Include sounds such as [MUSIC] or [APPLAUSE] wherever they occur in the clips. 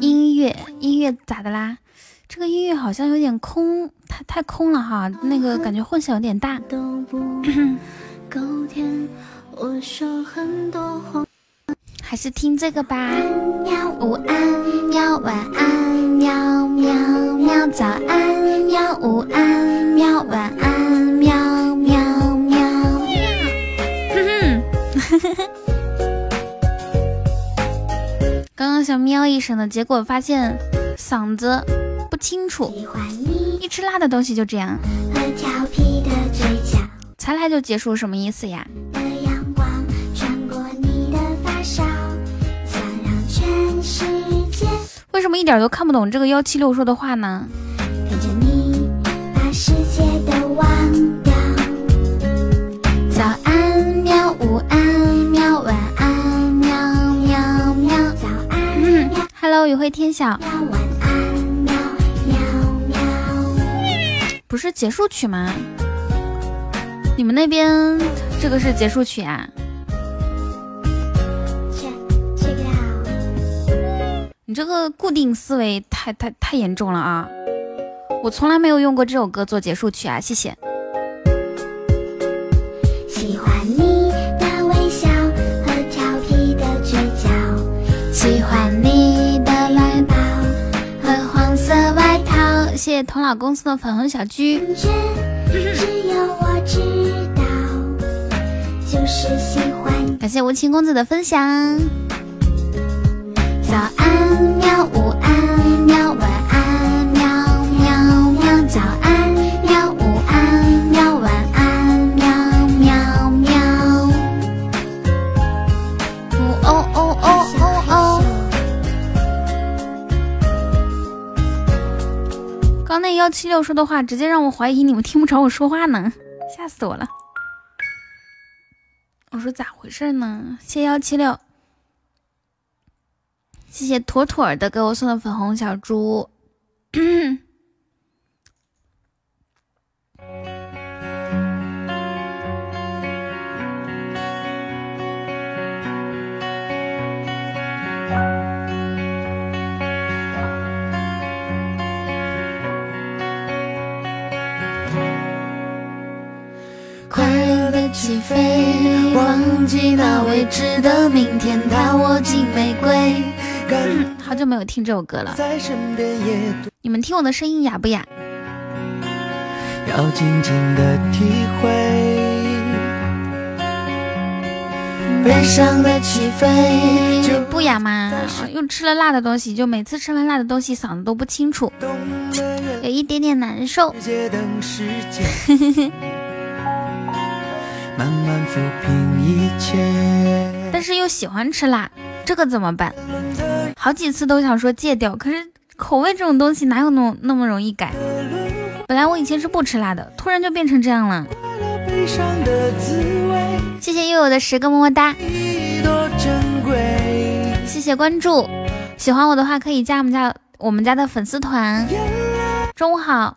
音乐，音乐咋的啦？这个音乐好像有点空，太太空了哈，那个感觉混响有点大。还是听这个吧。午安喵，晚安喵喵喵，早安喵，午安喵一声的，结果发现嗓子不清楚。一吃辣的东西就这样。才来就结束，什么意思呀？为什么一点都看不懂这个幺七六说的话呢？雨慧天晓。不是结束曲吗？你们那边这个是结束曲啊？你这个固定思维太太太严重了啊！我从来没有用过这首歌做结束曲啊，谢谢。谢谢童老公司的粉红小鞠。感谢无情公子的分享。早安喵，幺七六说的话，直接让我怀疑你们听不着我说话呢，吓死我了！我说咋回事呢？谢幺七六。谢谢妥妥的给我送的粉红小猪。[COUGHS] 起飞，忘记那未知的明天，他握紧玫瑰。好久没有听这首歌了，你们听我的声音哑不哑？要静静的体会悲伤的起飞，就不哑吗？又吃了辣的东西，就每次吃完辣的东西嗓子都不清楚，有一点点难受。[LAUGHS] 慢慢抚平一切但是又喜欢吃辣，这个怎么办？好几次都想说戒掉，可是口味这种东西哪有那么那么容易改？本来我以前是不吃辣的，突然就变成这样了。谢谢悠悠的十个么么哒，谢谢关注，喜欢我的话可以加我们家我们家的粉丝团。中午好。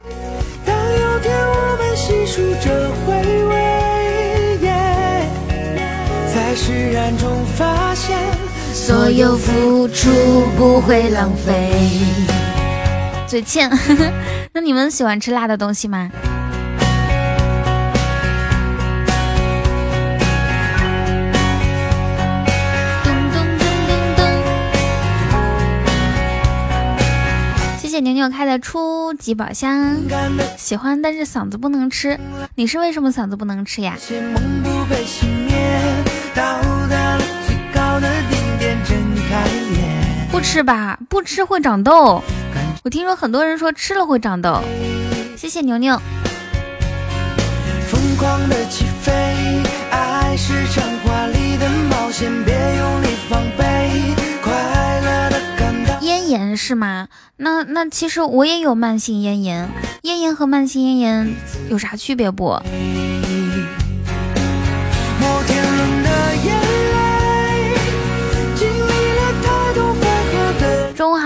在释然中发现。所有付出不会浪费。嘴欠，[LAUGHS] 那你们喜欢吃辣的东西吗？谢谢牛牛开的初级宝箱，喜欢但是嗓子不能吃。你是为什么嗓子不能吃呀？不吃吧，不吃会长痘。我听说很多人说吃了会长痘。谢谢牛牛。咽炎是吗？那那其实我也有慢性咽炎，咽炎和慢性咽炎有啥区别不？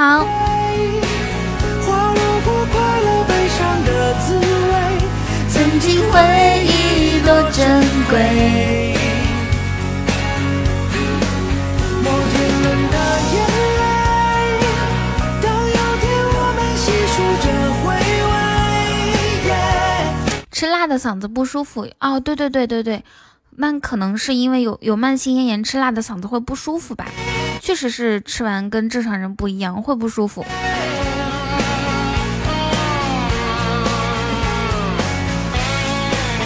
好。花落过快乐悲伤的滋味，曾经回忆多珍贵。吃辣的嗓子不舒服哦，对对对对对，那可能是因为有有慢性咽炎，吃辣的嗓子会不舒服吧。确实是吃完跟正常人不一样，会不舒服。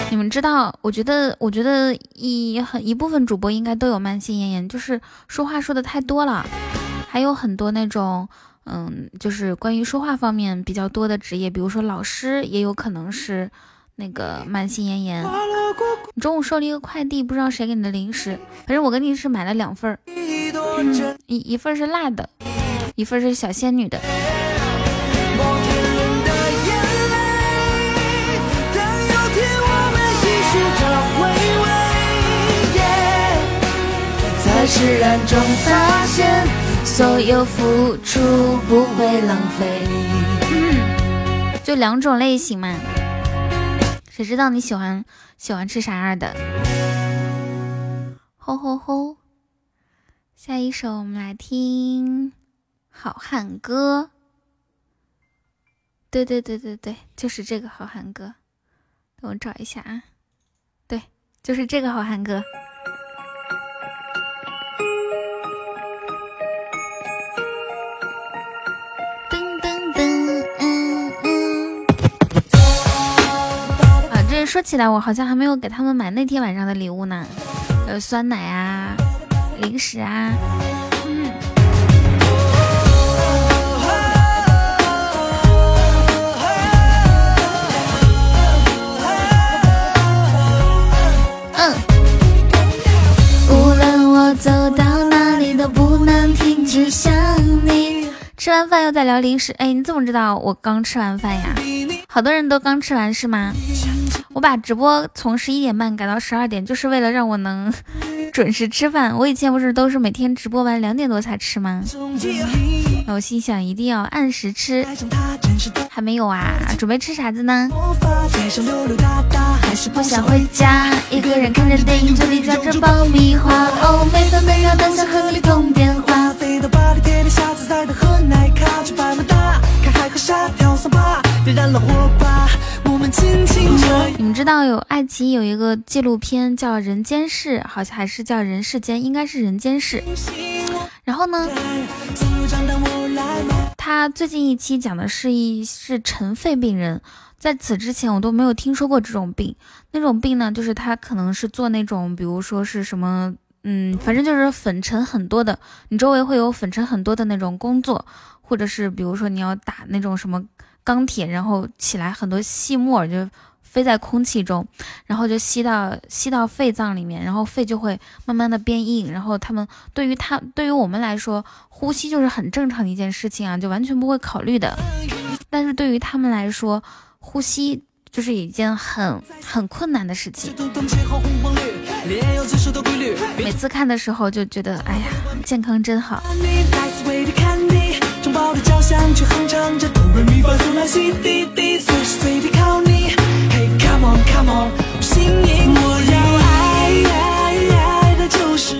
你们知道？我觉得，我觉得一很一部分主播应该都有慢性咽炎，就是说话说的太多了，还有很多那种，嗯，就是关于说话方面比较多的职业，比如说老师，也有可能是那个慢性咽炎。你中午收了一个快递，不知道谁给你的零食，反正我跟你是买了两份儿，一一份是辣的，一份是小仙女的。释然中发现，所有付出不会浪费。就两种类型嘛，谁知道你喜欢喜欢吃啥样的？吼吼吼！下一首我们来听《好汉歌》。对对对对对，就是这个《好汉歌》。等我找一下啊，对，就是这个《好汉歌》。说起来，我好像还没有给他们买那天晚上的礼物呢，呃，酸奶啊，零食啊。嗯。无论我走到哪里都不能停止想你。吃完饭又在聊零食，哎，你怎么知道我刚吃完饭呀？好多人都刚吃完是吗？我把直播从十一点半改到十二点，就是为了让我能 [LAUGHS] 准时吃饭。我以前不是都是每天直播完两点多才吃吗？我心想一定要按时吃，还没有啊？准备吃啥子呢？还是不想回家，一个人看着电影，嘴里嚼着爆米花。哦，每分每秒都想和你通电话。你们知道有爱奇艺有一个纪录片叫《人间世》，好像还是叫《人世间》，应该是《人间世》。然后呢，他最近一期讲的是一是尘肺病人，在此之前我都没有听说过这种病。那种病呢，就是他可能是做那种，比如说是什么，嗯，反正就是粉尘很多的，你周围会有粉尘很多的那种工作，或者是比如说你要打那种什么。钢铁，然后起来很多细沫就飞在空气中，然后就吸到吸到肺脏里面，然后肺就会慢慢的变硬。然后他们对于他对于我们来说，呼吸就是很正常的一件事情啊，就完全不会考虑的。但是对于他们来说，呼吸就是一件很很困难的事情。每次看的时候就觉得，哎呀，健康真好。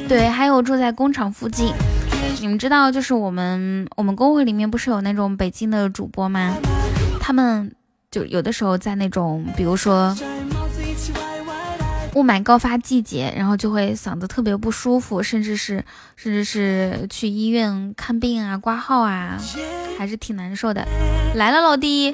对，还有住在工厂附近，你们知道，就是我们我们工会里面不是有那种北京的主播吗？他们就有的时候在那种，比如说。雾霾高发季节，然后就会嗓子特别不舒服，甚至是甚至是去医院看病啊、挂号啊，还是挺难受的。来了，老弟。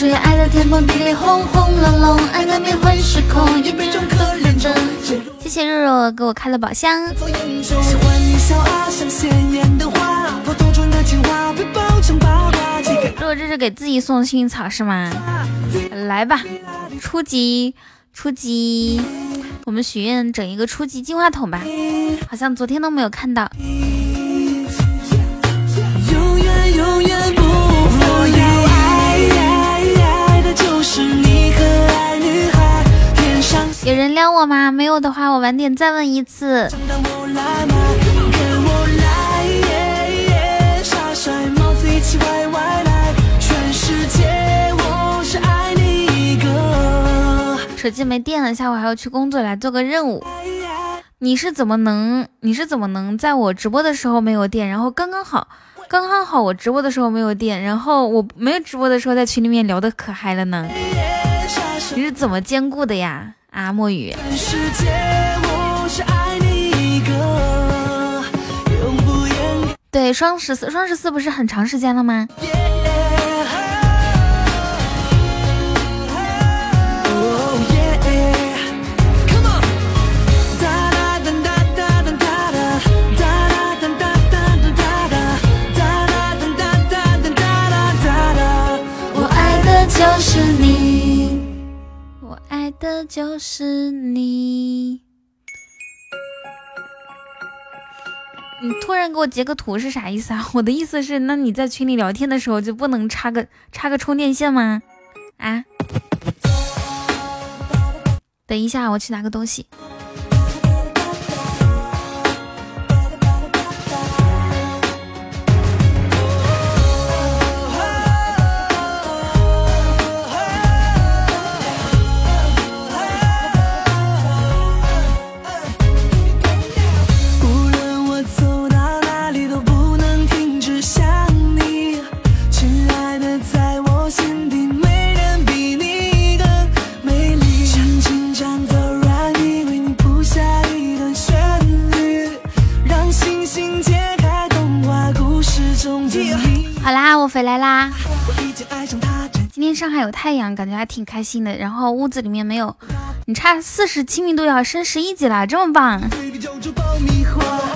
是爱的天崩地裂，轰轰隆隆，爱难免会失控，一杯中可怜中。谢谢肉肉给我开了宝箱。肉肉这是给自己送幸运草是吗？来吧，初级初级，我们许愿整一个初级进化桶吧。好像昨天都没有看到。永远永远有人撩我吗？没有的话，我晚点再问一次。手机没电了，下午还要去工作，来做个任务。你是怎么能？你是怎么能在我直播的时候没有电，然后刚刚好刚刚好我直播的时候没有电，然后我没有直播的时候在群里面聊的可嗨了呢。你是怎么兼顾的呀？啊，墨雨。对，双十四，双十四不是很长时间了吗？我的就是你。你突然给我截个图是啥意思啊？[LAUGHS] 我的意思是，那你在群里聊天的时候就不能插个插个充电线吗？啊？等一下，我去拿个东西。我回来啦。今天上海有太阳，感觉还挺开心的。然后屋子里面没有，你差四十亲密度要升十一级了，这么棒。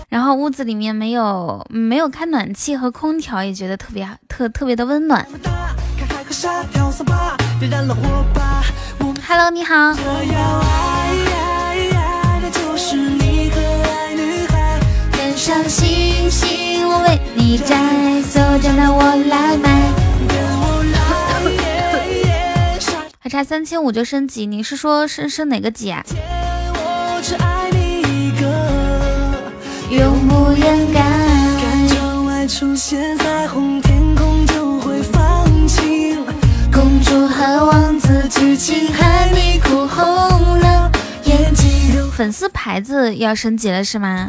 然后屋子里面没有没有开暖气和空调，也觉得特别特特别的温暖。Hello，你好。你摘，所长的我来买。还差三千五就升级，你是说升升哪个级啊？永不言改。公主和王子剧情害你哭红了。粉丝牌子要升级了是吗？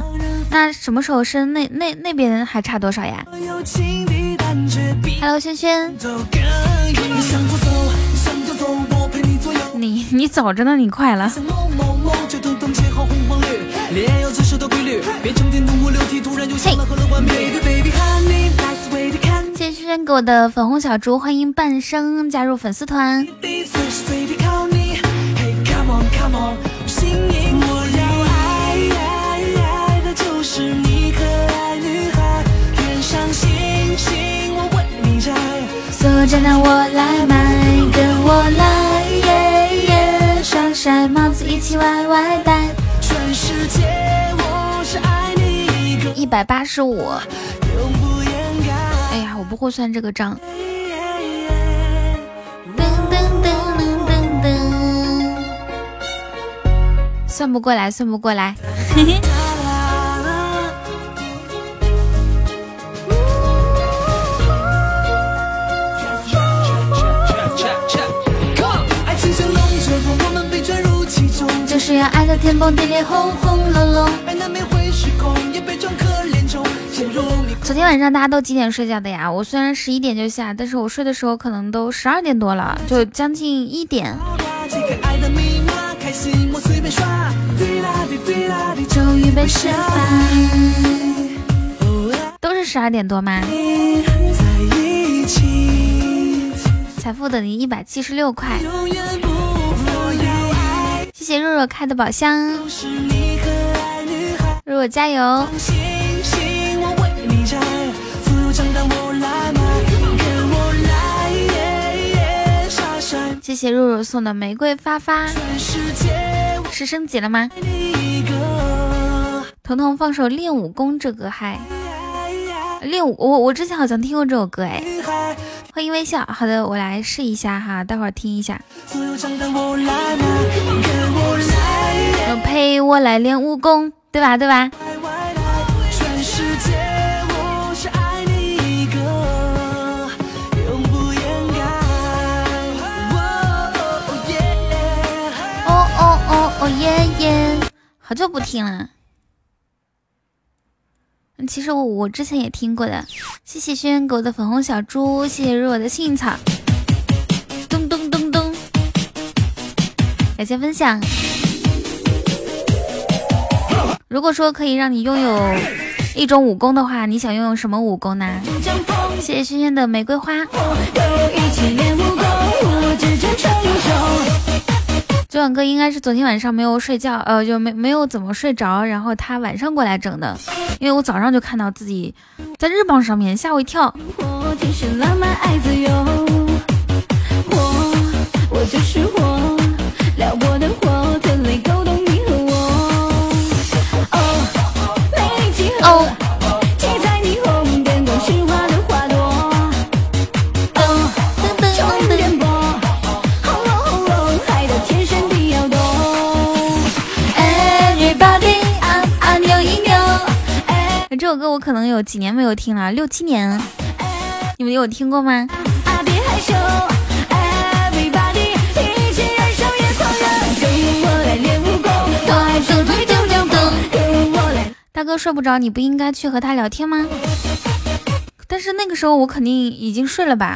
那什么时候升？那那那边还差多少呀？Hello，轩轩，你你早着呢，你快了。谢谢轩轩给我的粉红小猪，欢迎半生加入粉丝团。真的我来买，跟我来耶耶，双甩帽子一起歪歪戴。全世界我只爱你一百八十五。哎呀，我不会算这个账。噔噔噔噔噔噔，算不过来，算不过来。嘿嘿。是要爱的天崩地裂，轰轰隆隆。昨天晚上大家都几点睡觉的呀？我虽然十一点就下，但是我睡的时候可能都十二点多了，就将近一点。终于被释放，都是十二点多吗？财富等于一百七十六块。谢谢若若开的宝箱，若若加油！谢谢若若送的玫瑰发发，是升级了吗？彤彤放首练武功这歌嗨，练武我我之前好像听过这首歌哎。欢迎微笑，好的，我来试一下哈，待会儿听一下。陪我来练武功，对吧？对吧？哦耶，好久不听了。其实我我之前也听过的。谢谢轩辕狗的粉红小猪，谢谢若的幸运草。咚咚咚咚，感谢分享。如果说可以让你拥有一种武功的话，你想拥有什么武功呢？谢谢轩轩的玫瑰花。昨晚哥应该是昨天晚上没有睡觉，呃，就没没有怎么睡着，然后他晚上过来整的，因为我早上就看到自己在日榜上面，吓我一跳。这首歌我可能有几年没有听了，六七年，你们有听过吗？大哥睡不着，你不应该去和他聊天吗？但是那个时候我肯定已经睡了吧。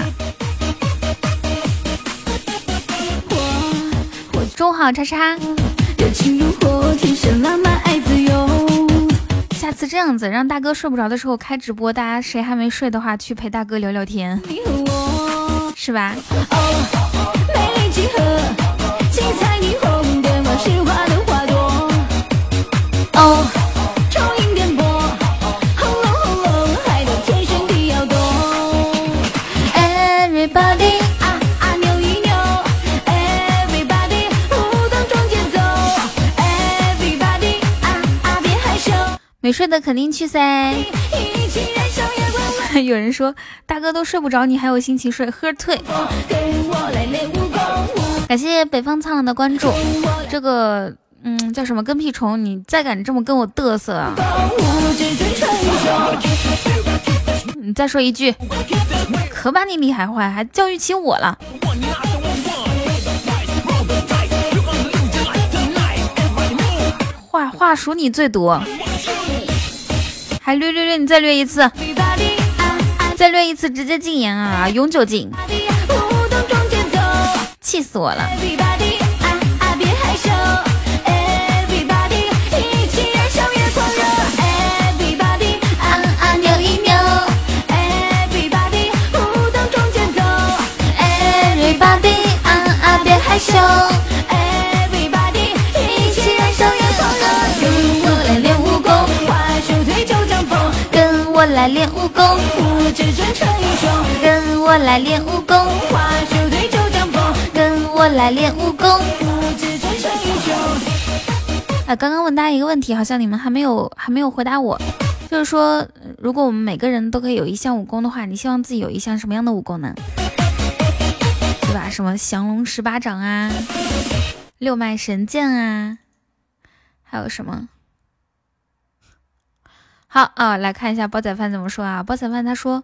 中午好，叉叉。下次这样子，让大哥睡不着的时候开直播，大家谁还没睡的话，去陪大哥聊聊天，是吧？没睡的肯定去噻。[LAUGHS] 有人说大哥都睡不着，你还有心情睡？喝退。感谢北方苍狼的关注。这个嗯叫什么跟屁虫？你再敢这么跟我嘚瑟啊！你再说一句，可把你厉害坏，还教育起我了。话话数你最多。还略略略，你再略一次，再略一次，直接禁言啊，永久禁，气死我了！别来练武功，跟我来练武功，跟我来练武功。啊，刚刚问大家一个问题，好像你们还没有还没有回答我，就是说，如果我们每个人都可以有一项武功的话，你希望自己有一项什么样的武功呢？对吧？什么降龙十八掌啊，六脉神剑啊，还有什么？好啊，来看一下煲仔饭怎么说啊？煲仔饭他说，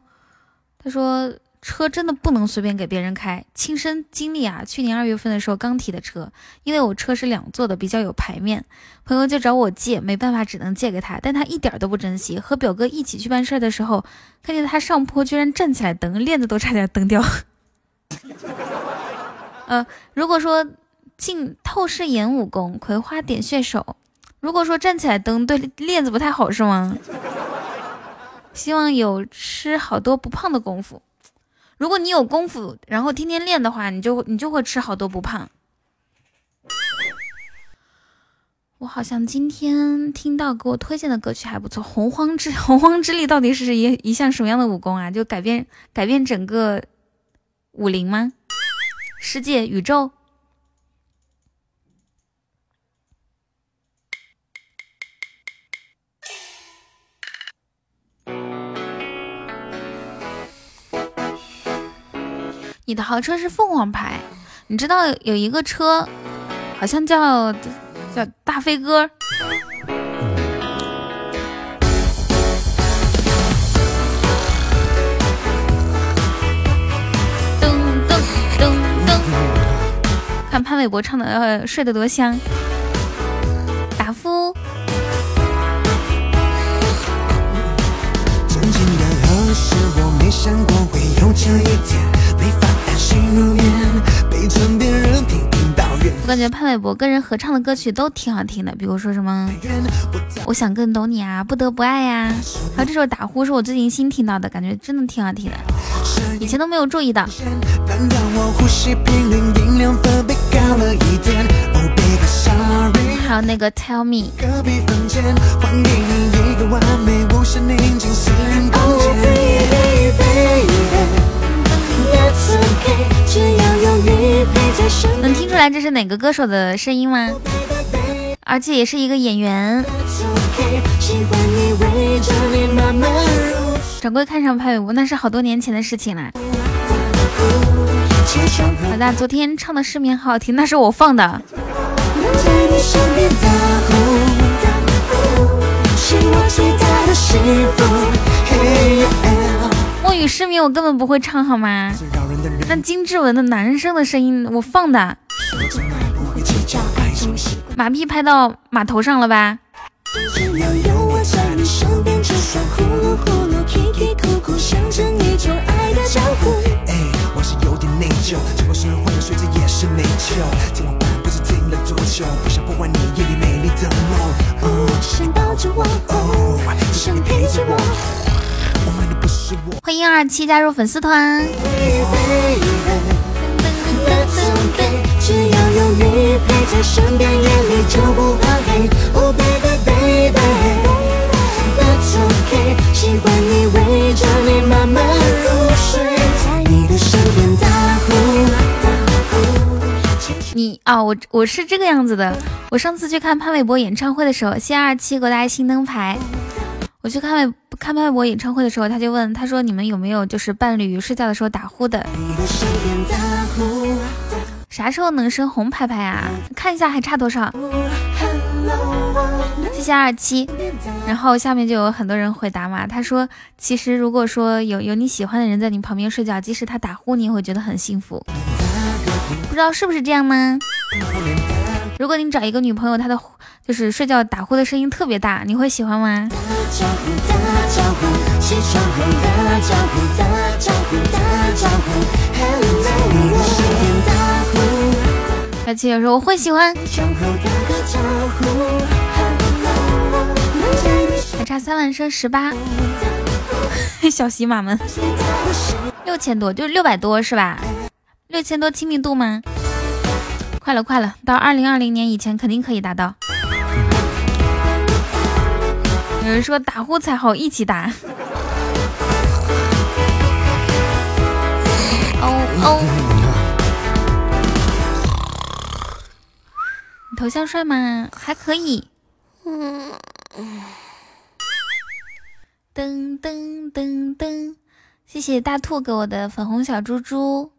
他说车真的不能随便给别人开，亲身经历啊。去年二月份的时候刚提的车，因为我车是两座的，比较有排面，朋友就找我借，没办法只能借给他，但他一点都不珍惜。和表哥一起去办事的时候，看见他上坡居然站起来蹬，链子都差点蹬掉。[LAUGHS] 呃，如果说进透视眼武功，葵花点穴手。如果说站起来蹬对链子不太好是吗？希望有吃好多不胖的功夫。如果你有功夫，然后天天练的话，你就你就会吃好多不胖。我好像今天听到给我推荐的歌曲还不错，《洪荒之洪荒之力》到底是一一项什么样的武功啊？就改变改变整个武林吗？世界宇宙？你的豪车是凤凰牌，你知道有一个车，好像叫叫大飞哥。噔噔噔噔，看潘玮柏唱的、呃、睡得多香。达夫。曾经的，我没想过会有这一天。感觉潘玮柏跟人合唱的歌曲都挺好听的，比如说什么我想更懂你啊，不得不爱呀，还有这首打呼是我最近新听到的，感觉真的挺好听的，以前都没有注意到。还有那个 Tell Me。能听出来这是哪个歌手的声音吗？而且也是一个演员。掌柜看上潘玮柏，那是好多年前的事情了。老大昨天唱的《失眠》好好听，那是我放的。梦雨失明，我根本不会唱，好吗？那金志文的男生的声音，我放的。马屁拍到马头上了吧？欢迎二七加入粉丝团。你啊，我我是这个样子的。我上次去看潘玮柏演唱会的时候，谢二七给我带新灯牌。我去看外看潘玮柏演唱会的时候，他就问他说：“你们有没有就是伴侣睡觉的时候打呼的？啥时候能升红牌牌啊？看一下还差多少？”谢谢二七。然后下面就有很多人回答嘛，他说：“其实如果说有有你喜欢的人在你旁边睡觉，即使他打呼，你也会觉得很幸福。不知道是不是这样呢？如果你找一个女朋友，她的就是睡觉打呼的声音特别大，你会喜欢吗？”小七有说我会喜欢，还差三万升十八，[LAUGHS] 小喜马们六千多，就是六百多是吧？六千多亲密度吗？快了快了，到二零二零年以前肯定可以达到。有人说打呼才好，一起打。哦哦，你头像帅吗？还可以。嗯。噔噔噔噔，谢谢大兔给我的粉红小猪猪。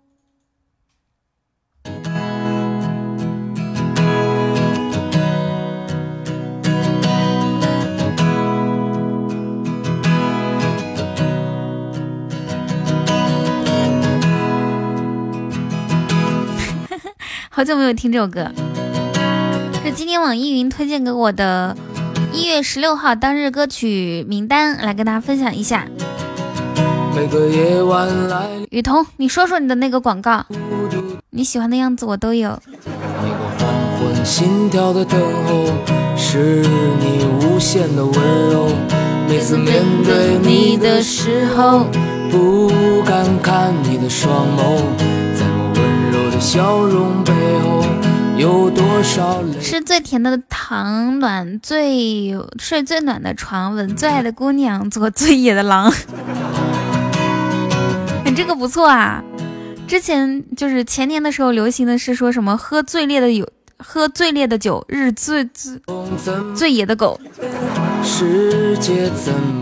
好久没有听这首歌，是今天网易云推荐给我的一月十六号当日歌曲名单，来跟大家分享一下。雨桐，你说说你的那个广告，你喜欢的样子我都有。每次面对你的时候，不敢看你的双眸。笑容背后有多少是最甜的糖，暖最睡最暖的床，吻最爱的姑娘，做最野的狼。你这个不错啊！之前就是前年的时候流行的是说什么喝最烈的酒，喝最烈的酒，日最最最野的狗，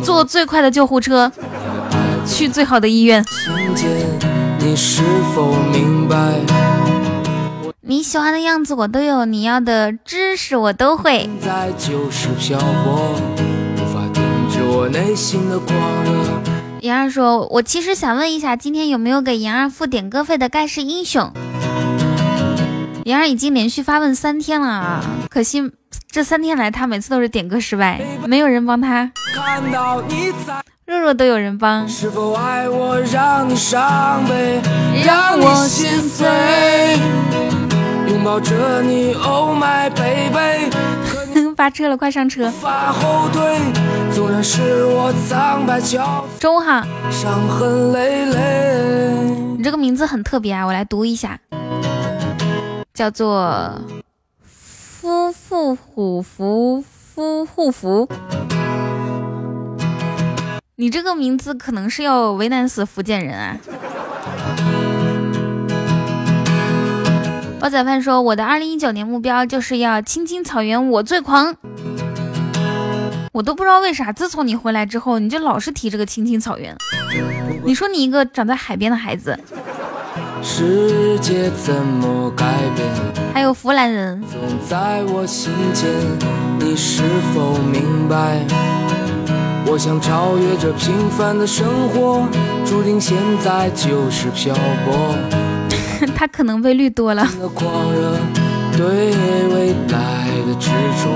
坐最快的救护车，去最好的医院。你是否明白？你喜欢的样子我都有，你要的知识我都会。妍儿说：“我其实想问一下，今天有没有给妍儿付点歌费的盖世英雄？”妍儿已经连续发问三天了啊，可惜这三天来他每次都是点歌失败，没有人帮他，弱弱都有人帮。是否爱我让你伤悲，让我心碎？拥抱着你，Oh my baby。[LAUGHS] 发车了，快上车。发后退，纵然是我苍白憔悴。中午好，伤痕累累。你这个名字很特别啊，我来读一下，叫做夫妇虎符夫护符。你这个名字可能是要为难死福建人啊！煲仔饭说：“我的二零一九年目标就是要青青草原我最狂。”我都不知道为啥，自从你回来之后，你就老是提这个青青草原。你说你一个长在海边的孩子，世界怎么改变？还有湖南人，总在我心间，你是否明白？我想超越这平凡的生活，注定现在就是漂泊。[LAUGHS] 他可能被绿多了。狂热对未来的执着，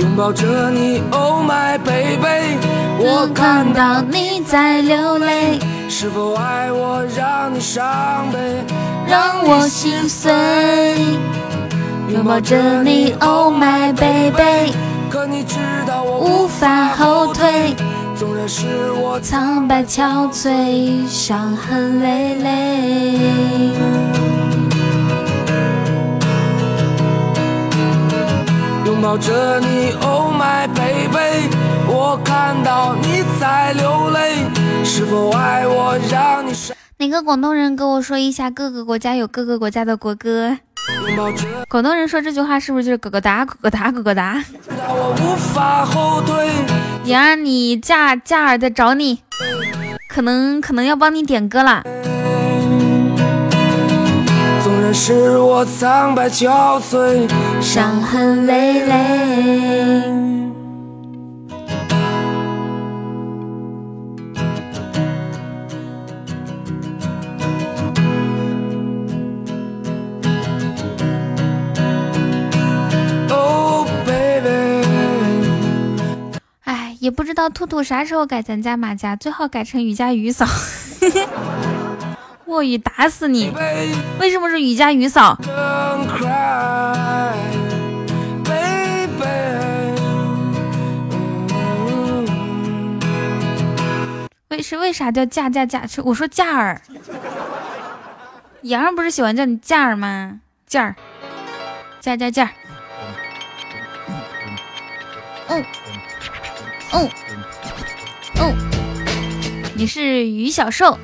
拥抱着你，Oh my baby，我看到你在流泪。是否爱我让你伤悲，让我心碎？拥抱着你，Oh my baby，可你知道我无法后退，纵然是我苍白憔悴，伤痕累累。拥抱着你，Oh my baby，我看到你在流泪，是否爱我让你伤？哪个广东人跟我说一下，各个国家有各个国家的国歌。广东人说这句话是不是就是咯咯哒咯咯哒咯咯哒？也让，你嫁嫁儿在找你，可能可能要帮你点歌啦。纵然是我苍白憔悴，伤痕累累。也不知道兔兔啥时候改咱家马甲，最好改成雨家雨嫂。[LAUGHS] 卧雨打死你！为什么是雨家雨嫂？为是为啥叫嫁嫁嫁？我说嫁儿，杨儿不是喜欢叫你嫁儿吗？嫁儿，嫁嫁嫁。嗯。哦哦，你是于小兽。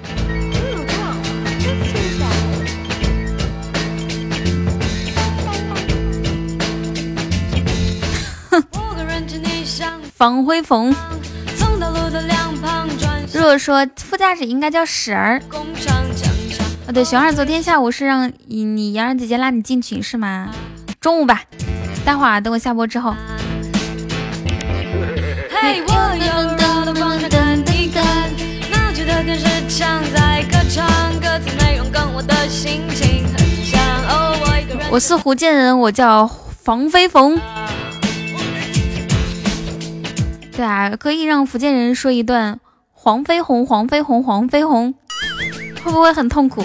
哼，方辉峰。如果说副驾驶应该叫屎儿。啊，对，熊二昨天下午是让你你洋洋姐姐拉你进群是吗？中午吧，待会儿等我下播之后。我是福建人，我叫黄飞鸿。对啊，可以让福建人说一段黄飞鸿，黄飞鸿，黄飞鸿，会不会很痛苦？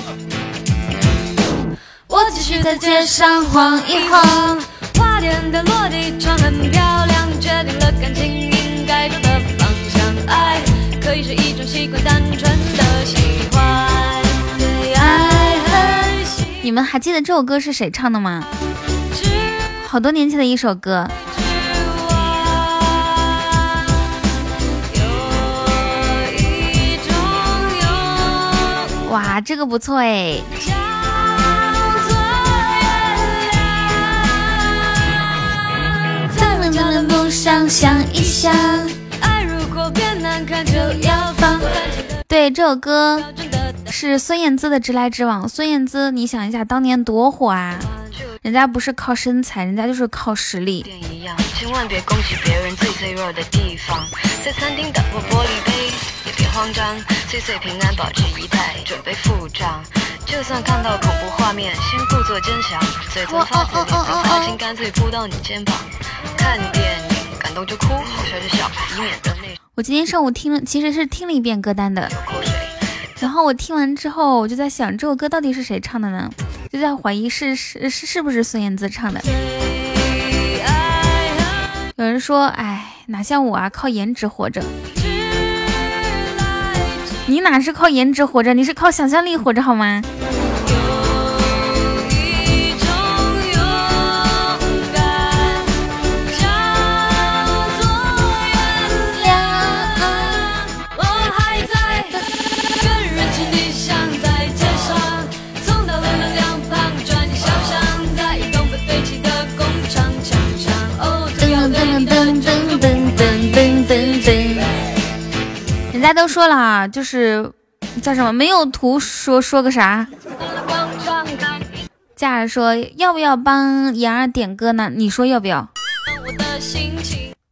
我继续在街上晃一晃，花店的落地窗很漂亮，决定了感情。爱可以是一种习惯，单纯的喜欢。对爱很喜你们还记得这首歌是谁唱的吗？好多年前的一首歌。哇，这个不错哎。对，这首歌是孙燕姿的《直来直往》。孙燕姿，你想一下，当年多火啊！人家不是靠身材，人家就是靠实力。千万别攻击别人最脆弱的地方，在餐厅打破玻璃杯也别慌张，岁岁平安保持仪态，准备付账。就算看到恐怖画面，先故作坚强，嘴唇发干脆扑到你肩膀。看感动就哭，好笑就笑，以免得内。我今天上午听了，其实是听了一遍歌单的。然后我听完之后，我就在想，这首歌到底是谁唱的呢？就在怀疑是是是是不是孙燕姿唱的。有人说，哎，哪像我啊，靠颜值活着。你哪是靠颜值活着，你是靠想象力活着，好吗？大家都说了啊，就是叫什么没有图说说个啥。家人说要不要帮妍儿点歌呢？你说要不要？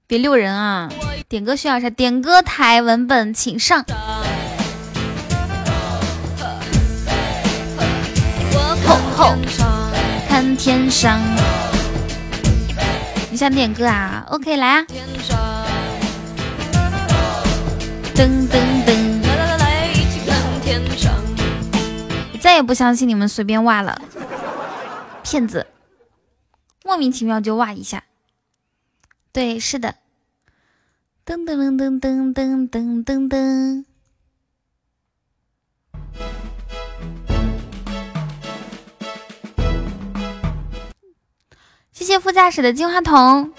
别溜人啊！点歌需要啥？点歌台文本请上。吼吼，看天上。你想点歌啊？OK，来啊。噔噔噔！来来来，一起看天上。我再也不相信你们随便挖了，骗子，莫名其妙就挖一下。对，是的。噔噔噔噔噔噔噔噔。谢谢副驾驶的金话筒。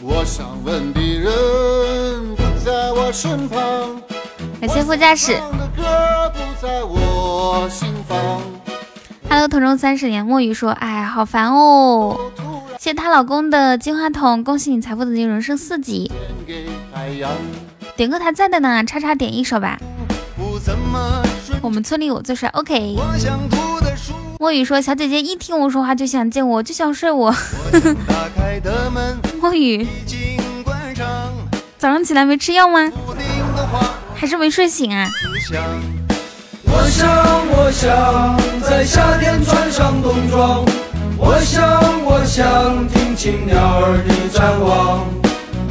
我想问的人在我身旁。感谢副驾驶。Hello，同中三十年，墨鱼说：“哎，好烦哦。”谢谢她老公的金话筒，恭喜你财富等级人生四级。点歌台在的呢，叉叉点一首吧。我们村里我最帅，OK。墨雨说：“小姐姐一听我说话就想见我，就想睡我。” [LAUGHS] 墨鱼，早上起来没吃药吗？还是没睡醒啊！我想，我想在夏天穿上冬装。我想，我想听清鸟儿的展望。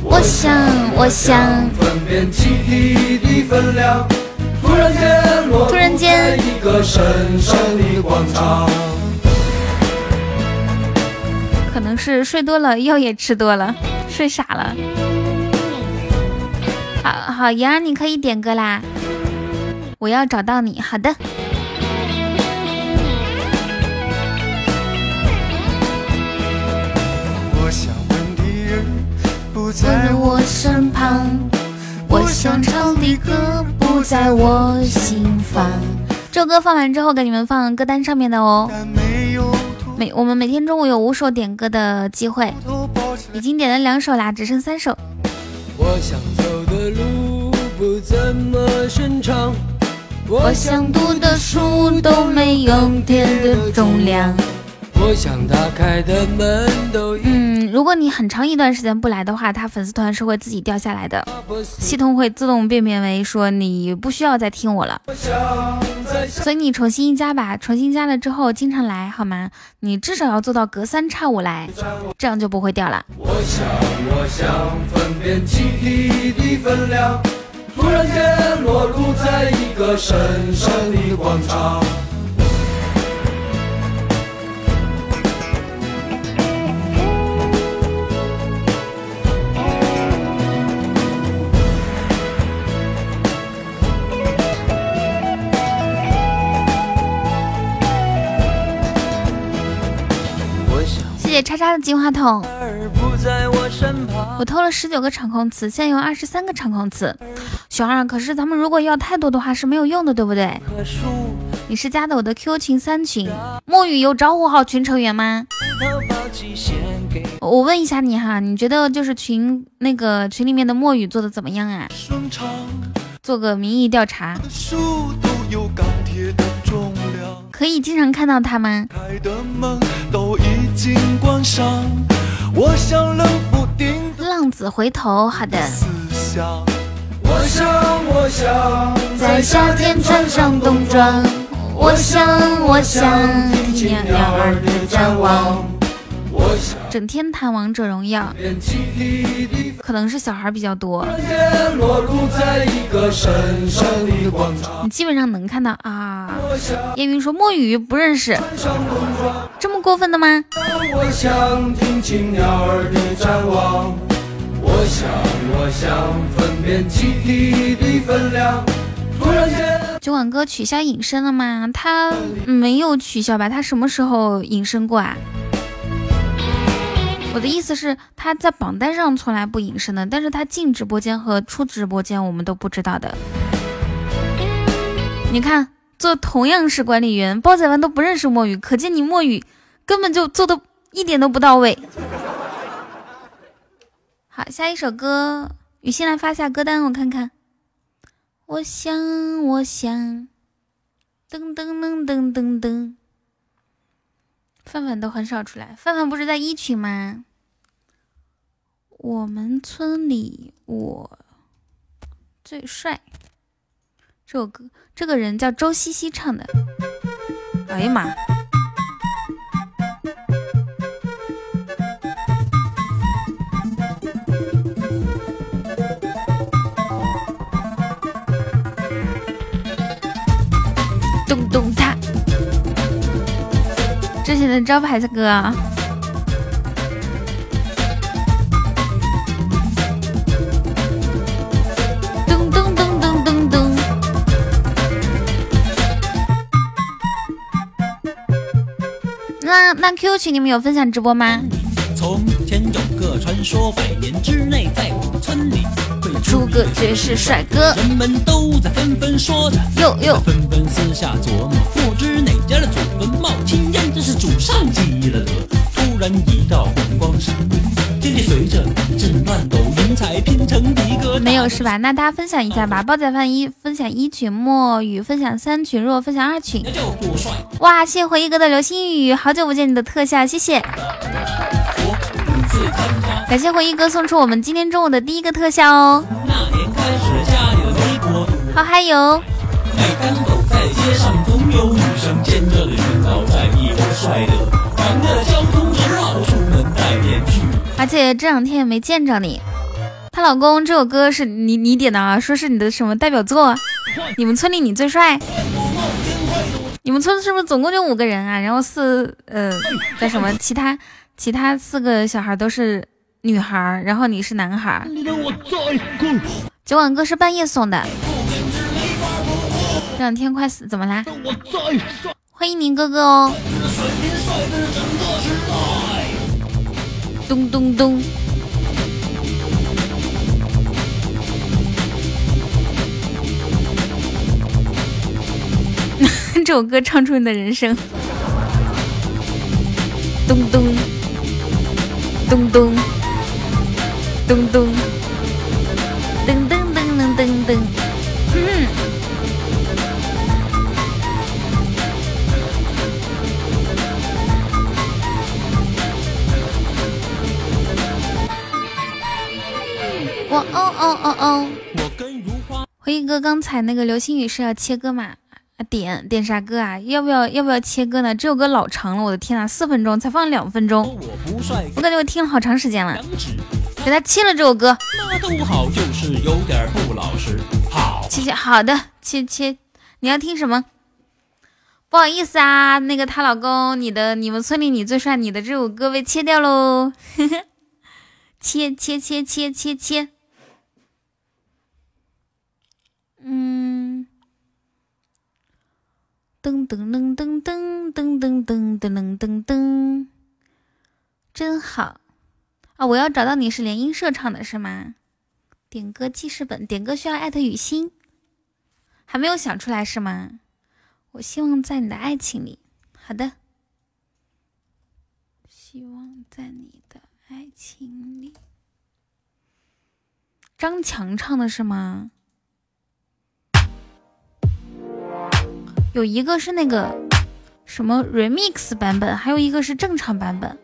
我想，我想分辨气体的分量。突然间，突然间，一个神圣的广场。可能是睡多了，药也吃多了，睡傻了。好好，妍儿，你可以点歌啦！我要找到你。好的。我想问的人不在我身旁，我想唱的歌不在我心房。这首歌放完之后，给你们放歌单上面的哦。每我们每天中午有五首点歌的机会，已经点了两首啦，只剩三首。我想走不怎么我想读的书都没有电的重量。我想打开的门都嗯，如果你很长一段时间不来的话，他粉丝团是会自己掉下来的，系统会自动辨别为说你不需要再听我了。所以你重新一加吧，重新加了之后经常来好吗？你至少要做到隔三差五来，这样就不会掉了。我想，我想分辨气体的分量，突然间落入在一个神圣的广场。叉叉的金话筒，我偷了十九个场控词，现在有二十三个场控词。熊二，可是咱们如果要太多的话是没有用的，对不对？你是加的我的 Q 群三群，墨雨有招呼好群成员吗？我问一下你哈，你觉得就是群那个群里面的墨雨做的怎么样啊？做个民意调查。可以经常看到他吗？浪子回头，好的。我想，我想在夏天穿上冬装，我想，我想听鸟儿的展望。整天谈王者荣耀，可能是小孩比较多。你基本上能看到啊。叶云说墨雨不认识，这么过分的吗？酒馆哥取消隐身了吗？他没有取消吧？他什么时候隐身过啊？我的意思是，他在榜单上从来不隐身的，但是他进直播间和出直播间我们都不知道的。你看，做同样是管理员，煲仔饭都不认识墨雨，可见你墨雨根本就做的一点都不到位。[LAUGHS] 好，下一首歌，雨欣来发下歌单，我看看。我想，我想，噔噔噔噔噔噔。范范都很少出来，范范不是在一群吗？我们村里我最帅，这首歌这个人叫周西西唱的。哎呀妈！咚咚哒，之前的招牌的歌。那那 QQ 群你们有分享直播吗？从前有个传说，百年之内在我们村里会出个绝世帅哥，人们都在纷纷说着，哟哟，纷纷私下琢磨，不知哪家的祖坟冒青烟，这是祖上积了德。突然一道红光闪彩拼成一个。没有是吧？那大家分享一下吧。煲仔饭一分享一群，墨雨分享三群，若分享二群。哇，谢谢回忆哥的流星雨，好久不见你的特效，谢谢。感谢回忆哥送出我们今天中午的第一个特效哦。好嗨哟！而且这两天也没见着你。她老公这首歌是你你点的啊？说是你的什么代表作？你们村里你最帅？你们村是不是总共就五个人啊？然后四呃叫什么？其他其他四个小孩都是女孩，然后你是男孩。酒馆哥是半夜送的。这两天快死，怎么啦？欢迎宁哥哥哦。咚咚咚。这首歌唱出你的人生。咚咚咚咚咚咚噔噔噔噔噔噔。嗯。我哦哦哦哦。回忆哥，刚才那个流星雨是要切歌吗？啊点点啥歌啊？要不要要不要切歌呢？这首歌老长了，我的天呐，四分钟才放两分钟，我感觉我听了好长时间了。给他切了这首歌。好切切好的切切，你要听什么？不好意思啊，那个她老公，你的你们村里你最帅，你的这首歌被切掉喽。[LAUGHS] 切切切切切切。嗯。噔噔噔噔噔噔噔噔噔噔噔，真好啊！我要找到你是联音社唱的是吗？点歌记事本，点歌需要艾特雨欣，还没有想出来是吗？我希望在你的爱情里，好的，希望在你的爱情里。张强唱的是吗？有一个是那个什么 remix 版本，还有一个是正常版本。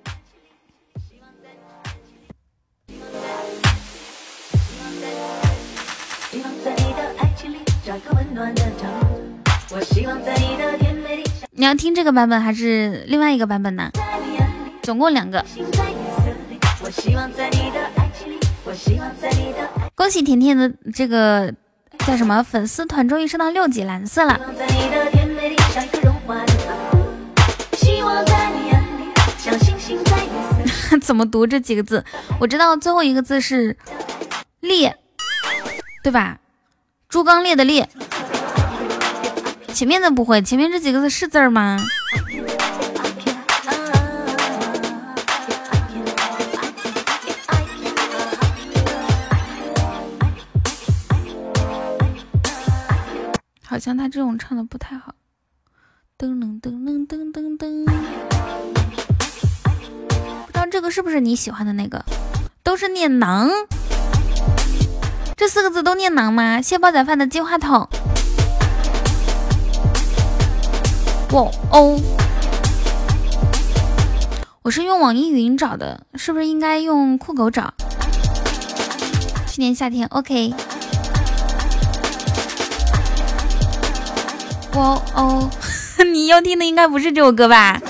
你要听这个版本还是另外一个版本呢？总共两个。恭喜甜甜的这个叫什么粉丝团终于升到六级蓝色了。这里像一个融化的小星星，在怎么读这几个字？我知道最后一个字是烈，对吧？猪刚烈的烈。前面的不会，前面这几个字是字吗？好像他这种唱的不太好。噔噔噔噔噔噔噔，不知道这个是不是你喜欢的那个？都是念囊，这四个字都念囊吗？谢煲仔饭的金话筒。哇哦，我是用网易云找的，是不是应该用酷狗找？去年夏天，OK。[LAUGHS] 哇哦，你要听的应该不是这首歌吧？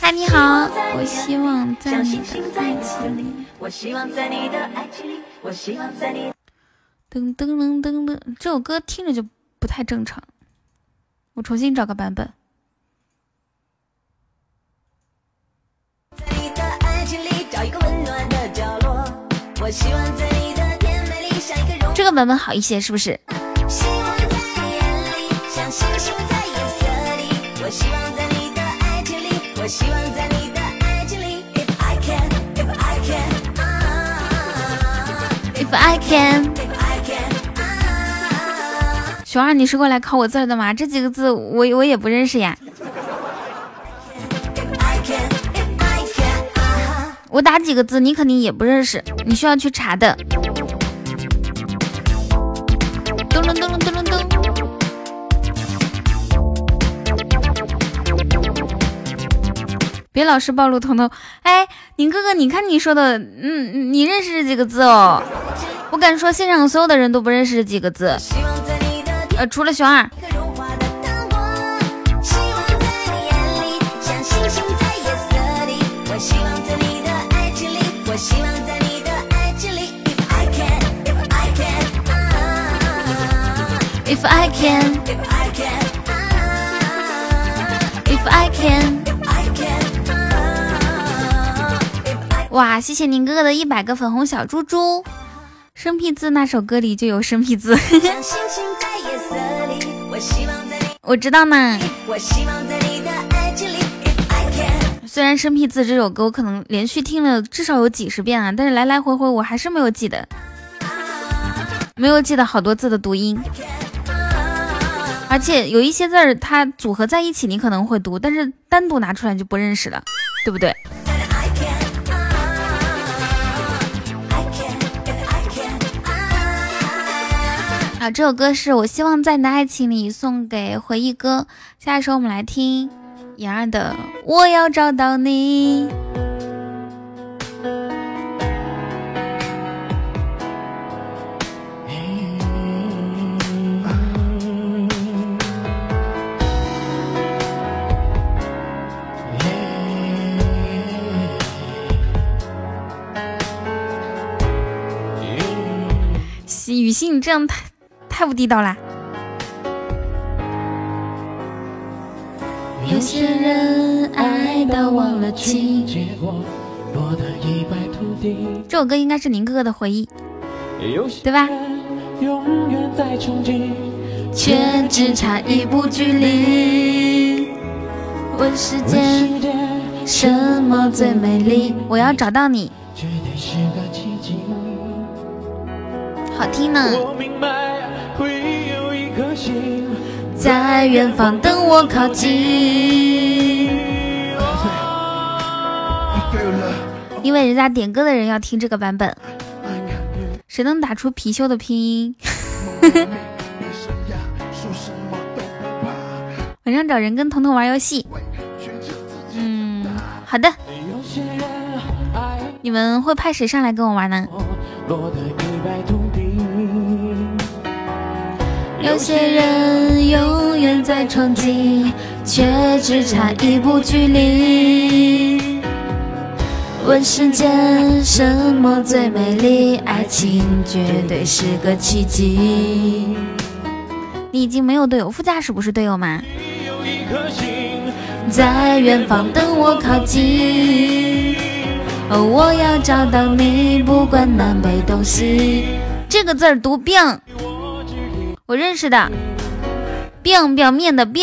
嗨，你好，我希望在你的爱情里。我希望在你的爱情里，我希望在你。噔噔噔噔噔，这首歌听着就不太正常，我重新找个版本。这个版本好一些，是不是？I can。熊二，你是过来考我字的吗？这几个字我我也不认识呀。我打几个字，你肯定也不认识，你需要去查的。噔噔噔噔噔噔。别老是暴露彤彤。哎，宁哥哥，你看你说的，嗯，你认识这几个字哦？我敢说，现场所有的人都不认识这几个字，呃，除了熊二。If I can, if I can if i can ah if i。哇，谢谢宁哥哥的一百个粉红小猪猪。生僻字那首歌里就有生僻字，[LAUGHS] 我知道呢。虽然生僻字这首歌我可能连续听了至少有几十遍啊，但是来来回回我还是没有记得，没有记得好多字的读音，而且有一些字儿它组合在一起你可能会读，但是单独拿出来就不认识了，对不对？好，这首歌是我希望在你的爱情里送给回忆哥。下一首我们来听妍儿的《我要找到你》。这样太……太不地道啦！有些人爱到忘了情，这首歌应该是宁哥哥的回忆，对吧？却只差一步距离。问世间什么最美丽？我要找到你，好听呢。在远方等我靠近，因为人家点歌的人要听这个版本。谁能打出貔貅的拼音？[LAUGHS] 晚上找人跟彤彤玩游戏。嗯，好的。你们会派谁上来跟我玩呢？有些人永远在憧憬，却只差一步距离。问世间什么最美丽？爱情绝对是个奇迹。你已经没有队友，副驾驶不是队友吗？在远方等我靠近，哦我要找到你，不管南北东西。这个字儿读病，我认识的，病表面的病。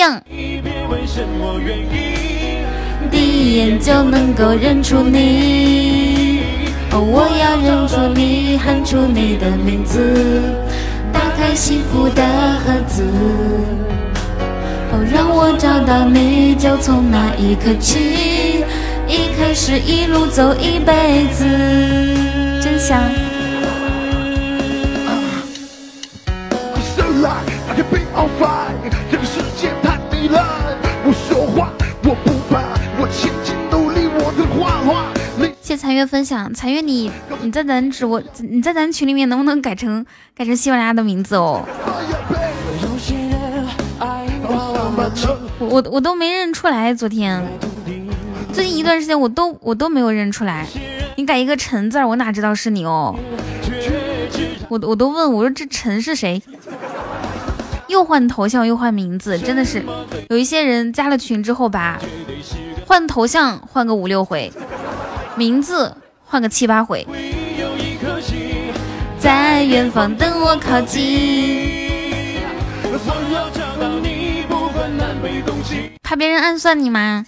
第一眼就能够认出你，哦我要认出你，喊出你的名字，打开幸福的盒子。哦，让我找到你，就从那一刻起，一开始一路走一辈子，真香。谢残月分享，残月你你在咱直播，你在咱群里面能不能改成改成喜马拉雅的名字哦？我我我都没认出来，昨天最近一段时间我都我都没有认出来，你改一个陈字，我哪知道是你哦？我我都问我说这陈是谁？又换头像又换名字，真的是有一些人加了群之后吧，换头像换个五六回。名字换个七八回，在远方等我靠近。怕别人暗算你吗？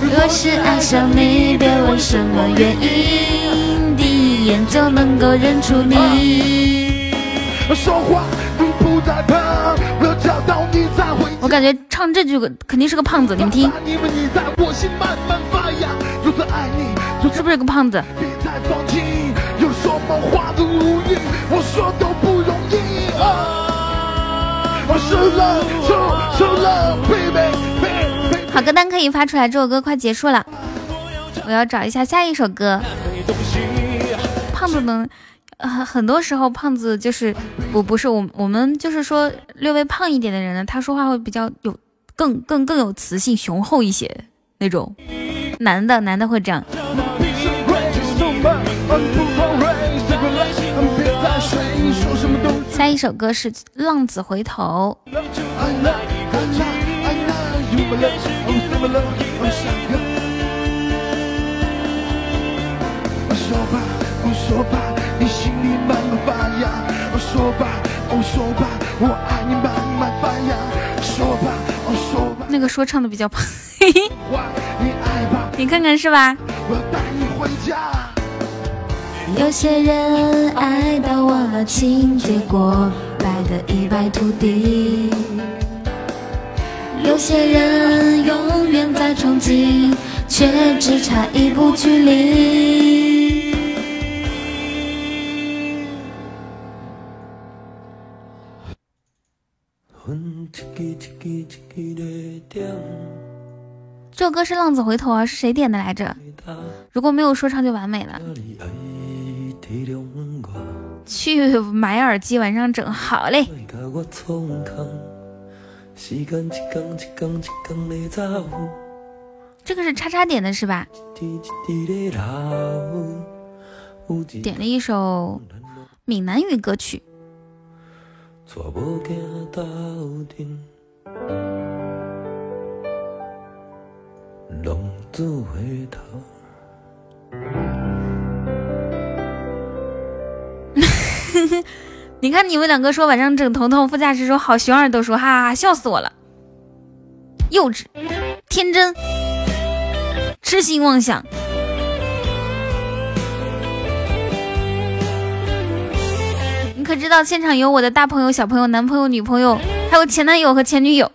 若是爱上你，别问什么原因，第一眼就能够认出你。说话你不再怕，我找到你才会。我感觉唱这句肯定是个胖子，你们听，是不是个胖子？好歌单可以发出来，这首歌快结束了，我要找一下下一首歌。胖子能。很很多时候，胖子就是不不是我我们就是说略微胖一点的人呢，他说话会比较有更更更有磁性、雄厚一些那种。男的男的会这样。下一首歌是《浪子回头》。说吧，你心里慢慢发芽。说吧，哦说吧，我爱你慢慢发芽。说吧，哦说吧。那个说唱的比较胖，嘿嘿。你看看是吧？我带你回家。有些人爱到忘了情，结果败得一败涂地。有些人永远在憧憬，却只差一步距离。这首歌是《浪子回头》啊，是谁点的来着？如果没有说唱就完美了。去买耳机，晚上整好嘞。这个是叉叉点的是吧？点了一首闽南语歌曲。回头。[LAUGHS] 你看你们两个说晚上整头痛，副驾驶说好，熊二都说哈哈哈，笑死我了，幼稚、天真、痴心妄想。可知道现场有我的大朋友、小朋友、男朋友、女朋友，还有前男友和前女友。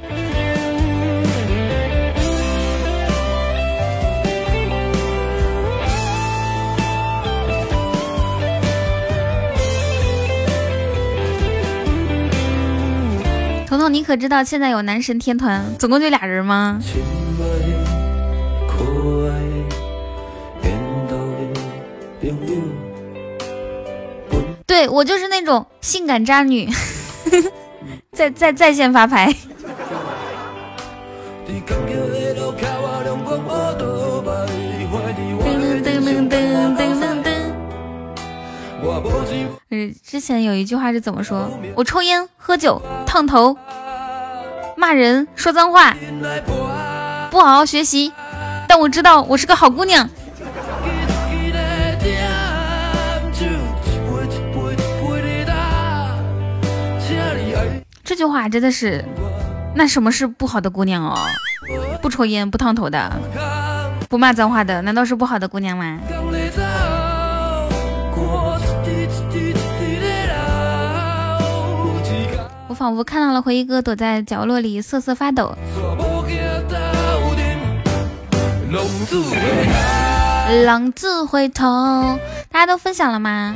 彤彤，你可知道现在有男神天团，总共就俩人吗？对我就是那种性感渣女，[LAUGHS] 在在在线发牌。嗯，之前有一句话是怎么说？我抽烟、喝酒、烫头、骂人、说脏话，不好好学习，但我知道我是个好姑娘。这句话真的是，那什么是不好的姑娘哦？不抽烟、不烫头的，不骂脏话的，难道是不好的姑娘吗？我仿佛看到了回忆哥躲在角落里瑟瑟发抖。狼子回头，大家都分享了吗？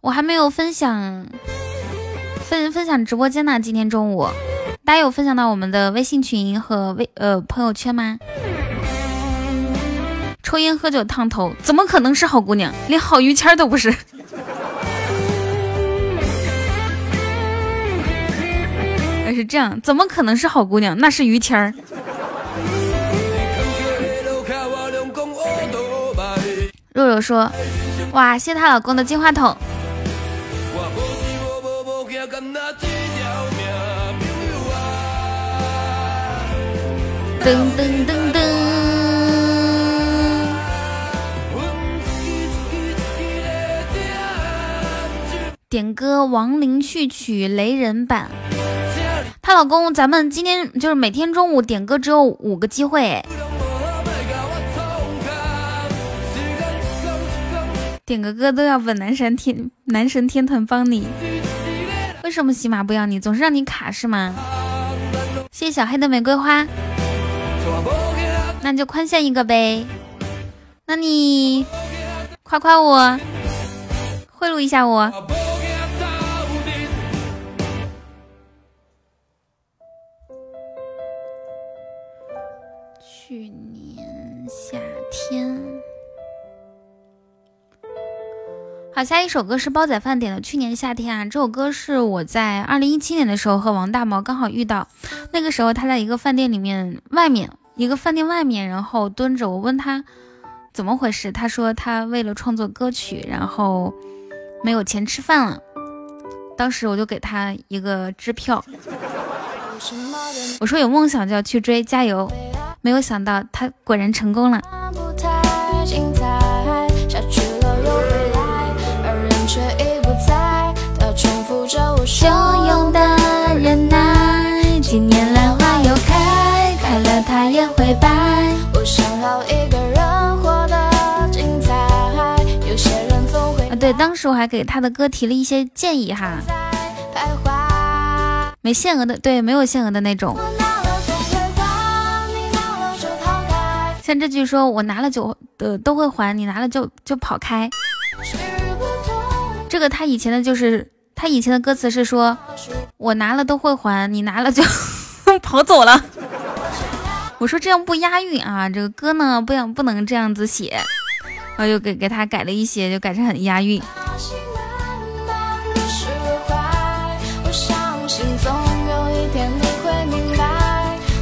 我还没有分享。分分享直播间呢？今天中午，大家有分享到我们的微信群和微呃朋友圈吗？抽烟喝酒烫头，怎么可能是好姑娘？连好于谦都不是。那 [LAUGHS] 是这样，怎么可能是好姑娘？那是于谦儿。肉肉说：“哇，谢她老公的金话筒。”噔噔噔噔，点歌亡灵序曲雷人版。她老公，咱们今天就是每天中午点歌只有五个机会，点个歌都要问男神天男神天团帮你。为什么喜马不要你？总是让你卡是吗？谢谢小黑的玫瑰花。那就宽限一个呗，那你夸夸我，贿赂一下我。好，下一首歌是煲仔饭点的《去年夏天》啊，这首歌是我在二零一七年的时候和王大毛刚好遇到，那个时候他在一个饭店里面外面。一个饭店外面，然后蹲着。我问他怎么回事，他说他为了创作歌曲，然后没有钱吃饭了。当时我就给他一个支票，我说有梦想就要去追，加油！没有想到他果然成功了。他也会败。我想要一个人活得精彩。有些人总会啊，对，当时我还给他的歌提了一些建议哈。没限额的，对，没有限额的那种。像这句说，我拿了就呃都会还你拿了就就跑开。这个他以前的就是他以前的歌词是说，我拿了都会还你拿了就 [LAUGHS] 跑走了。我说这样不押韵啊，这个歌呢不想不能这样子写，然后就给给他改了一些，就改成很押韵。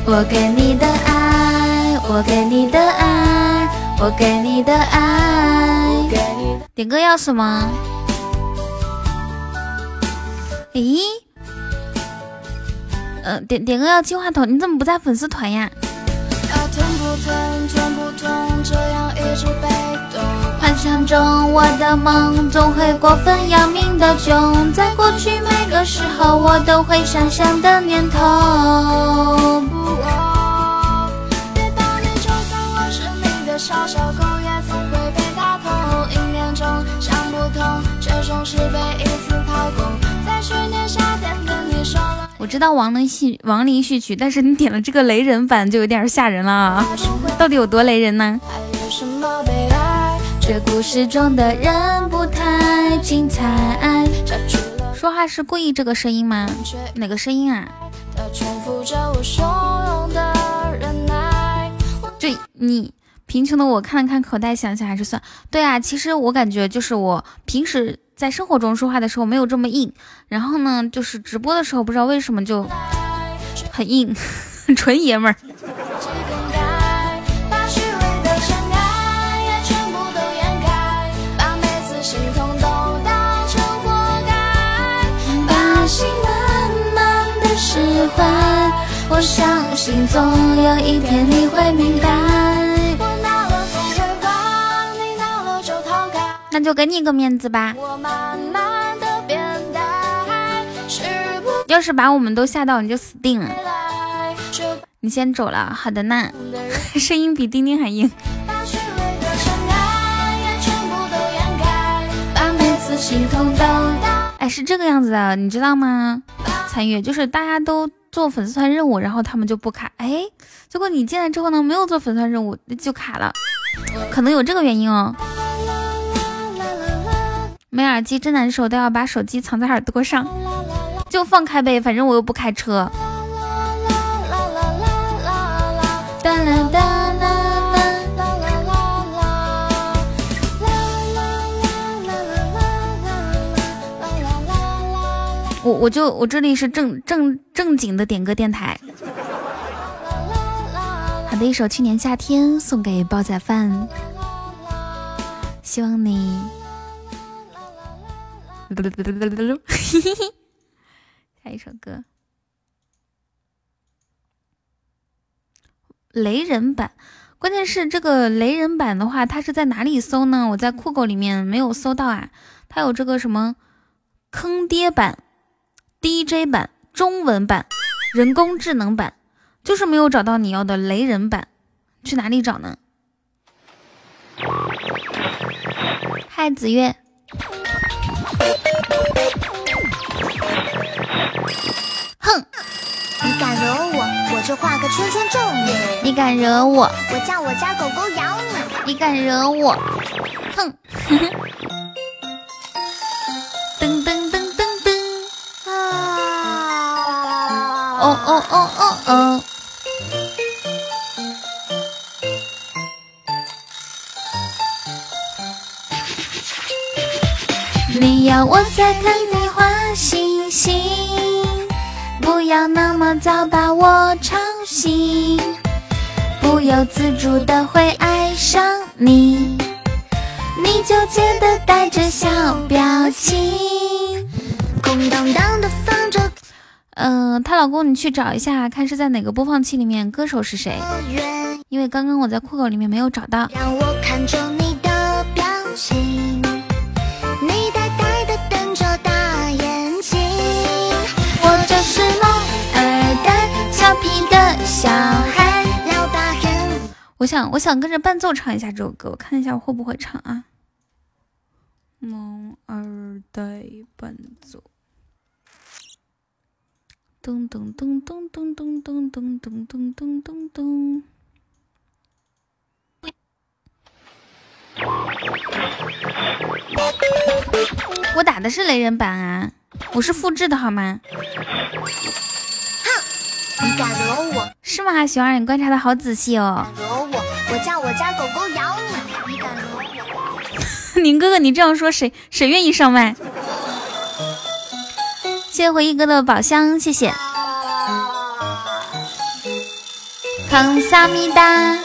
我给你的爱，我给你的爱，我给你的爱。点歌要什么？咦？嗯，点点歌要金话筒，你怎么不在粉丝团呀？啊，痛不痛？痛不痛？这样一直被动幻想中我的梦总会过分要命的囧，在过去每个时候我都会想象的念头。别抱怨，就算我是你的小小狗，也总会被打痛。一年中想不通，却总是被一次掏空。我知道亡灵序亡灵序曲，但是你点了这个雷人版就有点吓人了，[LAUGHS] 到底有多雷人呢？这故事中的人不太精彩。说话是故意这个声音吗？哪个声音啊？就你贫穷的我看了看口袋，想想还是算。对啊，其实我感觉就是我平时在生活中说话的时候没有这么硬，然后呢，就是直播的时候不知道为什么就很硬，[LAUGHS] 纯爷们儿。我相信总有一天你会明白。那就给你个面子吧。要是把我们都吓到，你就死定了。你先走了，好的呢。[LAUGHS] 声音比丁丁还硬。哎，是这个样子的，你知道吗？参与就是大家都。做粉丝团任务，然后他们就不卡，哎，结果你进来之后呢，没有做粉丝团任务就卡了，可能有这个原因哦。没耳机真难受，都要把手机藏在耳朵上，就放开呗，反正我又不开车。我我就我这里是正正正经的点歌电台。好的，一首《去年夏天》送给煲仔饭，希望你。[LAUGHS] 下一首歌，雷人版。关键是这个雷人版的话，它是在哪里搜呢？我在酷狗里面没有搜到啊。它有这个什么坑爹版。DJ 版、中文版、人工智能版，就是没有找到你要的雷人版，去哪里找呢？嗨，子月。哼，你敢惹我，我就画个圈圈咒你。你敢惹我，我叫我家狗狗咬你。你敢惹我，哼。噔噔噔噔噔！啊。哦哦哦哦哦！你要我再看你画星星，不要那么早把我吵醒，不由自主的会爱上你，你纠结的带着小表情，空荡荡的放着。嗯，她老公，你去找一下，看是在哪个播放器里面，歌手是谁？因为刚刚我在酷狗里面没有找到。让我看着我想，我想跟着伴奏唱一下这首歌，我看一下我会不会唱啊。萌二代伴奏。咚咚咚咚咚咚咚咚咚咚咚咚咚！我打的是雷人版啊，我是复制的好吗？哼，你敢惹我？是吗，熊二，你观察的好仔细哦。惹，我叫我家狗狗咬你。你敢惹我？宁哥哥，你这样说，谁谁愿意上麦？谢谢回忆哥的宝箱，谢谢。康萨米达，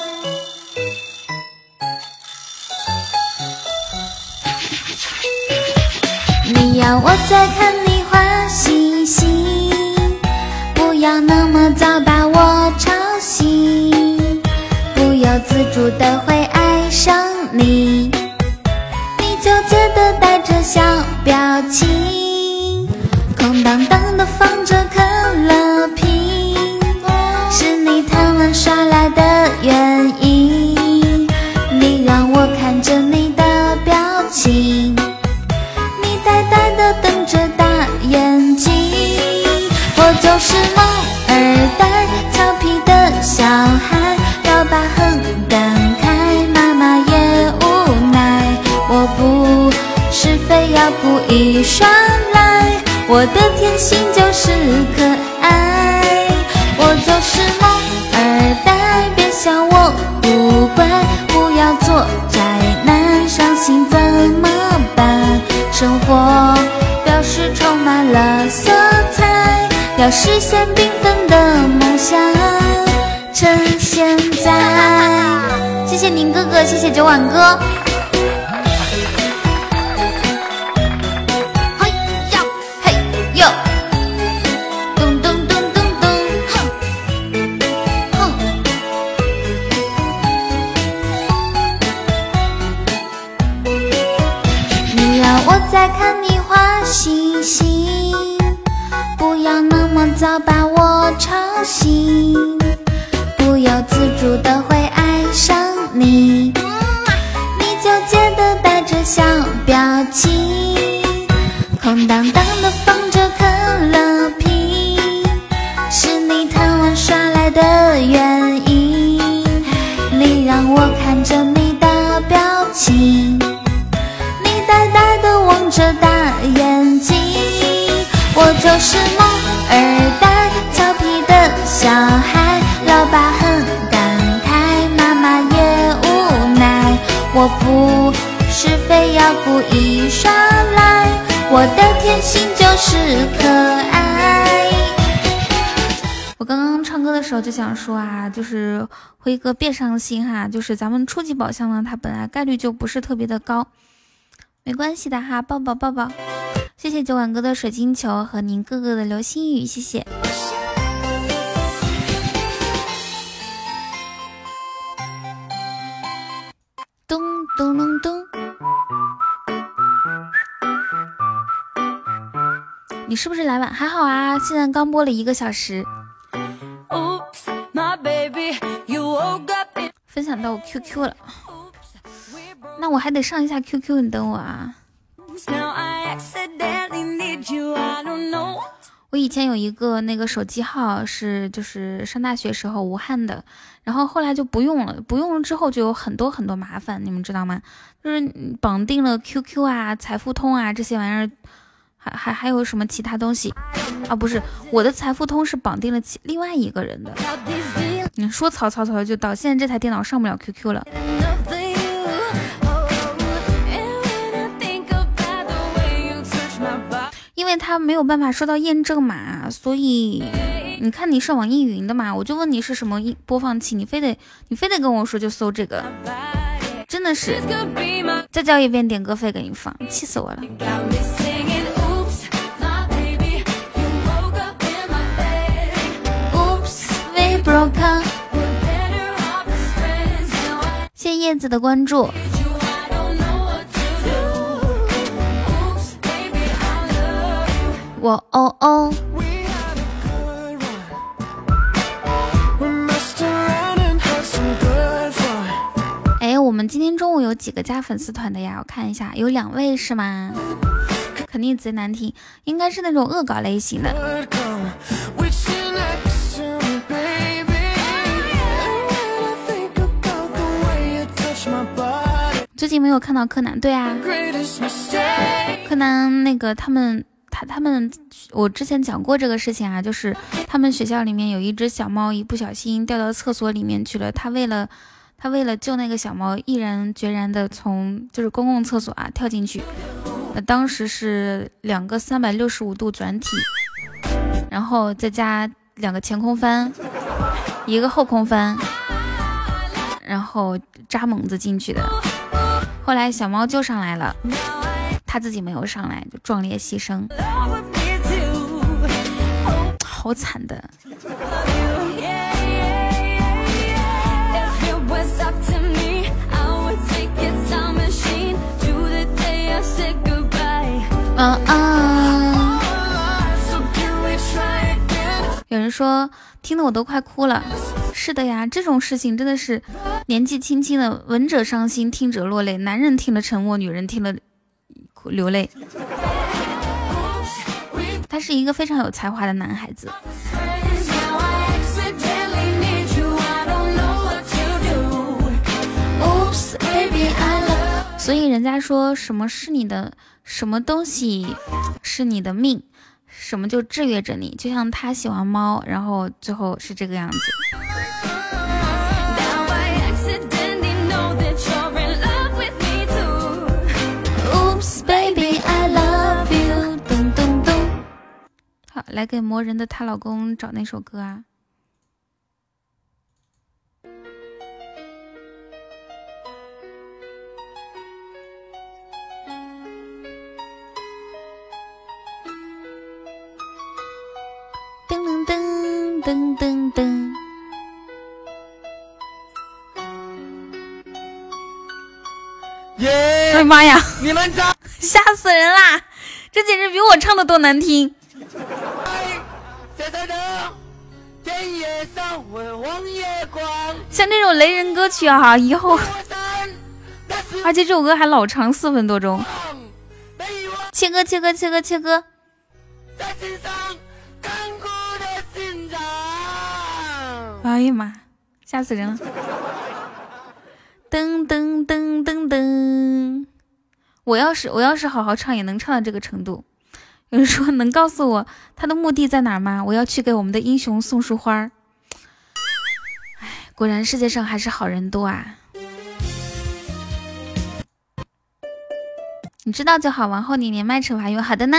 你要我再看自主的会爱上你，你纠结的带着小表情。空荡荡的放着可乐耍赖，我的天性就是可爱。我就是萌二代，别笑我不乖，不要做宅男，伤心怎么办？生活表示充满了色彩，要实现缤纷的梦想，趁现在。[LAUGHS] 谢谢宁哥哥，谢谢九晚哥。是可爱。我刚刚唱歌的时候就想说啊，就是辉哥别伤心哈，就是咱们初级宝箱呢，它本来概率就不是特别的高。没关系的哈，抱抱抱抱，谢谢九碗哥的水晶球和您哥哥的流星雨，谢谢。咚咚你是不是来晚？还好啊，现在刚播了一个小时。分享到我 QQ 了。那我还得上一下 QQ，你等我啊。我以前有一个那个手机号是就是上大学时候武汉的，然后后来就不用了，不用了之后就有很多很多麻烦，你们知道吗？就是绑定了 QQ 啊、财付通啊这些玩意儿，还还还有什么其他东西啊？不是，我的财付通是绑定了其另外一个人的。你说曹操曹操就到，现在这台电脑上不了 QQ 了。因为他没有办法收到验证码，所以你看你是网易云的嘛，我就问你是什么播放器，你非得你非得跟我说就搜这个，真的是再交一遍点歌费给你放，气死我了。谢谢叶子的关注。我哦哦。哎，我们今天中午有几个加粉丝团的呀？我看一下，有两位是吗？肯定贼难听，应该是那种恶搞类型的。最近没有看到柯南，对啊，柯南那个他们。他他们，我之前讲过这个事情啊，就是他们学校里面有一只小猫，一不小心掉到厕所里面去了。他为了他为了救那个小猫，毅然决然的从就是公共厕所啊跳进去。那当时是两个三百六十五度转体，然后再加两个前空翻，一个后空翻，然后扎猛子进去的。后来小猫救上来了。他自己没有上来就壮烈牺牲，好惨的。嗯嗯。有人说听得我都快哭了。是的呀，这种事情真的是年纪轻轻的，闻者伤心，听者落泪。男人听了沉默，女人听了。流泪，他是一个非常有才华的男孩子。所以人家说什么是你的，什么东西是你的命，什么就制约着你。就像他喜欢猫，然后最后是这个样子。来给磨人的她老公找那首歌啊？噔噔噔噔噔！耶！哎呀妈呀！你们 [LAUGHS] 吓死人啦！这简直比我唱的都难听。像这种雷人歌曲啊，以后，而且这首歌还老长，四分多钟。切歌，切歌，切歌，切歌。哎呀妈，吓死人了！噔噔噔噔噔。我要是我要是好好唱，也能唱到这个程度。有人说 [LAUGHS] 能告诉我他的墓地在哪儿吗？我要去给我们的英雄送束花。哎，果然世界上还是好人多啊！你知道就好，往后你连麦惩罚用好的呢。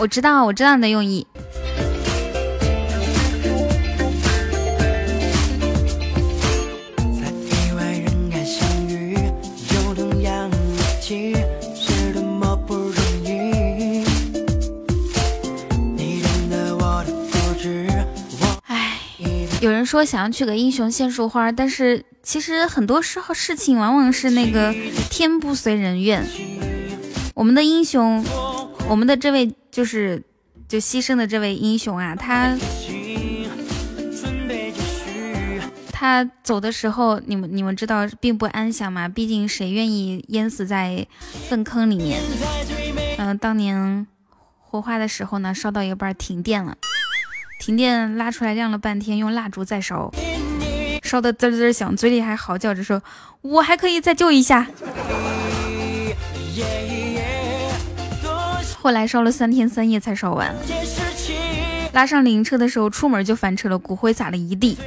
我知道，我知道你的用意。说想要去给英雄献束花，但是其实很多时候事情往往是那个天不随人愿。我们的英雄，我们的这位就是就牺牲的这位英雄啊，他他走的时候，你们你们知道并不安详嘛？毕竟谁愿意淹死在粪坑里面？嗯，当年火化的时候呢，烧到一半停电了。停电拉出来晾了半天，用蜡烛再烧，烧的滋滋响，嘴里还嚎叫着说：“我还可以再救一下。”后来烧了三天三夜才烧完。拉上灵车的时候，出门就翻车了，骨灰撒了一地。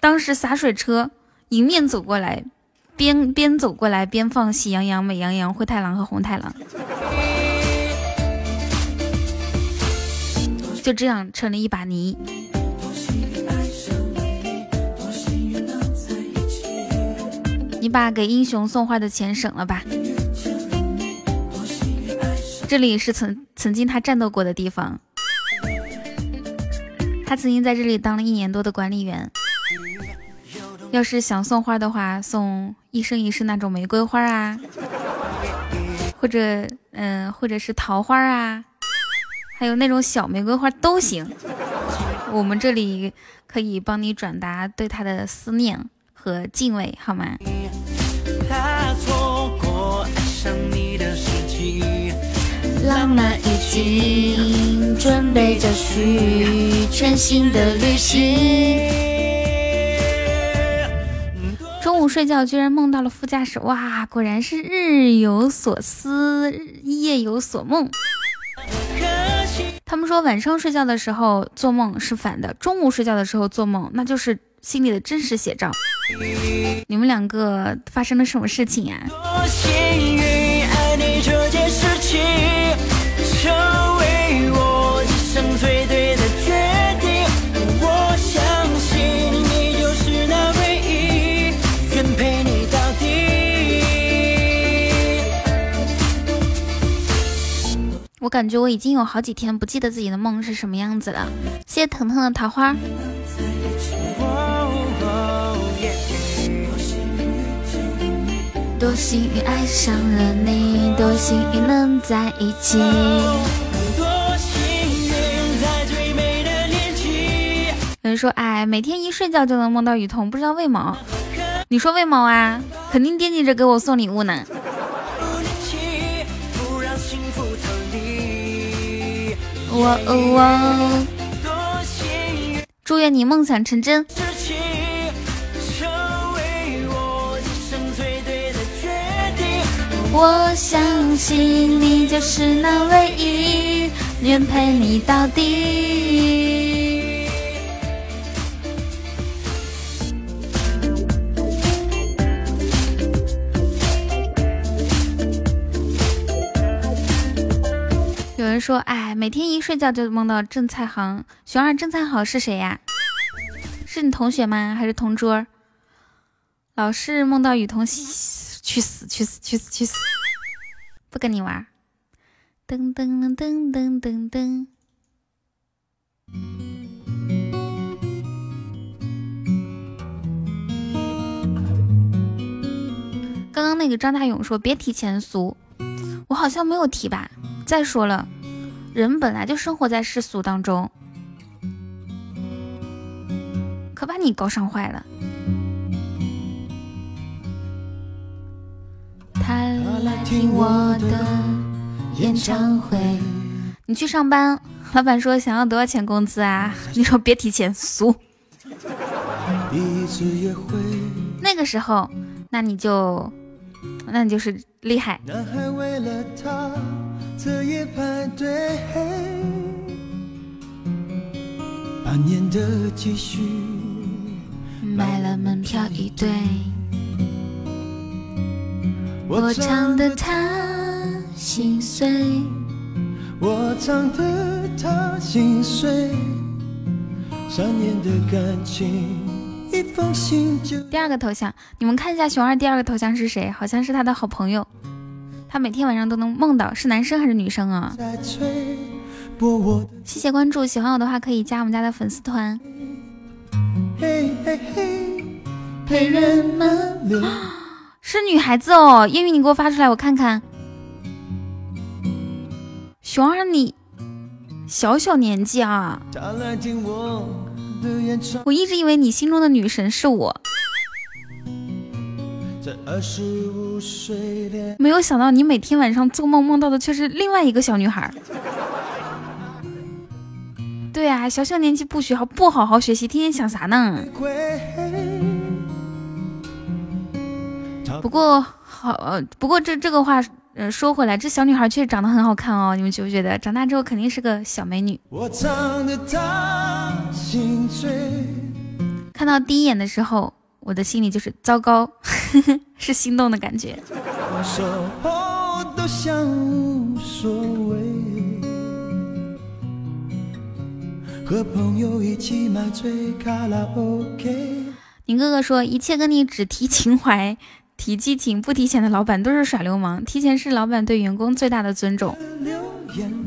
当时洒水车迎面走过来，边边走过来边放喜羊羊、美羊羊、灰太狼和红太狼。就这样成了一把泥。你把给英雄送花的钱省了吧。这里是曾曾经他战斗过的地方，他曾经在这里当了一年多的管理员。要是想送花的话，送一生一世那种玫瑰花啊，或者嗯，或者是桃花啊。还有那种小玫瑰花都行，我们这里可以帮你转达对他的思念和敬畏，好吗？浪漫已经准备着去全新的旅行。中午睡觉居然梦到了副驾驶，哇，果然是日有所思，夜有所梦。他们说晚上睡觉的时候做梦是反的，中午睡觉的时候做梦那就是心里的真实写照。你们两个发生了什么事情呀？我感觉我已经有好几天不记得自己的梦是什么样子了。谢谢腾腾的桃花。多幸运爱上了你，多幸运能在一起。多幸运在最美的年纪有人说，哎，每天一睡觉就能梦到雨桐，不知道为毛？你说为毛啊？肯定惦记着给我送礼物呢。哇哦哇！祝愿你梦想成真。我相信你就是那唯一，愿陪你到底。人说，哎，每天一睡觉就梦到郑菜行。熊二，郑菜好是谁呀？是你同学吗？还是同桌？老是梦到雨桐，去死去死去死去死！不跟你玩。噔噔噔噔噔噔。刚刚那个张大勇说别提前俗，我好像没有提吧？再说了，人本来就生活在世俗当中，可把你高尚坏了。他来听我的演唱会，你去上班，老板说想要多少钱工资啊？[LAUGHS] 你说别提钱，俗。那个时候，那你就。那你就是厉害。彻夜排队，半年的积蓄买了门票一对，我唱的他心碎，我唱的他心碎，三年的感情。一封信第二个头像，你们看一下熊二第二个头像是谁？好像是他的好朋友，他每天晚上都能梦到，是男生还是女生啊？谢谢关注，喜欢我的话可以加我们家的粉丝团。[GASPS] 是女孩子哦，英语你给我发出来我看看。熊二你小小年纪啊。我一直以为你心中的女神是我，没有想到你每天晚上做梦梦到的却是另外一个小女孩。对啊，小小年纪不学好，不好好学习，天天想啥呢？不过好，不过这这个话。嗯，说回来，这小女孩确实长得很好看哦，你们觉不觉得？长大之后肯定是个小美女。看到第一眼的时候，我的心里就是糟糕，[LAUGHS] 是心动的感觉。宁哥哥说，一切跟你只提情怀。提激情不提钱的老板都是耍流氓，提钱是老板对员工最大的尊重。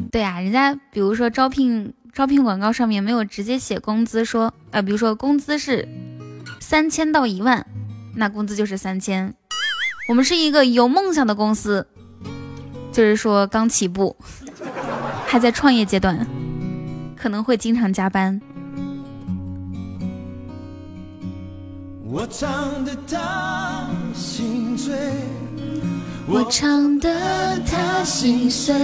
对啊，人家比如说招聘招聘广告上面没有直接写工资，说呃，比如说工资是三千到一万，那工资就是三千。我们是一个有梦想的公司，就是说刚起步，还在创业阶段，可能会经常加班。我唱的他心醉，我唱的他心碎。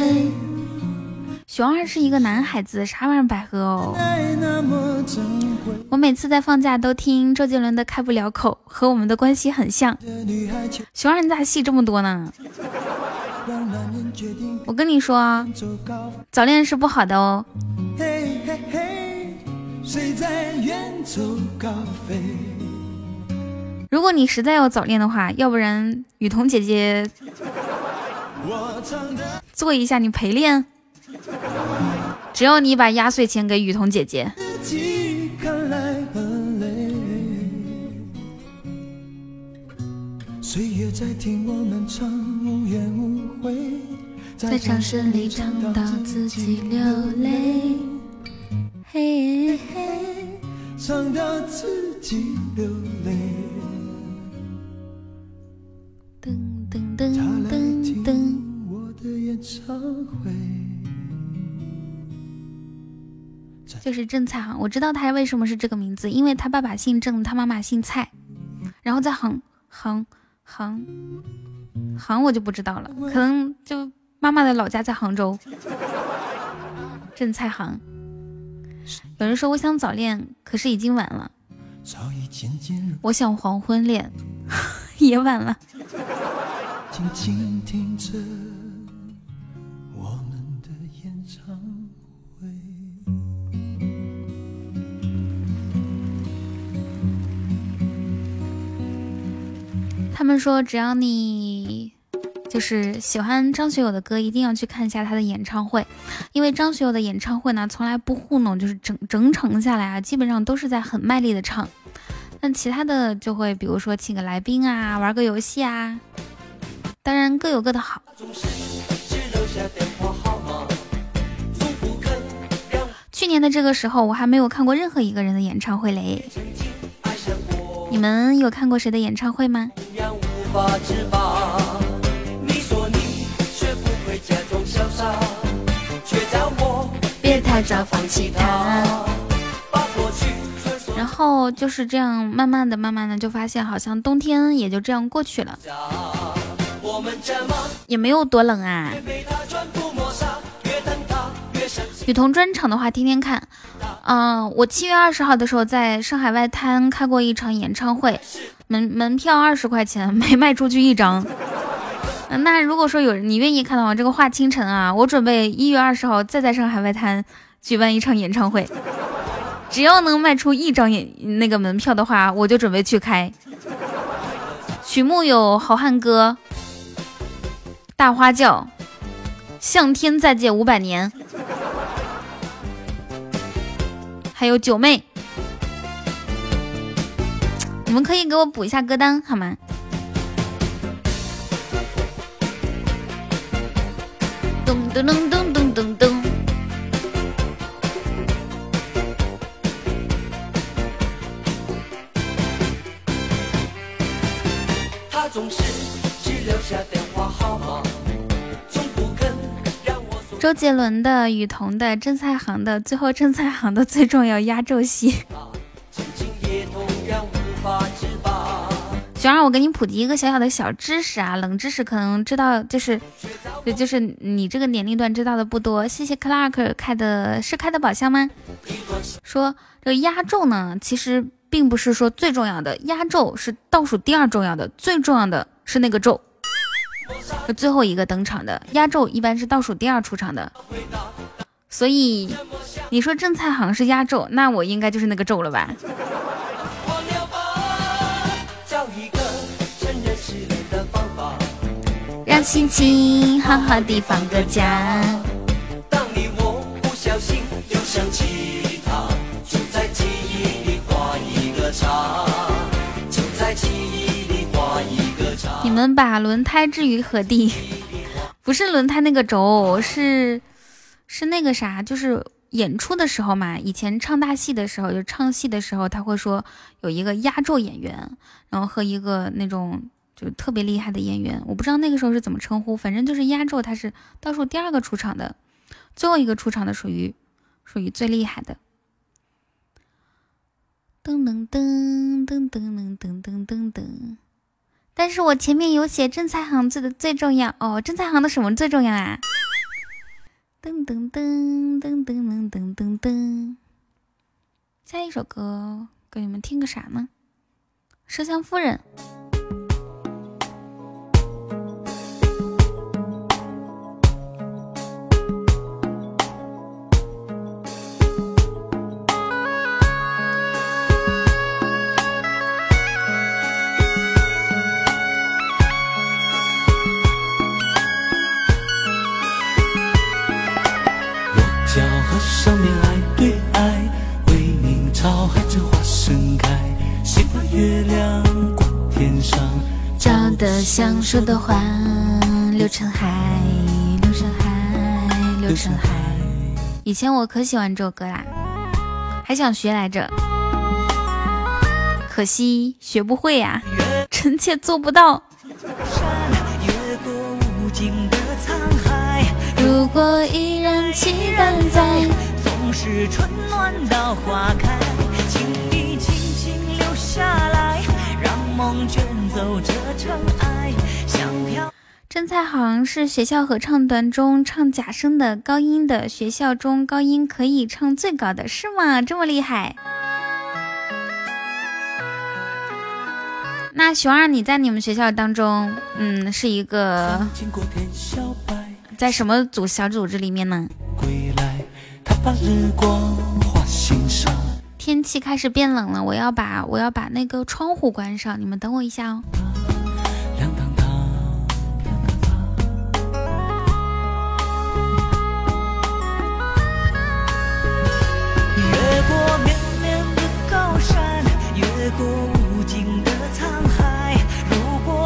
熊二是一个男孩子，啥玩意儿百合哦？我每次在放假都听周杰伦的《开不了口》，和我们的关系很像。熊二你咋戏这么多呢？我跟你说啊，早恋是不好的哦。如果你实在要早恋的话，要不然雨桐姐姐做一下你陪练，[LAUGHS] 只要你把压岁钱给雨桐姐姐。在掌声里唱到自己流泪，嘿嘿，唱到自己流泪。噔噔噔噔噔！就是郑菜行，我知道他为什么是这个名字，因为他爸爸姓郑，他妈妈姓蔡，然后在杭杭杭杭，我就不知道了，可能就妈妈的老家在杭州。郑菜行，有人说我想早恋，可是已经晚了。我想黄昏恋。[LAUGHS] 也晚了。他们说，只要你就是喜欢张学友的歌，一定要去看一下他的演唱会，因为张学友的演唱会呢，从来不糊弄，就是整整场下来啊，基本上都是在很卖力的唱。那其他的就会，比如说请个来宾啊，玩个游戏啊，当然各有各的好。去年的这个时候，我还没有看过任何一个人的演唱会嘞。你们有看过谁的演唱会吗？别太早放弃他。然后就是这样，慢慢的、慢慢的就发现，好像冬天也就这样过去了，也没有多冷啊。雨桐专场的话，天天看。嗯，我七月二十号的时候在上海外滩开过一场演唱会，门门票二十块钱，没卖出去一张。那如果说有你愿意看的话，这个华清晨啊，我准备一月二十号再在上海外滩举办一场演唱会，只要能卖出一张演那个门票的话，我就准备去开。曲目有《好汉歌》《大花轿》《向天再借五百年》。还有九妹，你们可以给我补一下歌单好吗？咚咚咚咚咚咚咚。他总是只留下电话号码。周杰伦的、雨桐的、郑菜航的，最后郑菜航的最重要压轴戏。熊儿，我给你普及一个小小的小知识啊，冷知识可能知道，就是，就是你这个年龄段知道的不多。谢谢 Clark 开的，是开的宝箱吗？说这个压轴呢，其实并不是说最重要的，压轴是倒数第二重要的，最重要的是那个咒。最后一个登场的压轴一般是倒数第二出场的，所以你说郑菜行是压轴，那我应该就是那个咒了吧？让心情好好的放个假。当你我不小心又想起他，就在记忆里画一个叉，们把轮胎置于何地？[LAUGHS] 不是轮胎那个轴，是是那个啥，就是演出的时候嘛。以前唱大戏的时候，就唱戏的时候，他会说有一个压轴演员，然后和一个那种就特别厉害的演员，我不知道那个时候是怎么称呼，反正就是压轴，他是倒数第二个出场的，最后一个出场的属于属于最厉害的。噔噔噔噔噔噔噔噔噔。但是我前面有写正财行最的最重要哦，正财行的什么最重要啊？噔噔噔噔噔噔噔噔，下一首歌给你们听个啥呢？麝香夫人。想说的话，流成海，流成海，流成海。以前我可喜欢这首歌啦，还想学来着，可惜学不会呀，臣妾做不到。如果依然期待在，总是春暖到花开，请你轻轻留下来，让梦卷走这尘埃。郑菜航是学校合唱团中唱假声的高音的，学校中高音可以唱最高的，是吗？这么厉害？那熊二，你在你们学校当中，嗯，是一个在什么组小组织里面呢？天气开始变冷了，我要把我要把那个窗户关上，你们等我一下哦。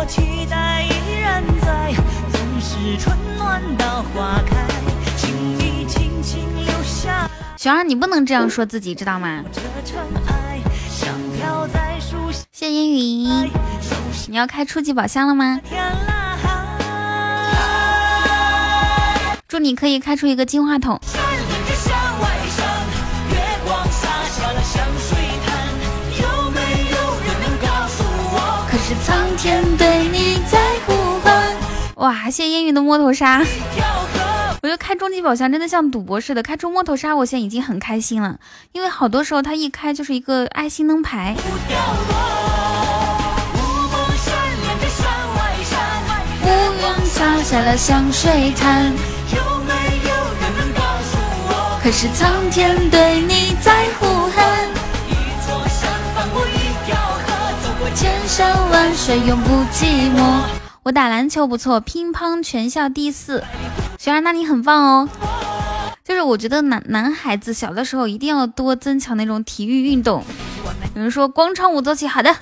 期待依然在，总是春暖到花开。熊二，你不能这样说自己，知道吗？谢谢烟云，你要开初级宝箱了吗？祝你可以开出一个金话筒。可是苍天对你在呼唤。哇，谢谢烟云的摸头杀。我觉得开终极宝箱真的像赌博似的，开出摸头杀，我现在已经很开心了，因为好多时候它一开就是一个爱心灯牌。乌云洒下了香水滩。可是苍天对你在呼喊。千山万水永不寂寞。我打篮球不错，乒乓全校第四。小二，那你很棒哦。就是我觉得男男孩子小的时候一定要多增强那种体育运动。有人说广场舞走起，好的，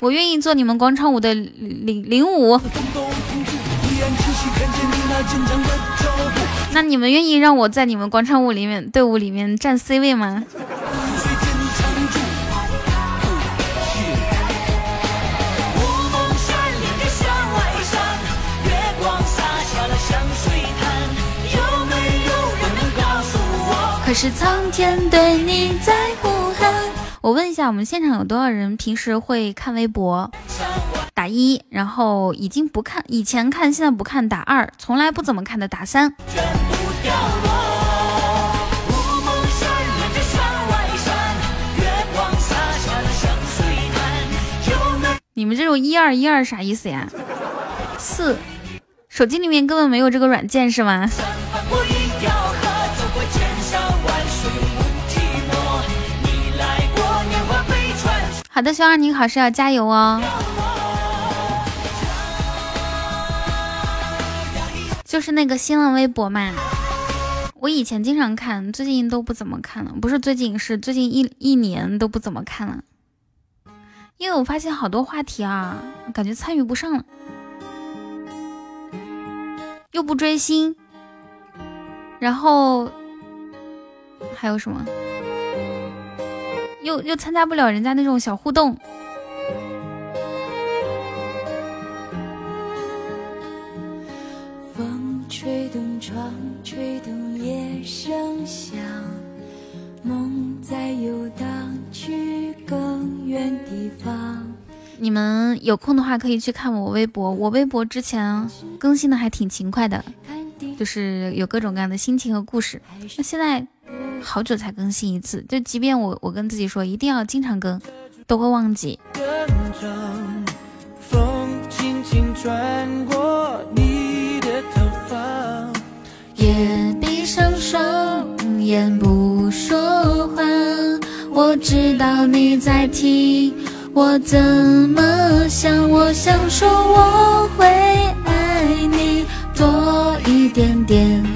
我愿意做你们广场舞的领领舞。那你们愿意让我在你们广场舞里面队伍里面占 C 位吗？可是苍天对你在呼喊。我问一下，我们现场有多少人平时会看微博？打一，然后已经不看，以前看，现在不看，打二，从来不怎么看的打三。你们这种一二一二啥意思呀？四，手机里面根本没有这个软件是吗？好的，熊二你考试要加油哦。就是那个新浪微博嘛，我以前经常看，最近都不怎么看了。不是最近，是最近一一年都不怎么看了。因为我发现好多话题啊，感觉参与不上了，又不追星，然后还有什么？又又参加不了人家那种小互动。风吹动窗，吹动夜声响，梦在游荡，去更远地方。你们有空的话可以去看我微博，我微博之前更新的还挺勤快的，就是有各种各样的心情和故事。那现在。好久才更新一次，就即便我我跟自己说一定要经常更，都会忘记。也闭上双眼不说话，我知道你在听我怎么想，我想说我会爱你多一点点。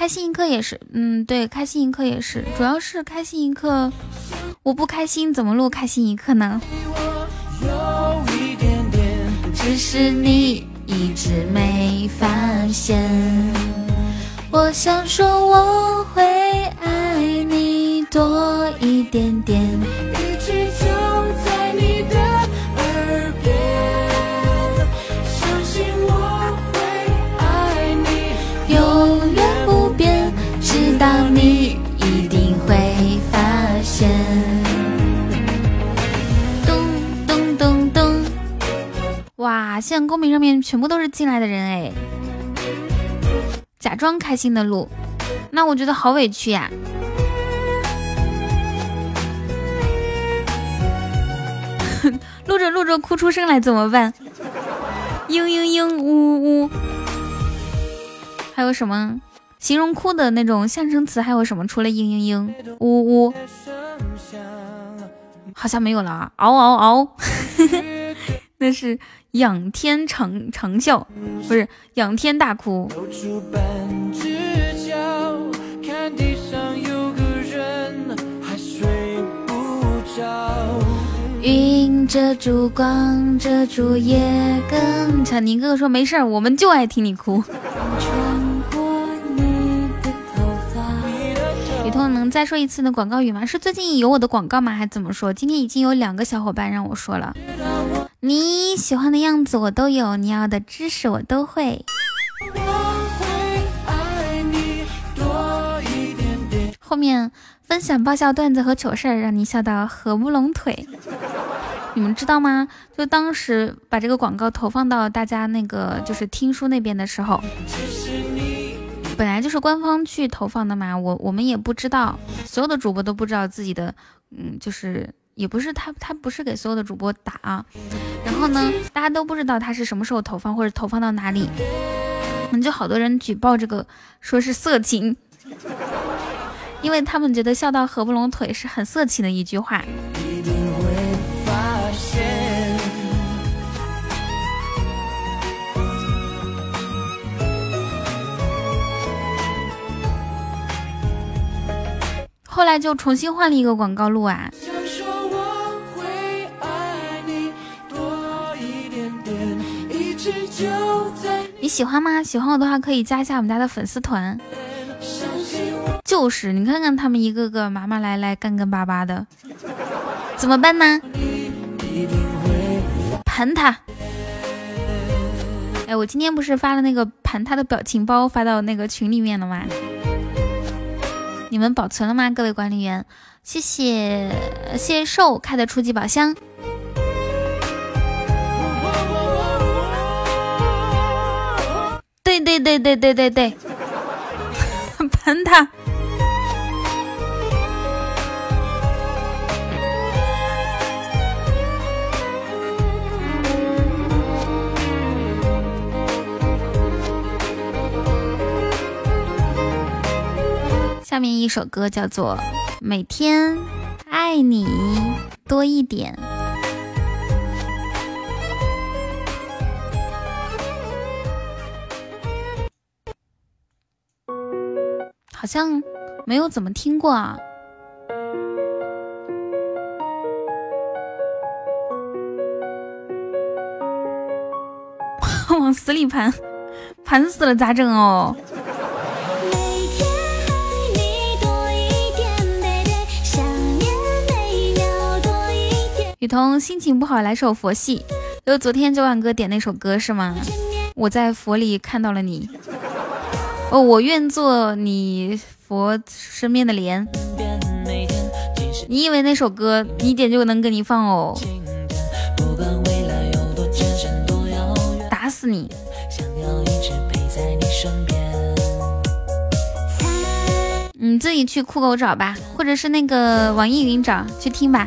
开心一刻也是，嗯，对，开心一刻也是，主要是开心一刻，我不开心怎么录开心一刻呢？只是你一直没发现。我想说我会爱你多一点点。一直就到你一定会发现。咚咚咚咚！哇，现在公屏上面全部都是进来的人哎，假装开心的录，那我觉得好委屈呀。[LAUGHS] 录着录着哭出声来怎么办？嘤嘤嘤，呜呜呜，还有什么？形容哭的那种象声词还有什么？除了嘤嘤嘤、呜呜，好像没有了啊！嗷嗷嗷，[LAUGHS] 那是仰天长长啸，不是仰天大哭。云遮住光，遮住夜更长。宁哥哥说没事儿，我们就爱听你哭。再说一次的广告语吗？是最近有我的广告吗？还怎么说？今天已经有两个小伙伴让我说了，你喜欢的样子我都有，你要的知识我都会。后面分享爆笑段子和糗事儿，让你笑到合不拢腿。你们知道吗？就当时把这个广告投放到大家那个就是听书那边的时候，本来就是官方去投放的嘛，我我们也不知道，所有的主播都不知道自己的，嗯，就是也不是他他不是给所有的主播打啊，然后呢，大家都不知道他是什么时候投放或者投放到哪里，们就好多人举报这个说是色情，[LAUGHS] 因为他们觉得笑到合不拢腿是很色情的一句话。后来就重新换了一个广告录啊！你喜欢吗？喜欢我的话可以加一下我们家的粉丝团。就是你看看他们一个个麻麻来来干干巴巴的，怎么办呢？盘他！哎，我今天不是发了那个盘他的表情包发到那个群里面了吗？你们保存了吗，各位管理员？谢谢谢谢兽开的初级宝箱。对对对对对对对，喷他。[LAUGHS] 下面一首歌叫做《每天爱你多一点》，好像没有怎么听过啊，[LAUGHS] 往死里盘，盘死了咋整哦？雨桐心情不好，来首佛系。就昨天九晚哥点那首歌是吗？我在佛里看到了你。哦，我愿做你佛身边的莲。你以为那首歌你点就能给你放哦？打死你！你自己去酷狗找吧，或者是那个网易云找去听吧。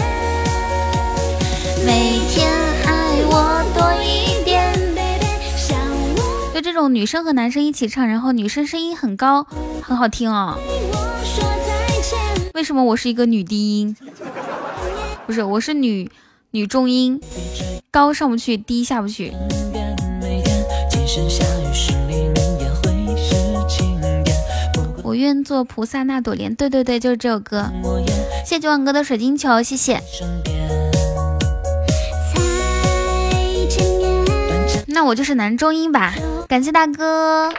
这种女生和男生一起唱，然后女生声音很高，很好听哦。为什么我是一个女低音？不是，我是女女中音，高上不去，低下不去。我愿做菩萨那朵莲。对对对，就是这首歌。谢谢九万哥的水晶球，谢谢。那我就是男中音吧，感谢大哥。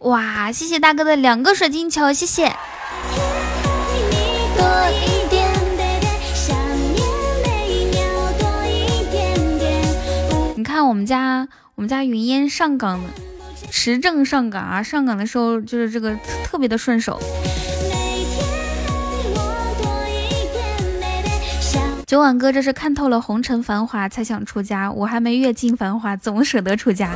哇，谢谢大哥的两个水晶球，谢谢。你看我们家，我们家云烟上岗的，持证上岗啊，上岗的时候就是这个特别的顺手。九晚哥，这是看透了红尘繁华才想出家，我还没阅尽繁华，怎么舍得出家？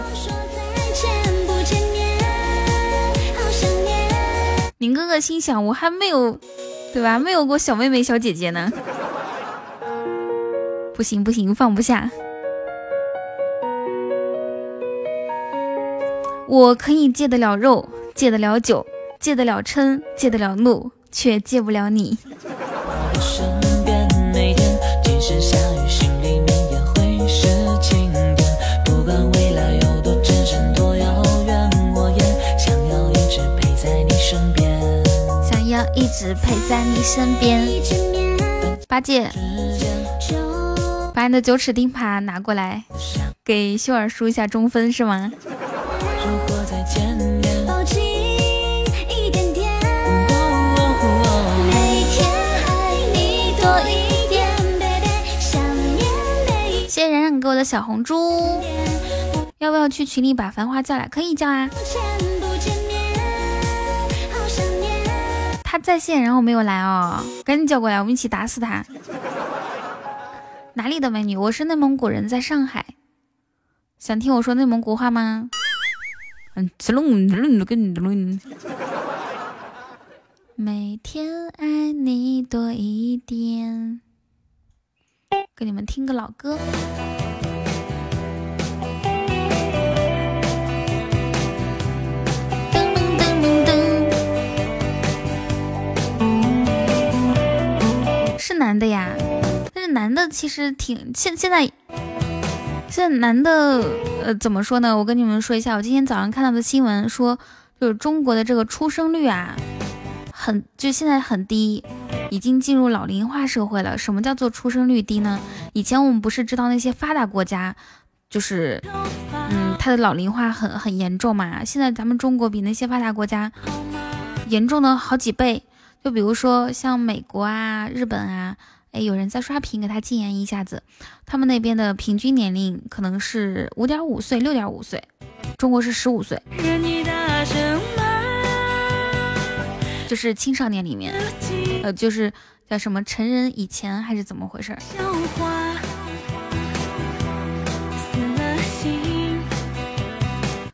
宁哥哥心想，我还没有，对吧？没有过小妹妹、小姐姐呢。不行不行，放不下。我可以戒得了肉，戒得了酒，戒得了嗔，戒得了怒，却戒不了你。一直陪在你身边，八戒，把你的九齿钉耙拿过来，给秀儿输一下中分是吗？谢谢冉冉给我的小红猪，要不要去群里把繁花叫来？可以叫啊。他在线，然后没有来哦，赶紧叫过来，我们一起打死他。哪里的美女？我是内蒙古人，在上海。想听我说内蒙古话吗？嗯，每天爱你多一点。给你们听个老歌。是男的呀，但是男的其实挺现现在现在男的呃怎么说呢？我跟你们说一下，我今天早上看到的新闻说，就是中国的这个出生率啊，很就现在很低，已经进入老龄化社会了。什么叫做出生率低呢？以前我们不是知道那些发达国家就是嗯它的老龄化很很严重嘛？现在咱们中国比那些发达国家严重的好几倍。就比如说像美国啊、日本啊，哎，有人在刷屏，给他禁言一下子。他们那边的平均年龄可能是五点五岁、六点五岁，中国是十五岁，就是青少年里面，呃，就是叫什么成人以前还是怎么回事？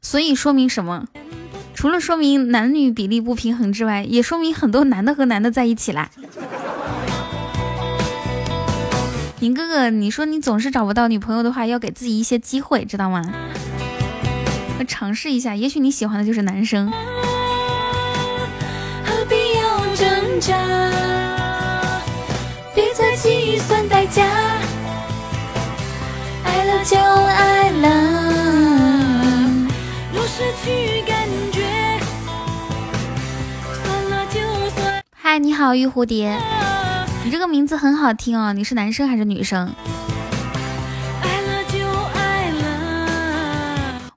所以说明什么？除了说明男女比例不平衡之外，也说明很多男的和男的在一起啦。宁哥哥，你说你总是找不到女朋友的话，要给自己一些机会，知道吗？尝试一下，也许你喜欢的就是男生。何必要挣扎？别再计算代价。爱了就爱了。若失去嗨，你好，玉蝴蝶，你这个名字很好听哦。你是男生还是女生？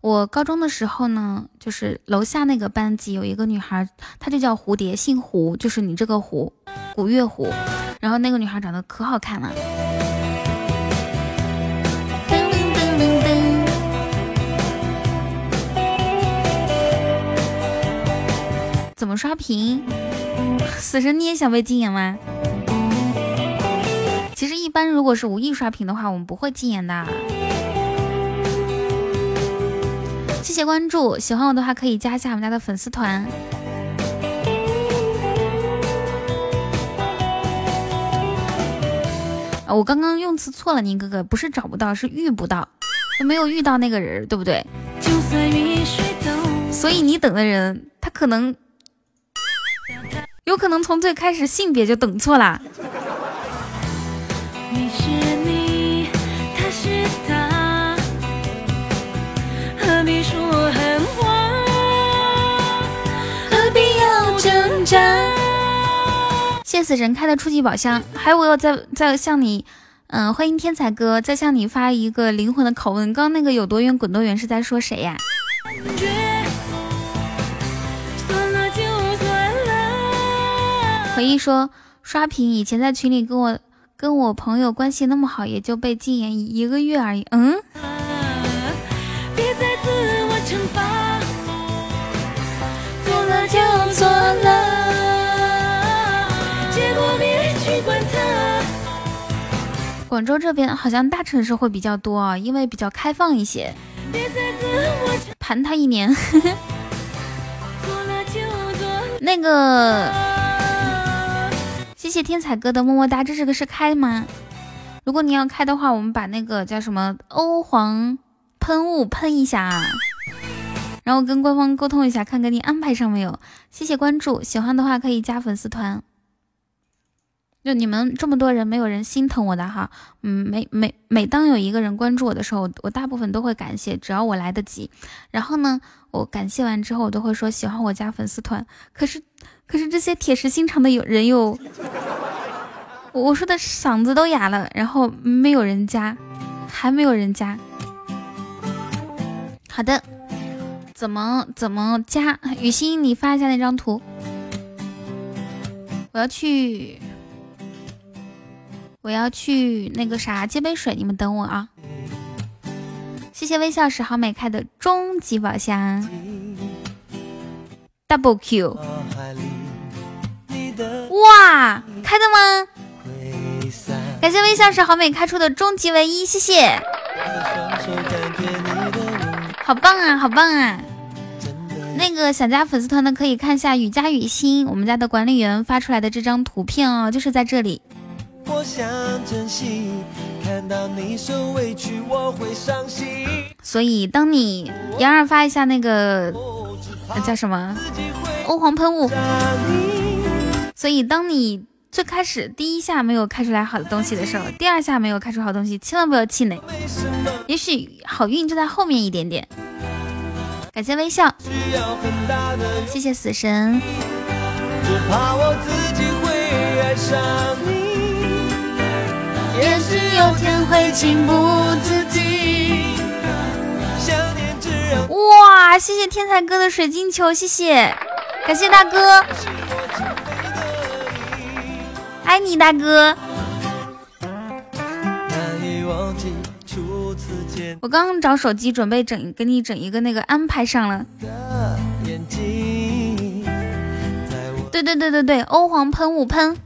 我高中的时候呢，就是楼下那个班级有一个女孩，她就叫蝴蝶，姓胡，就是你这个胡，古月胡。然后那个女孩长得可好看了。噔噔噔噔。怎么刷屏？死神，你也想被禁言吗？其实一般如果是无意刷屏的话，我们不会禁言的。谢谢关注，喜欢我的话可以加一下我们家的粉丝团。啊，我刚刚用词错了，宁哥哥，不是找不到，是遇不到，没有遇到那个人，对不对？所以你等的人，他可能。有可能从最开始性别就等错啦。谢死神开的初级宝箱，还有我要再再向你，嗯，欢迎天才哥，再向你发一个灵魂的拷问，刚刚那个有多远滚多远是在说谁呀？回忆说刷屏，以前在群里跟我跟我朋友关系那么好，也就被禁言一个月而已。嗯。广州这边好像大城市会比较多啊，因为比较开放一些。盘他一年。[LAUGHS] 那个。谢天才哥的么么哒，这是个是开吗？如果你要开的话，我们把那个叫什么欧皇喷雾喷一下啊，然后跟官方沟通一下，看给你安排上没有。谢谢关注，喜欢的话可以加粉丝团。就你们这么多人，没有人心疼我的哈。嗯，每每每当有一个人关注我的时候，我大部分都会感谢，只要我来得及。然后呢，我感谢完之后，我都会说喜欢我加粉丝团。可是，可是这些铁石心肠的有人又，我说的嗓子都哑了，然后没有人加，还没有人加。好的，怎么怎么加？雨欣，你发一下那张图，我要去。我要去那个啥接杯水，你们等我啊！谢谢微笑时好美开的终极宝箱，double Q，哇，开的吗？感谢微笑是好美开出的终极唯一，谢谢，好棒啊，好棒啊！那个想加粉丝团的可以看一下雨佳雨欣我们家的管理员发出来的这张图片哦，就是在这里。我想珍惜，看到你受委屈我会伤心。所以当你杨二发一下那个叫什么欧皇喷雾，所以当你最开始第一下没有开出来好的东西的时候，第二下没有开出好东西，千万不要气馁，也许好运就在后面一点点。感谢微笑，谢谢死神。只怕我自己会爱上你。也许有天会情不自禁。哇，谢谢天才哥的水晶球，谢谢，感谢大哥，爱你大哥。我刚刚找手机准备整，给你整一个那个安排上了。对对对对对，欧皇喷雾喷。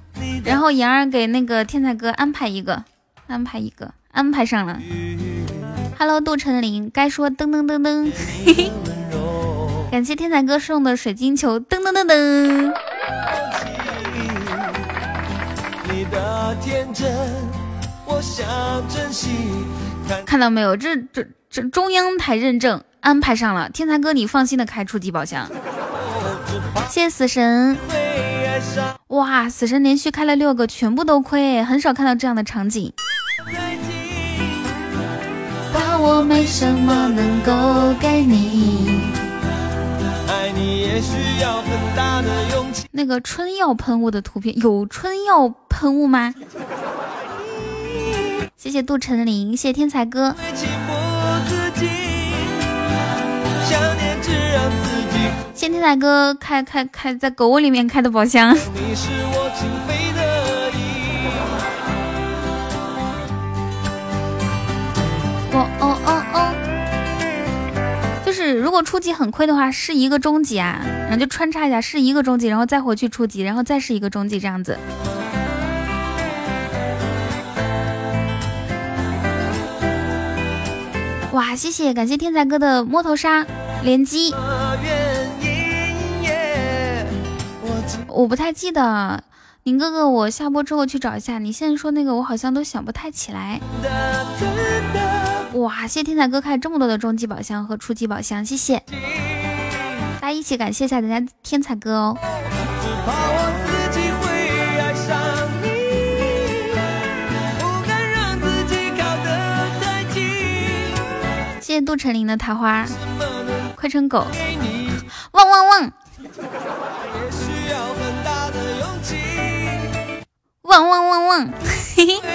然后妍儿给那个天才哥安排一个，安排一个，安排上了。Hello，杜晨林，该说噔噔噔噔，[LAUGHS] 感谢天才哥送的水晶球，噔噔噔噔。看到没有？这这这中央台认证安排上了，天才哥你放心的开初级宝箱。谢谢死神。哇，死神连续开了六个，全部都亏，很少看到这样的场景。把我没什么能够给你。那个春药喷雾的图片，有春药喷雾吗？谢谢杜晨林，谢谢天才哥。谢天才哥开开开在狗窝里面开的宝箱。哦哦哦哦，就是如果初级很亏的话，是一个中级啊，然后就穿插一下，是一个中级，然后再回去初级，然后再是一个中级这样子。哇，谢谢，感谢天才哥的摸头杀连击。我不太记得，宁哥哥，我下播之后去找一下。你现在说那个，我好像都想不太起来。哇，谢天才哥开这么多的终极宝箱和初级宝箱，谢谢大家一起感谢一下咱家天才哥哦。谢谢杜成林的桃花，快成狗，汪汪汪。汪汪汪汪！嘿嘿。[LAUGHS]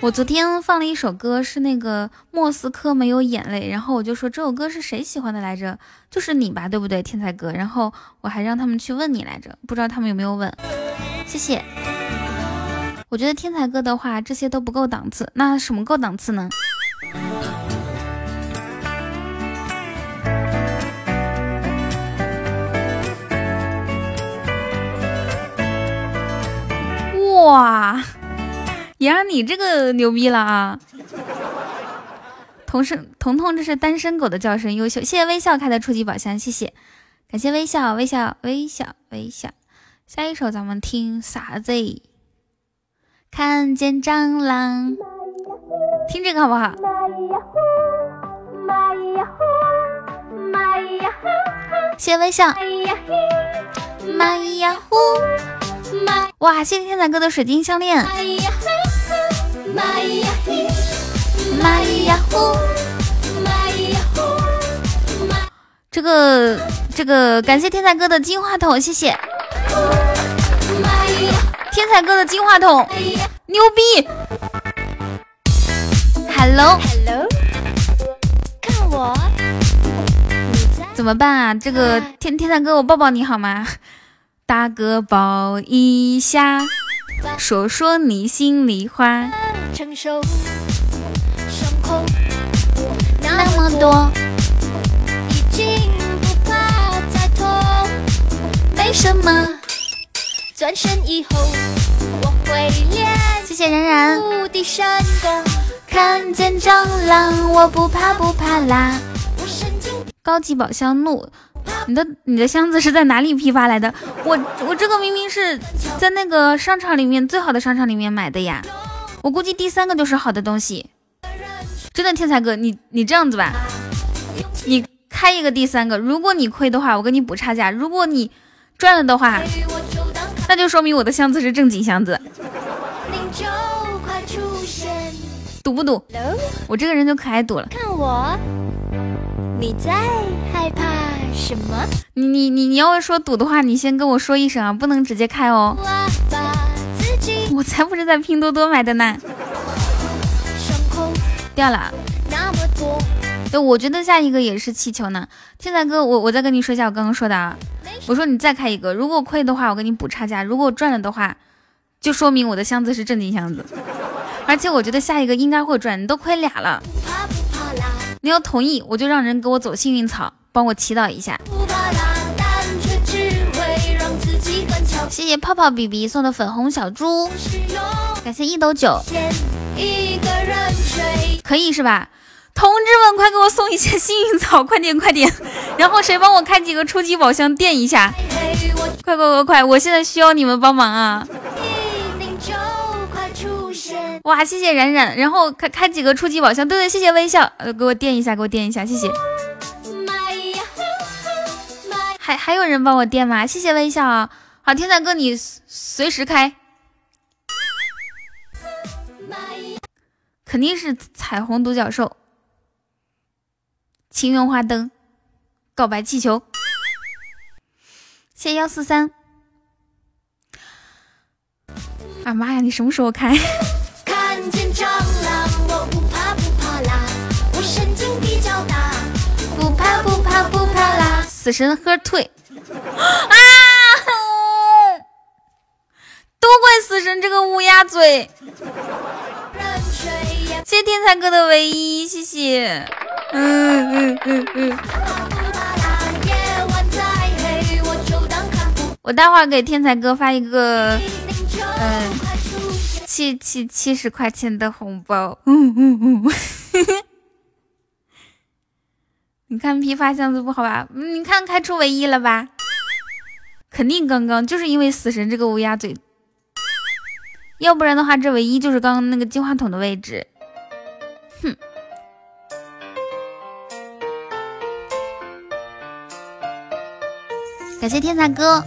我昨天放了一首歌，是那个莫斯科没有眼泪，然后我就说这首歌是谁喜欢的来着？就是你吧，对不对，天才哥？然后我还让他们去问你来着，不知道他们有没有问。谢谢。我觉得天才哥的话，这些都不够档次，那什么够档次呢？哇，妍儿你这个牛逼了啊！童声彤彤这是单身狗的叫声，优秀！谢谢微笑开的初级宝箱，谢谢，感谢微笑微笑微笑微笑。下一首咱们听啥子？看见蟑螂，听这个好不好？谢谢微笑。玛呀呼，哇！谢谢天才哥的水晶项链。这个这个，感谢天才哥的金话筒，谢谢。天才哥的金话筒，牛逼！Hello Hello，看我，怎么办啊？这个天天才哥，我抱抱你好吗？大哥抱一下，说说你心里话。承受伤口那么多，已经不怕再痛，没什么。转身以后，我会练。谢谢冉冉。无敌神功，看见蟑螂，我不怕不怕啦。高级宝箱怒。你的你的箱子是在哪里批发来的？我我这个明明是在那个商场里面最好的商场里面买的呀。我估计第三个就是好的东西。真的天才哥，你你这样子吧，你开一个第三个，如果你亏的话，我给你补差价；如果你赚了的话，那就说明我的箱子是正经箱子。赌不赌？我这个人就可爱赌了。看我，你在害怕。什么？你你你你要说赌的话，你先跟我说一声啊，不能直接开哦。我才不是在拼多多买的呢。掉了。对，我觉得下一个也是气球呢。天才哥，我我再跟你说一下我刚刚说的啊。我说你再开一个，如果亏的话，我给你补差价；如果赚了的话，就说明我的箱子是正经箱子。而且我觉得下一个应该会赚，你都亏俩了。你要同意，我就让人给我走幸运草。帮我祈祷一下，谢谢泡泡 BB 送的粉红小猪，感谢一斗酒，可以是吧？同志们，快给我送一些幸运草，快点快点！[LAUGHS] 然后谁帮我开几个初级宝箱垫一下？快快快快！我现在需要你们帮忙啊！哇，谢谢冉冉，然后开开几个初级宝箱，对对，谢谢微笑，呃，给我垫一下，给我垫一下，谢谢。还还有人帮我垫吗？谢谢微笑啊。好，天才哥你随时开，肯定是彩虹独角兽、情缘花灯、告白气球。谢幺四三。啊妈呀，你什么时候开？死神喝退啊！都怪死神这个乌鸦嘴！谢谢天才哥的唯一，谢谢。嗯嗯嗯嗯。我待会儿给天才哥发一个，嗯，七七七十块钱的红包。嗯嗯嗯。[LAUGHS] 你看批发箱子不好吧？你看开出唯一了吧？肯定刚刚就是因为死神这个乌鸦嘴，要不然的话这唯一就是刚刚那个金话筒的位置。哼！感谢天才哥。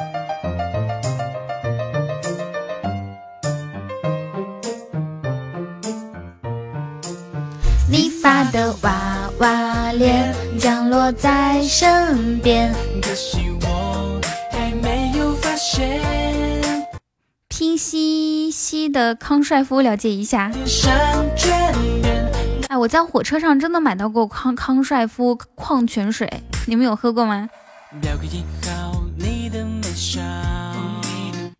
你发的娃娃脸降落在身边，可惜我还没有发现。拼夕夕的康帅夫了解一下。哎，我在火车上真的买到过康康帅夫矿泉水，你们有喝过吗？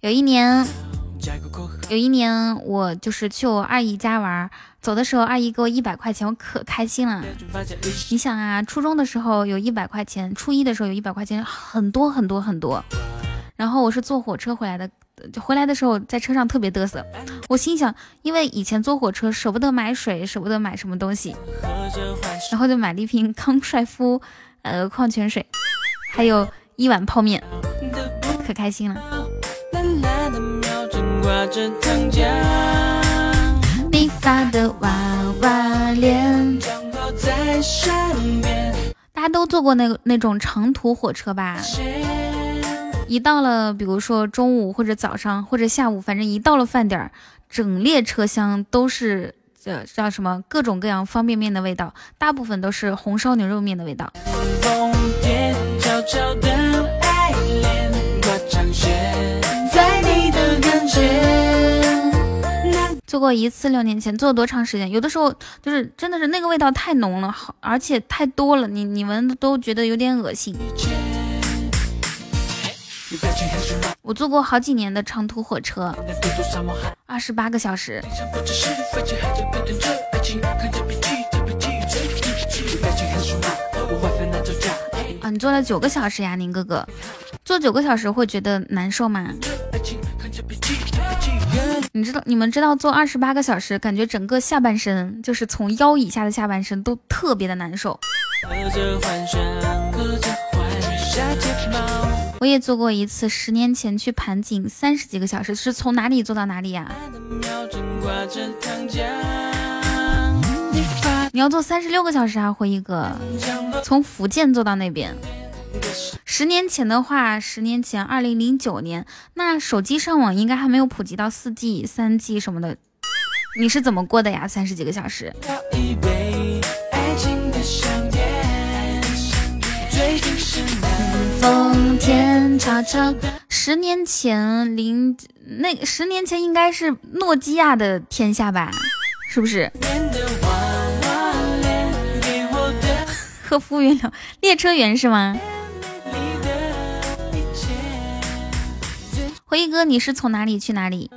有一年。有一年，我就是去我二姨家玩，走的时候二姨给我一百块钱，我可开心了。你想啊，初中的时候有一百块钱，初一的时候有一百块钱，很多很多很多。然后我是坐火车回来的，回来的时候在车上特别嘚瑟。我心想，因为以前坐火车舍不得买水，舍不得买什么东西，然后就买了一瓶康帅夫呃矿泉水，还有一碗泡面，可开心了。发的娃娃脸。大家都坐过那个那种长途火车吧？一到了，比如说中午或者早上或者下午，反正一到了饭点儿，整列车厢都是叫叫什么各种各样方便面的味道，大部分都是红烧牛肉面的味道。做过一次，六年前做了多长时间？有的时候就是真的是那个味道太浓了，好而且太多了，你你们都觉得有点恶心。我坐过好几年的长途火车，二十八个小时。啊，你坐了九个小时呀，宁哥哥，坐九个小时会觉得难受吗？你知道你们知道坐二十八个小时，感觉整个下半身就是从腰以下的下半身都特别的难受。我也做过一次，十年前去盘锦，三十几个小时，是从哪里坐到哪里呀？你要坐三十六个小时啊，回一哥，从福建坐到那边。十年前的话，十年前，二零零九年，那手机上网应该还没有普及到四 G、三 G 什么的。你是怎么过的呀？三十几个小时。十年前，零那十年前应该是诺基亚的天下吧？是不是？和 [LAUGHS] 服务员聊，列车员是吗？回忆哥，你是从哪里去哪里？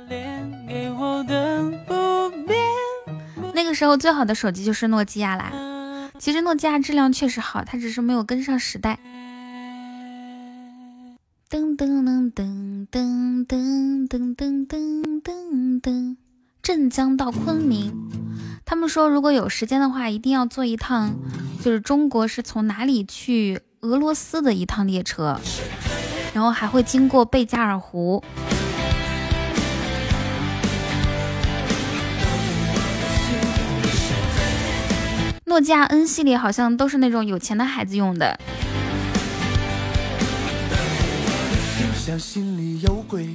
那个时候最好的手机就是诺基亚啦。其实诺基亚质量确实好，它只是没有跟上时代。噔噔噔噔噔噔噔噔噔噔，镇江到昆明。他们说，如果有时间的话，一定要坐一趟，就是中国是从哪里去俄罗斯的一趟列车。然后还会经过贝加尔湖。诺基亚 N 系列好像都是那种有钱的孩子用的。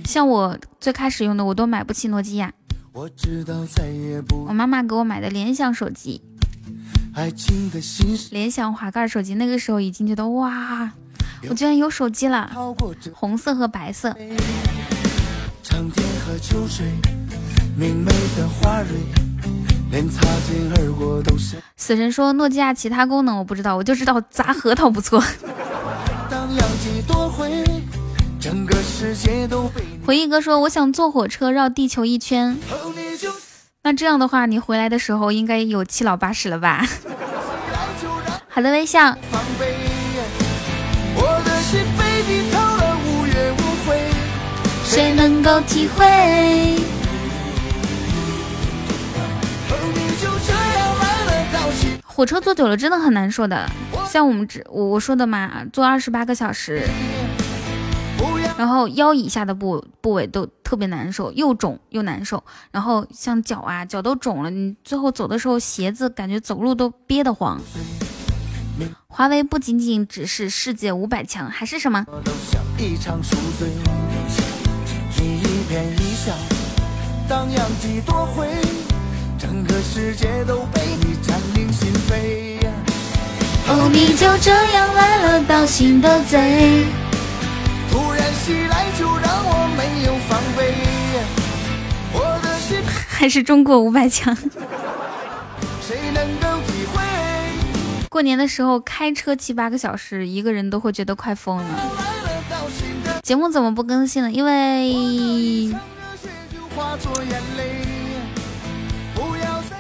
像我最开始用的，我都买不起诺基亚。我妈妈给我买的联想手机，联想滑盖手机，那个时候已经觉得哇。我居然有手机了，红色和白色。死神说诺基亚其他功能我不知道，我就知道砸核桃不错。回忆哥说我想坐火车绕地球一圈，那这样的话你回来的时候应该有七老八十了吧？[LAUGHS] 好的，微笑。谁能够体会？火车坐久了真的很难受的，像我们这我我说的嘛，坐二十八个小时，然后腰以下的部部位都特别难受，又肿又难受，然后像脚啊，脚都肿了，你最后走的时候鞋子感觉走路都憋得慌。华为不仅仅只是世界五百强，还是什么？当阳气多回，整个世界都被你占领心扉。哦，你就这样来了道心的贼，突然袭来就让我没有防备。我的心还是中国五百强。谁能够体会？过年的时候开车七八个小时，一个人都会觉得快疯了。节目怎么不更新了？因为。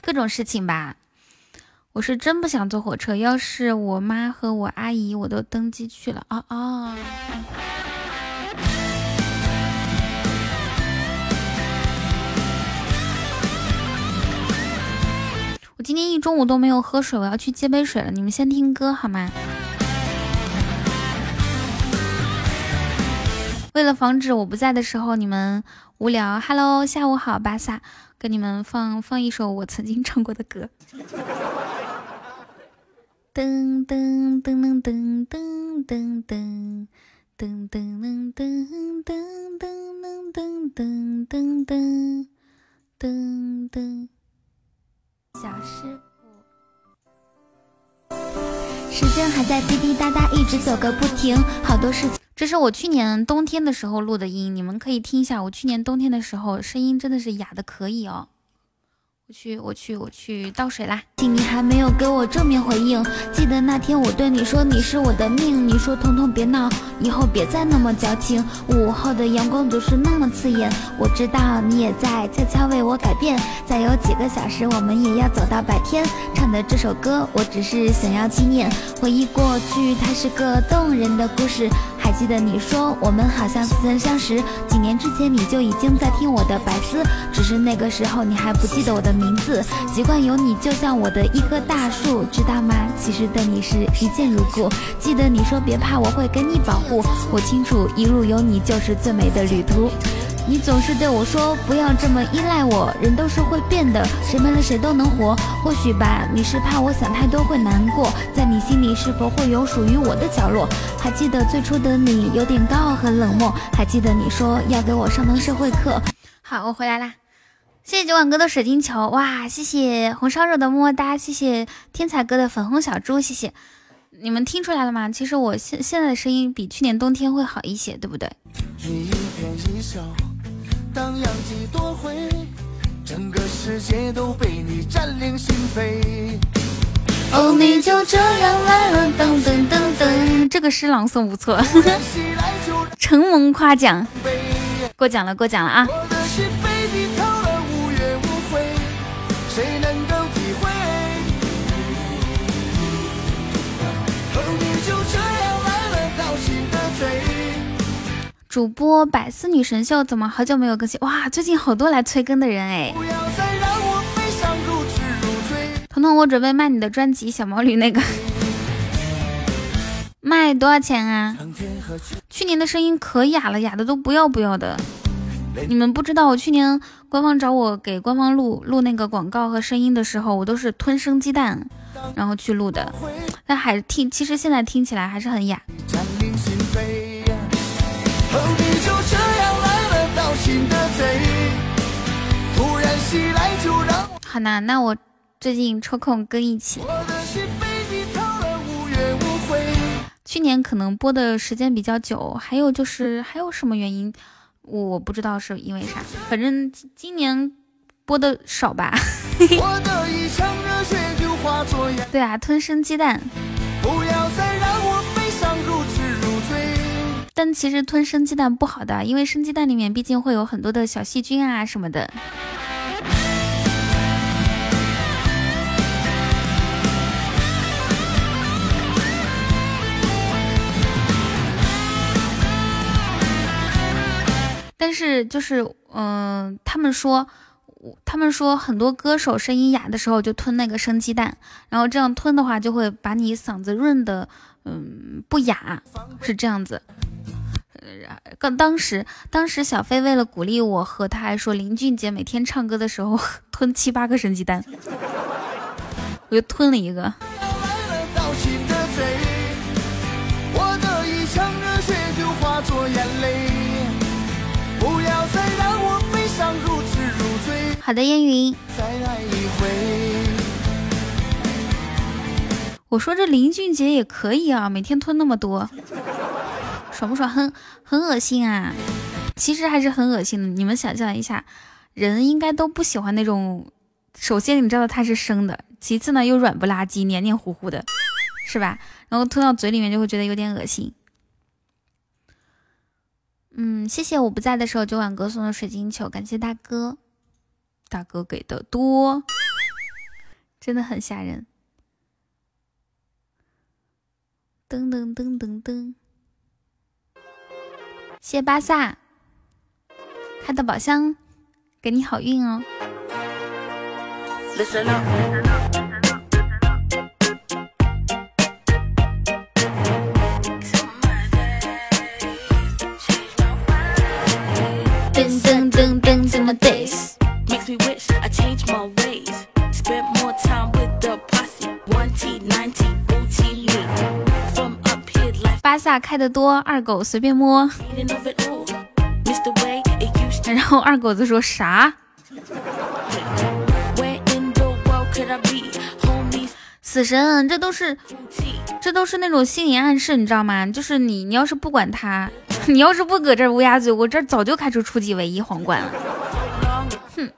各种事情吧，我是真不想坐火车。要是我妈和我阿姨我都登机去了啊啊！我今天一中午都没有喝水，我要去接杯水了。你们先听歌好吗？为了防止我不在的时候你们无聊，Hello，下午好，巴萨，给你们放放一首我曾经唱过的歌。噔噔噔噔噔噔噔噔噔噔噔噔噔噔噔噔噔噔噔。小事。时间还在滴滴答答，一直走个不停，好多事情。这是我去年冬天的时候录的音，你们可以听一下。我去年冬天的时候，声音真的是哑的可以哦。去，我去，我去倒水啦！你还没有给我正面回应。记得那天我对你说你是我的命，你说彤彤别闹，以后别再那么矫情。午后的阳光总是那么刺眼，我知道你也在悄悄为我改变。再有几个小时，我们也要走到白天。唱的这首歌，我只是想要纪念，回忆过去，它是个动人的故事。还记得你说我们好像似曾相识，几年之前你就已经在听我的白丝，只是那个时候你还不记得我的名名字。习惯有你就像我的一棵大树，知道吗？其实对你是一见如故。记得你说别怕，我会给你保护。我清楚一路有你就是最美的旅途。你总是对我说不要这么依赖我，人都是会变的，谁没了谁都能活。或许吧，你是怕我想太多会难过，在你心里是否会有属于我的角落？还记得最初的你有点高傲和冷漠，还记得你说要给我上堂社会课。好，我回来啦，谢谢九碗哥的水晶球，哇，谢谢红烧肉的么么哒，谢谢天才哥的粉红小猪，谢谢。你们听出来了吗？其实我现现在的声音比去年冬天会好一些，对不对？当阳气夺回，整个世界都被你占领心扉。哦，你就这样来了，噔噔噔噔，这个诗朗诵不错，[LAUGHS] 承蒙夸奖，过奖了，过奖了啊！主播百思女神秀怎么好久没有更新？哇，最近好多来催更的人哎！彤彤，我准备卖你的专辑《小毛驴》那个，[LAUGHS] 卖多少钱啊？去年的声音可哑了，哑的都不要不要的。你们不知道，我去年官方找我给官方录录那个广告和声音的时候，我都是吞生鸡蛋然后去录的，但还听，其实现在听起来还是很哑。好呐，那我最近抽空跟一起。去年可能播的时间比较久，还有就是还有什么原因，我不知道是因为啥，反正今年播的少吧。对啊，吞生鸡蛋。但其实吞生鸡蛋不好的，因为生鸡蛋里面毕竟会有很多的小细菌啊什么的。但是就是，嗯，他们说，他们说很多歌手声音哑的时候就吞那个生鸡蛋，然后这样吞的话就会把你嗓子润的，嗯，不哑，是这样子。呃刚当时，当时小飞为了鼓励我和他，还说林俊杰每天唱歌的时候 [LAUGHS] 吞七八个生鸡蛋，[LAUGHS] 我就吞了一个。好的，烟云。我说这林俊杰也可以啊，每天吞那么多。爽不爽？很很恶心啊！其实还是很恶心的。你们想象一下，人应该都不喜欢那种。首先你知道它是生的，其次呢又软不拉几、黏黏糊糊的，是吧？然后吞到嘴里面就会觉得有点恶心。嗯，谢谢我不在的时候九晚哥送的水晶球，感谢大哥，大哥给的多，真的很吓人。噔噔噔噔噔。谢巴萨开的宝箱，给你好运哦。the。巴萨开的多，二狗随便摸。然后二狗子说啥？死神，这都是这都是那种心理暗示，你知道吗？就是你，你要是不管他，你要是不搁这乌鸦嘴，我这早就开出初级唯一皇冠了。哼。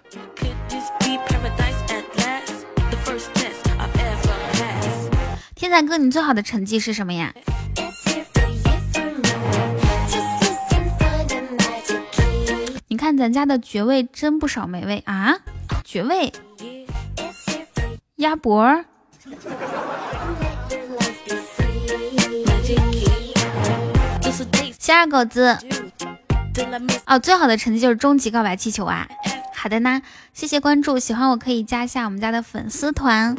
天才哥，你最好的成绩是什么呀？你看咱家的爵位真不少，美味啊！爵位，鸭脖。小二狗子，哦，最好的成绩就是终极告白气球啊！好的呢，谢谢关注，喜欢我可以加一下我们家的粉丝团。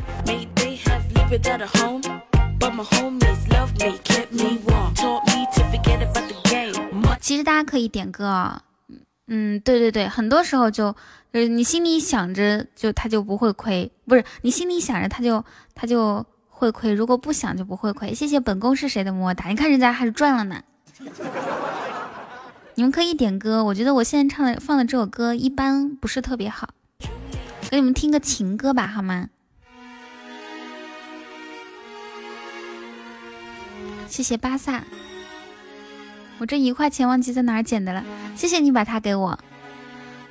其实大家可以点歌。嗯，对对对，很多时候就，就是你心里想着，就他就不会亏，不是你心里想着他就他就会亏，如果不想就不会亏。谢谢本宫是谁的么么哒，你看人家还是赚了呢。你们可以点歌，我觉得我现在唱的放的这首歌一般不是特别好，给你们听个情歌吧，好吗？谢谢巴萨。我这一块钱忘记在哪儿捡的了，谢谢你把它给我。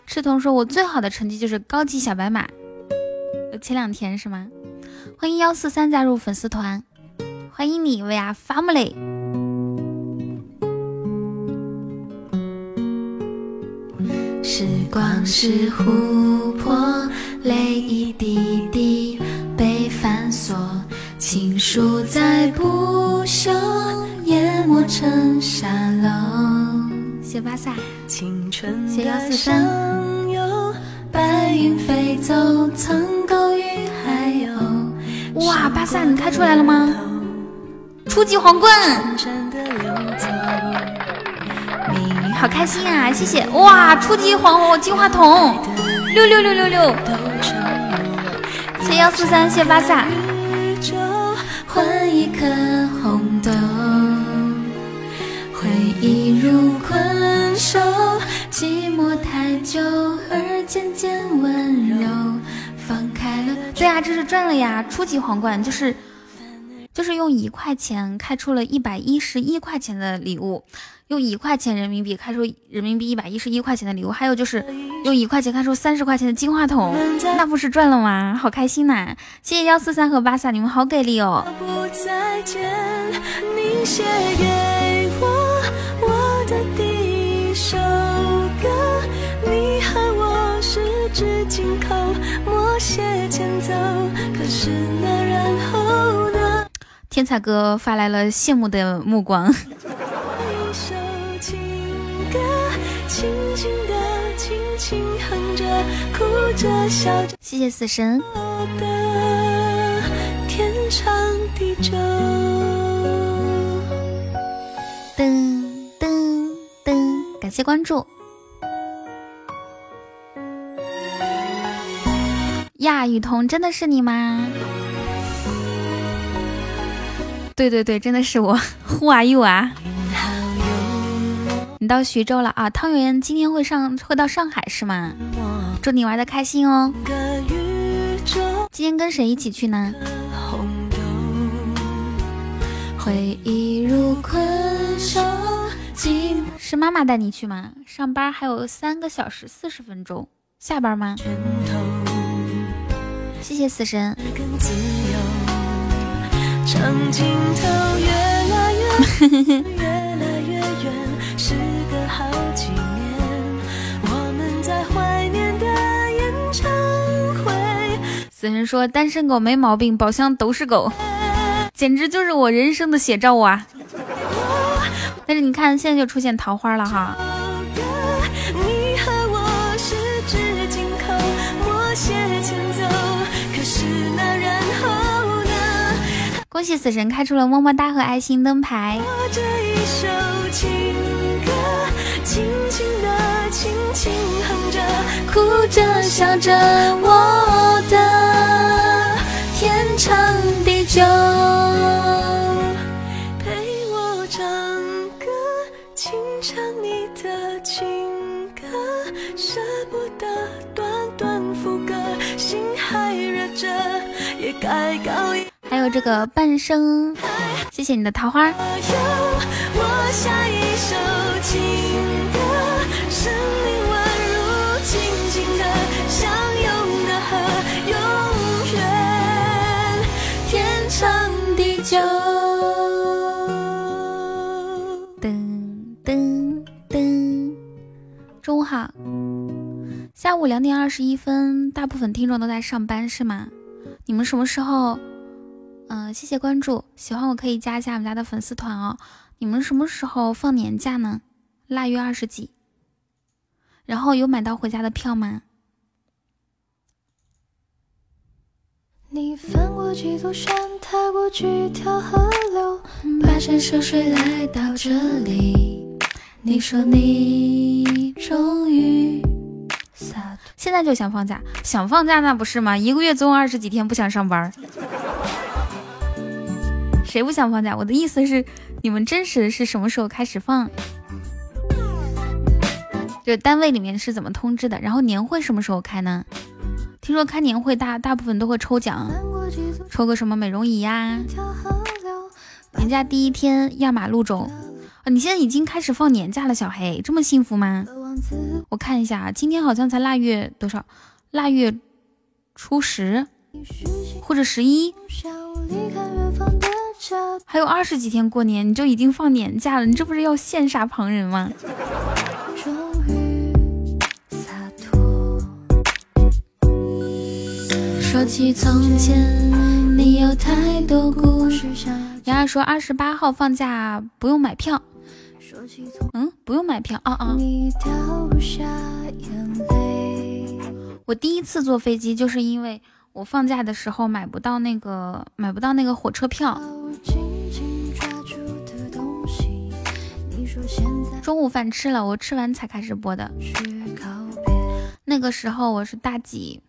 赤瞳说：“我最好的成绩就是高级小白马。”前两天是吗？欢迎幺四三加入粉丝团，欢迎你，We are family。时光是琥珀，泪一滴滴被反锁，情书在不朽。淹没成沙漏。谢巴萨，谢幺四三。哇，巴萨你开出来了吗？初级皇冠，好开心啊！谢谢，哇，初级皇金话筒，六六六六六。谢幺四三，谢巴萨。换一颗红豆。回忆如困兽，寂寞太久而渐渐温柔，放开了。对啊，这是赚了呀！初级皇冠就是就是用一块钱开出了一百一十一块钱的礼物，用一块钱人民币开出人民币一百一十一块钱的礼物，还有就是用一块钱开出三十块钱的金话筒，那不是赚了吗？好开心呐！谢谢幺四三和巴萨，你们好给力哦！天才哥发来了羡慕的目光。谢谢死神。噔噔噔，感谢关注。呀，雨桐，真的是你吗？对对对，真的是我。[LAUGHS] Who are you 啊？你到徐州了啊？汤圆今天会上会到上海是吗？祝你玩的开心哦。今天跟谁一起去呢？回忆如困兽，是妈妈带你去吗？上班还有三个小时四十分钟，下班吗？谢谢死神。死神说：“单身狗没毛病，宝箱都是狗，[LAUGHS] 简直就是我人生的写照啊！”但是你看，现在就出现桃花了哈。恭喜死神开出了么么哒和爱心灯牌。轻轻哼着，哭着笑着，我的天长地久。陪我唱歌，清唱你的情歌，舍不得短短副歌，心还热着，也该告一。还有这个半生，谢谢你的桃花。我下一首情中午好，下午两点二十一分，大部分听众都在上班是吗？你们什么时候？嗯，谢谢关注，喜欢我可以加一下我们家的粉丝团哦。你们什么时候放年假呢？腊月二十几。然后有买到回家的票吗？你翻过几座山，踏过几条河流，跋山涉水来到这里。你说你终于洒脱。现在就想放假，想放假那不是吗？一个月总有二十几天不想上班。谁不想放假？我的意思是，你们真实的是什么时候开始放？就单位里面是怎么通知的？然后年会什么时候开呢？听说开年会大大部分都会抽奖，抽个什么美容仪呀？年假第一天压马路中，啊，你现在已经开始放年假了，小黑这么幸福吗？我看一下，今天好像才腊月多少？腊月初十或者十一？还有二十几天过年，你就已经放年假了，你这不是要羡煞旁人吗？说起从前，你有太多故事。然而说二十八号放假不用买票。嗯，不用买票啊啊！我第一次坐飞机就是因为。我放假的时候买不到那个买不到那个火车票。中午饭吃了，我吃完才开始播的。那个时候我是大几？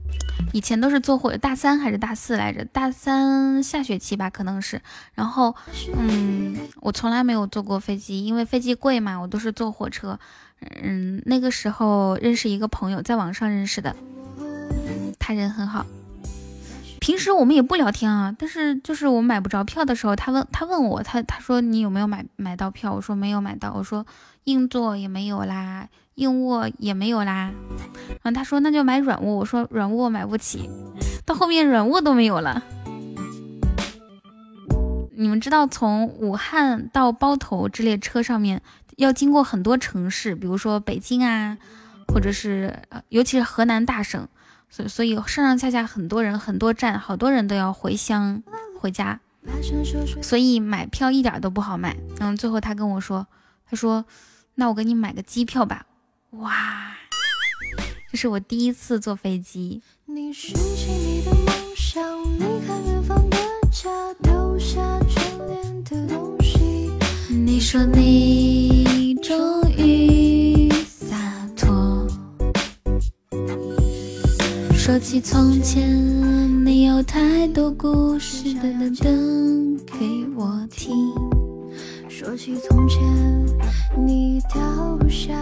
以前都是坐火大三还是大四来着？大三下学期吧，可能是。然后，嗯，我从来没有坐过飞机，因为飞机贵嘛，我都是坐火车。嗯，那个时候认识一个朋友，在网上认识的，他人很好。平时我们也不聊天啊，但是就是我买不着票的时候，他问他问我，他他说你有没有买买到票？我说没有买到，我说硬座也没有啦，硬卧也没有啦。然后他说那就买软卧，我说软卧买不起，到后面软卧都没有了。你们知道从武汉到包头这列车上面要经过很多城市，比如说北京啊，或者是尤其是河南大省。所所以上上下下很多人很多站，好多人都要回乡回家，所以买票一点都不好买。然后最后他跟我说，他说：“那我给你买个机票吧。”哇，这是我第一次坐飞机。你说你终于洒脱。说起从前，你有太多故事，等等给我听。说起从前，你掉下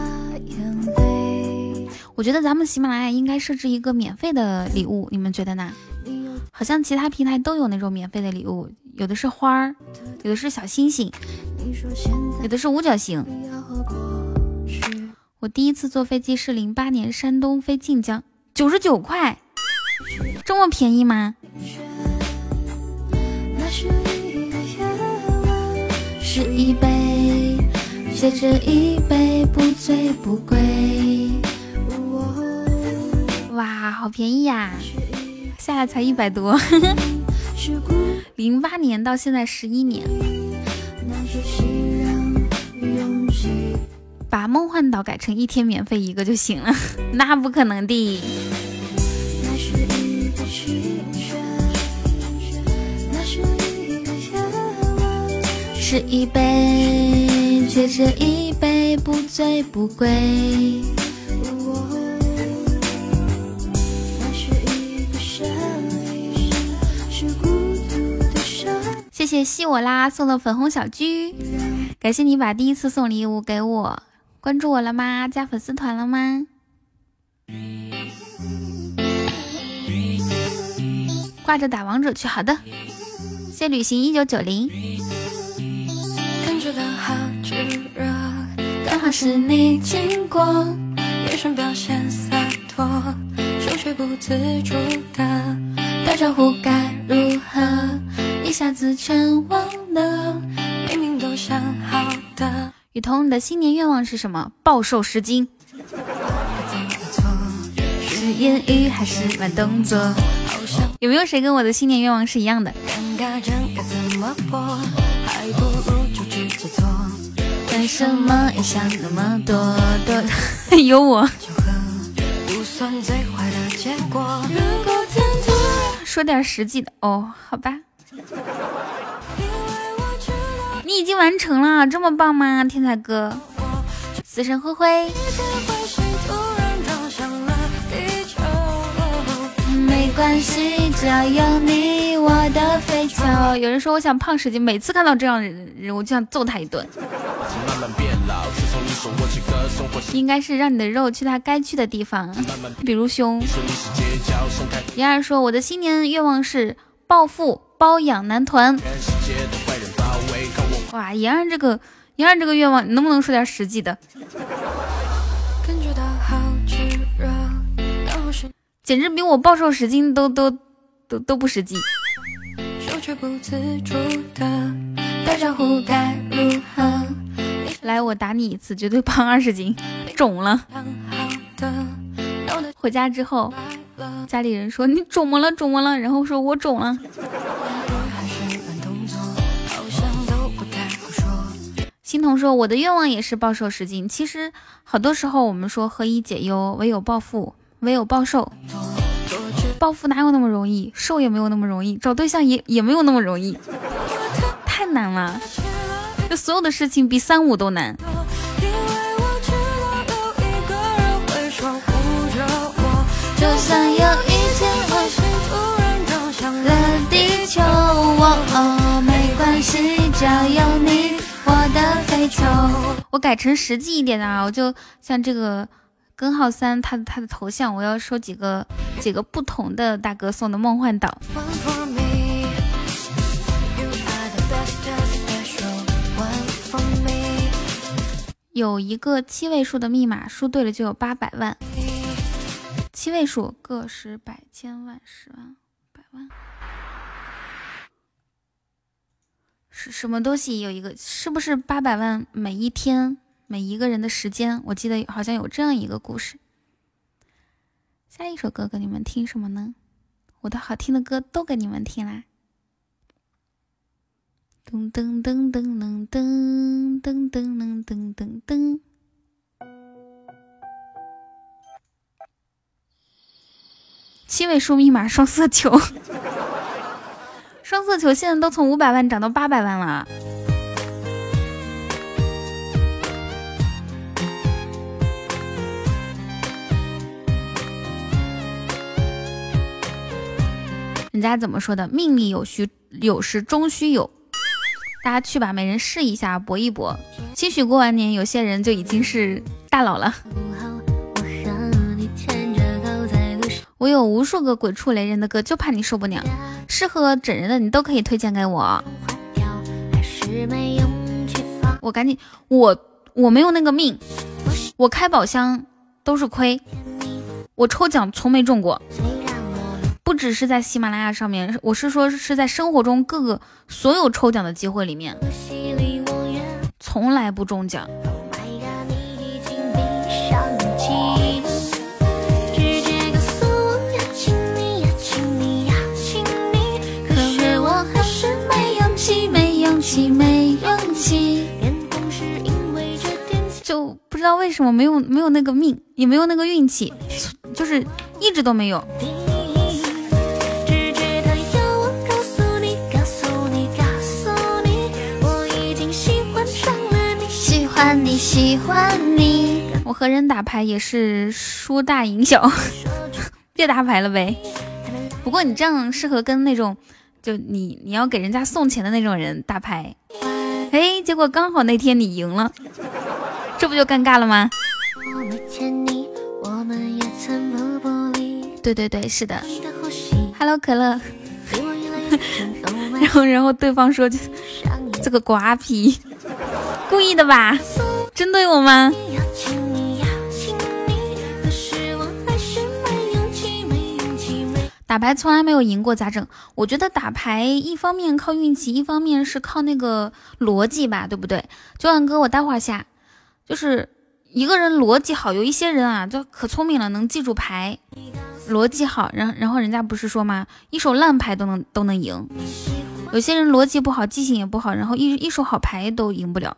眼泪。我觉得咱们喜马拉雅应该设置一个免费的礼物，你们觉得呢？好像其他平台都有那种免费的礼物，有的是花儿，有的是小星星，有的是五角星。我第一次坐飞机是零八年山东飞晋江。九十九块，这么便宜吗？是一杯接着一杯，不醉不归。哇，好便宜呀！下来才一百多。零八年到现在十一年。把梦幻岛改成一天免费一个就行了，[LAUGHS] 那不可能的。一杯，这一杯，不醉不归。谢谢西我啦，送的粉红小鞠。感谢你把第一次送礼物给我，关注我了吗？加粉丝团了吗？挂着打王者去。好的，谢旅行一九九零。刚好是你经过，眼神表现洒脱，手却不自主的打招呼该如何？一下子全忘了，明明都想好的。雨桐，你的新年愿望是什么？暴瘦十斤。是言语还是慢动作？有没有谁跟我的新年愿望是一样的？为什么要想那么多？多 [LAUGHS] 有我。说点实际的哦，好吧。你已经完成了，这么棒吗，天才哥？死神灰灰。关系，只要有你，我的飞球。有人说我想胖十斤，每次看到这样的人，我就想揍他一顿。应该是让你的肉去它该去的地方，比如胸。妍儿说我的新年愿望是暴富包养男团。哇，妍儿这个妍儿这个愿望，你能不能说点实际的？简直比我暴瘦十斤都都都都不实际。打招呼该如何？来，我打你一次，绝对胖二十斤，肿了。回家之后，家里人说你肿么了，肿么了，然后说我肿了。欣桐说我的愿望也是暴瘦十斤。其实好多时候我们说何以解忧，唯有暴富。唯有暴瘦，暴富哪有那么容易？瘦也没有那么容易，找对象也也没有那么容易，太难了。这所有的事情比三五都难。就算有一天我突然撞向了地球，哦，没关系，只要有你，我的飞球。我改成实际一点的啊，我就像这个。根号三，他的他的头像，我要收几个几个不同的大哥送的梦幻岛。有一个七位数的密码，输对了就有八百万。七位数，个十百千万十万百万，是什么东西？有一个，是不是八百万每一天？每一个人的时间，我记得好像有这样一个故事。下一首歌给你们听什么呢？我的好听的歌都给你们听啦！噔噔噔噔噔噔噔噔噔噔噔。七位数密码双色球，双色球现在都从五百万涨到八百万了。人家怎么说的？命里有需有时终须有，大家去吧，每人试一下，搏一搏。兴许过完年，有些人就已经是大佬了。我有无数个鬼畜雷人的歌，就怕你受不了。适合整人的，你都可以推荐给我。我赶紧，我我没有那个命，我开宝箱都是亏，我抽奖从没中过。只是在喜马拉雅上面，我是说是在生活中各个所有抽奖的机会里面，从来不中奖。就不知道为什么没有没有那个命，也没有那个运气，就是一直都没有。你喜欢你，我和人打牌也是输大赢小，[LAUGHS] 别打牌了呗。不过你这样适合跟那种就你你要给人家送钱的那种人打牌，哎，结果刚好那天你赢了，这不就尴尬了吗？对对对，是的。Hello，可乐。[LAUGHS] 然后然后对方说，这个瓜皮，故意的吧？针对我吗？打牌从来没有赢过，咋整？我觉得打牌一方面靠运气，一方面是靠那个逻辑吧，对不对？九万哥，我待会儿下。就是一个人逻辑好，有一些人啊，就可聪明了，能记住牌，逻辑好，然然后人家不是说吗？一手烂牌都能都能赢。有些人逻辑不好，记性也不好，然后一一手好牌都赢不了。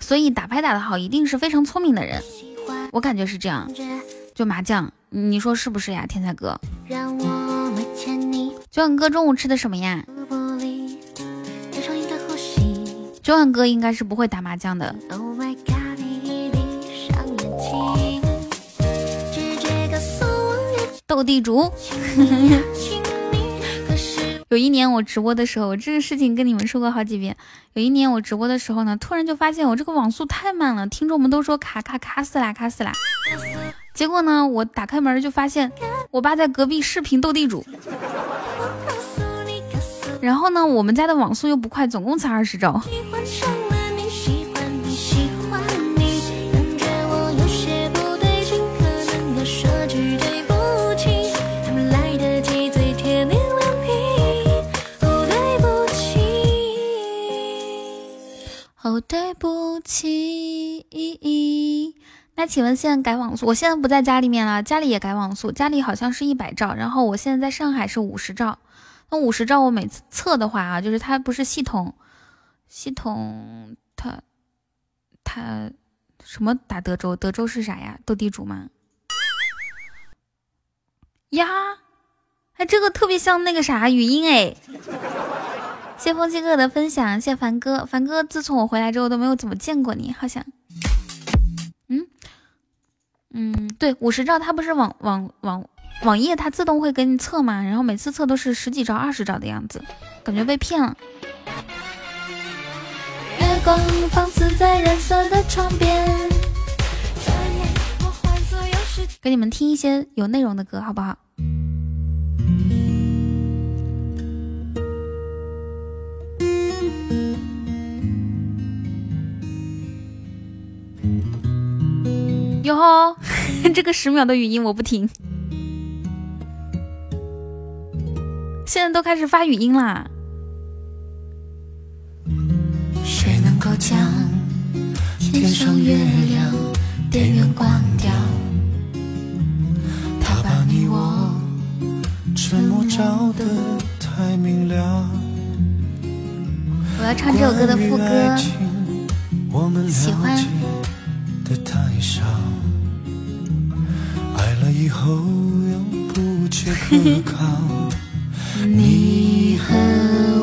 所以打牌打得好，一定是非常聪明的人。我感觉是这样，就麻将，你说是不是呀，天才哥？九万哥中午吃的什么呀？九万哥应该是不会打麻将的。斗地主。[LAUGHS] 有一年我直播的时候，这个事情跟你们说过好几遍。有一年我直播的时候呢，突然就发现我这个网速太慢了，听众们都说卡卡卡死啦卡死啦。结果呢，我打开门就发现我爸在隔壁视频斗地主。然后呢，我们家的网速又不快，总共才二十兆。不起。那请问现在改网速？我现在不在家里面了，家里也改网速，家里好像是一百兆，然后我现在在上海是五十兆。那五十兆我每次测的话啊，就是它不是系统，系统它它什么打德州？德州是啥呀？斗地主吗？呀，哎，这个特别像那个啥语音哎。谢风七哥的分享，谢凡哥，凡哥，自从我回来之后都没有怎么见过你，好像，嗯嗯，对，五十兆，它不是网网网网页，它自动会给你测吗？然后每次测都是十几兆、二十兆的样子，感觉被骗了。月光放肆在染色的窗边，给你们听一些有内容的歌，好不好？哟，[LAUGHS] 这个十秒的语音我不听，现在都开始发语音啦。谁能够将天上月亮电源关掉？他把你我沉默照得太明了。我要唱这首歌的副歌，喜欢。的太少，爱了以后又不切可靠。[LAUGHS] 你和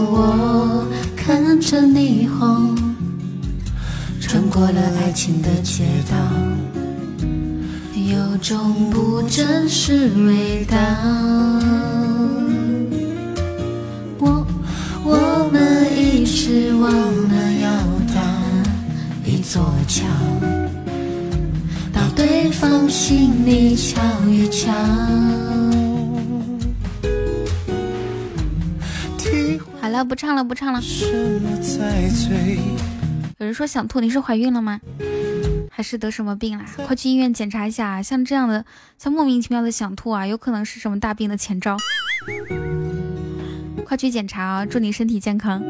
我看着霓虹，穿过了爱情的街道，有种不真实味道。我我们一直忘了要搭一座桥。对方心里瞧一瞧。好了，不唱了，不唱了。有人说想吐，你是怀孕了吗？还是得什么病啦？快去医院检查一下。像这样的，像莫名其妙的想吐啊，有可能是什么大病的前兆。快去检查啊！祝你身体健康。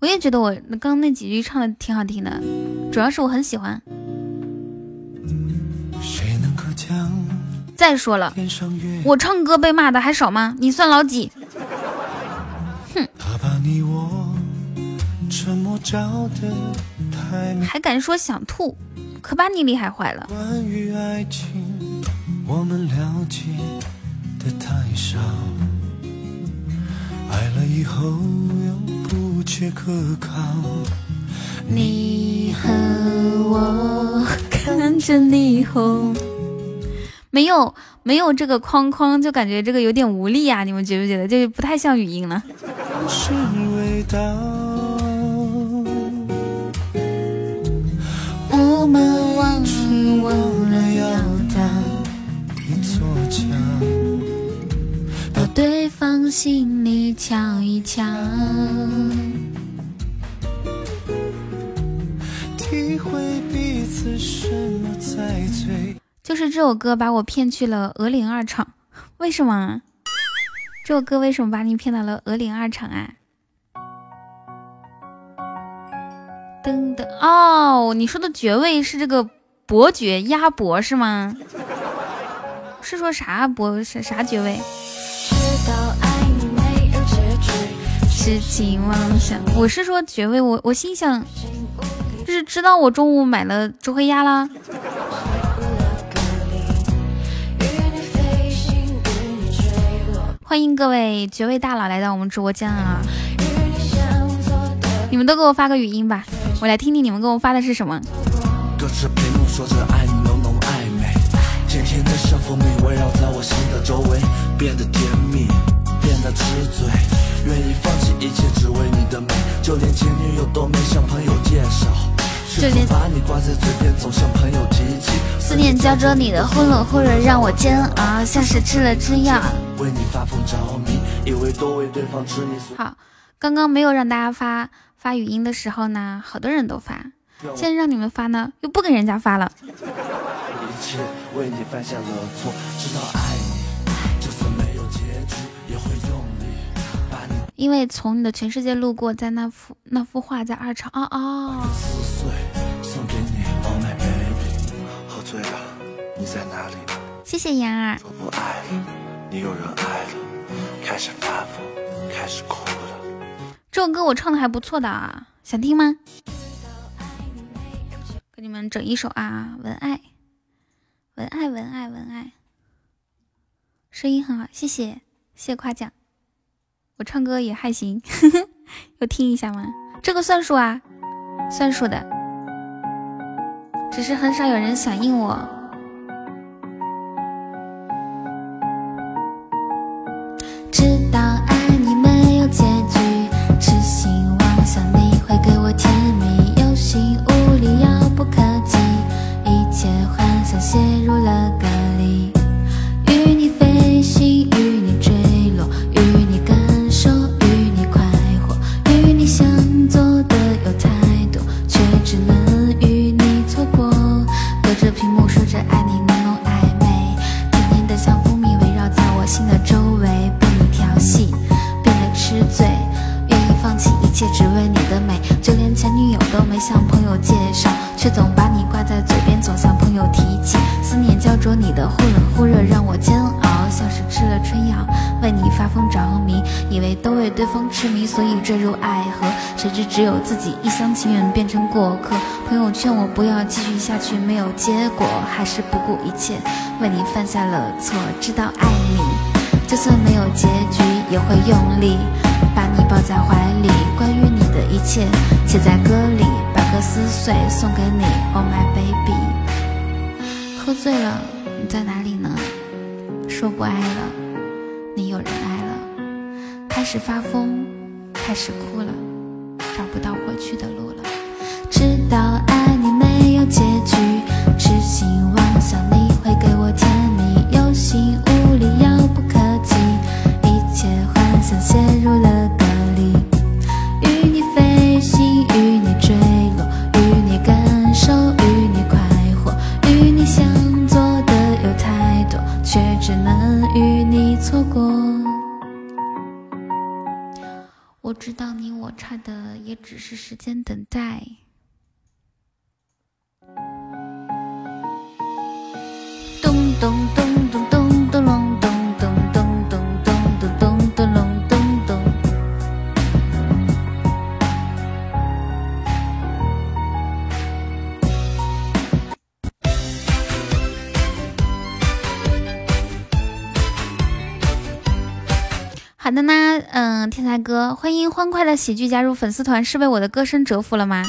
我也觉得我刚刚那几句唱的挺好听的，主要是我很喜欢。再说了，我唱歌被骂的还少吗？你算老几？哼！还敢说想吐，可把你厉害坏了。爱了以后又不切可靠，你和我看着霓虹，没有没有这个框框，就感觉这个有点无力啊！你们觉不觉得？就不太像语音了。是味道。我们忘了要对方心里瞧一瞧。体会彼此什么在最。就是这首歌把我骗去了鹅岭二厂，为什么？这首歌为什么把你骗到了鹅岭二厂啊？噔噔哦，你说的爵位是这个伯爵鸭脖是吗？是说啥伯啥啥爵位？痴情妄想，我是说爵位，我我心想，就是知道我中午买了周黑鸭啦。欢迎各位爵位大佬来到我们直播间啊！你们都给我发个语音吧，我来听听你们给我发的是什么。隔着屏幕说着爱你浓浓暧昧，甜甜的像蜂蜜围绕在我心的周围，变得甜蜜，变得痴醉，愿意放弃一切只为你的美，就连前女友都没向朋友介绍，就连把你挂在嘴边总向朋友提起，思念胶着你的忽冷忽热，让我煎熬，像是吃了春药。为你发疯着迷，以为多为对方痴迷。好，刚刚没有让大家发发语音的时候呢，好多人都发，现在让你们发呢，又不给人家发了。[LAUGHS] 一切为你犯下了错，知道爱因为从你的全世界路过，在那幅那幅画在二厂哦哦，撕碎，送给你，Oh my baby。喝醉了，你在哪里呢？谢谢妍儿。我不爱了，你有人爱了，开始发疯，开始哭了。这首歌我唱的还不错的啊，想听吗？给你们整一首啊，文爱，文爱，文爱，文爱，声音很好，谢谢，谢谢夸奖。我唱歌也还行，[LAUGHS] 有听一下吗？这个算数啊，算数的，只是很少有人响应我。知向朋友介绍，却总把你挂在嘴边，总向朋友提起。思念焦灼你的忽冷忽热，让我煎熬，像是吃了春药，为你发疯着迷，以为都为对方痴迷，所以坠入爱河，谁知只有自己一厢情愿变成过客。朋友劝我不要继续下去，没有结果，还是不顾一切，为你犯下了错，知道爱你，就算没有结局，也会用力把你抱在怀里。关于你的一切，写在歌里，撕碎送给你，Oh my baby。喝醉了，你在哪里呢？说不爱了，你有人爱了，开始发疯，开始哭了，找不到回去的路了。知道差的也只是时间等待。好的呢，嗯，天才哥，欢迎欢快的喜剧加入粉丝团，是被我的歌声折服了吗？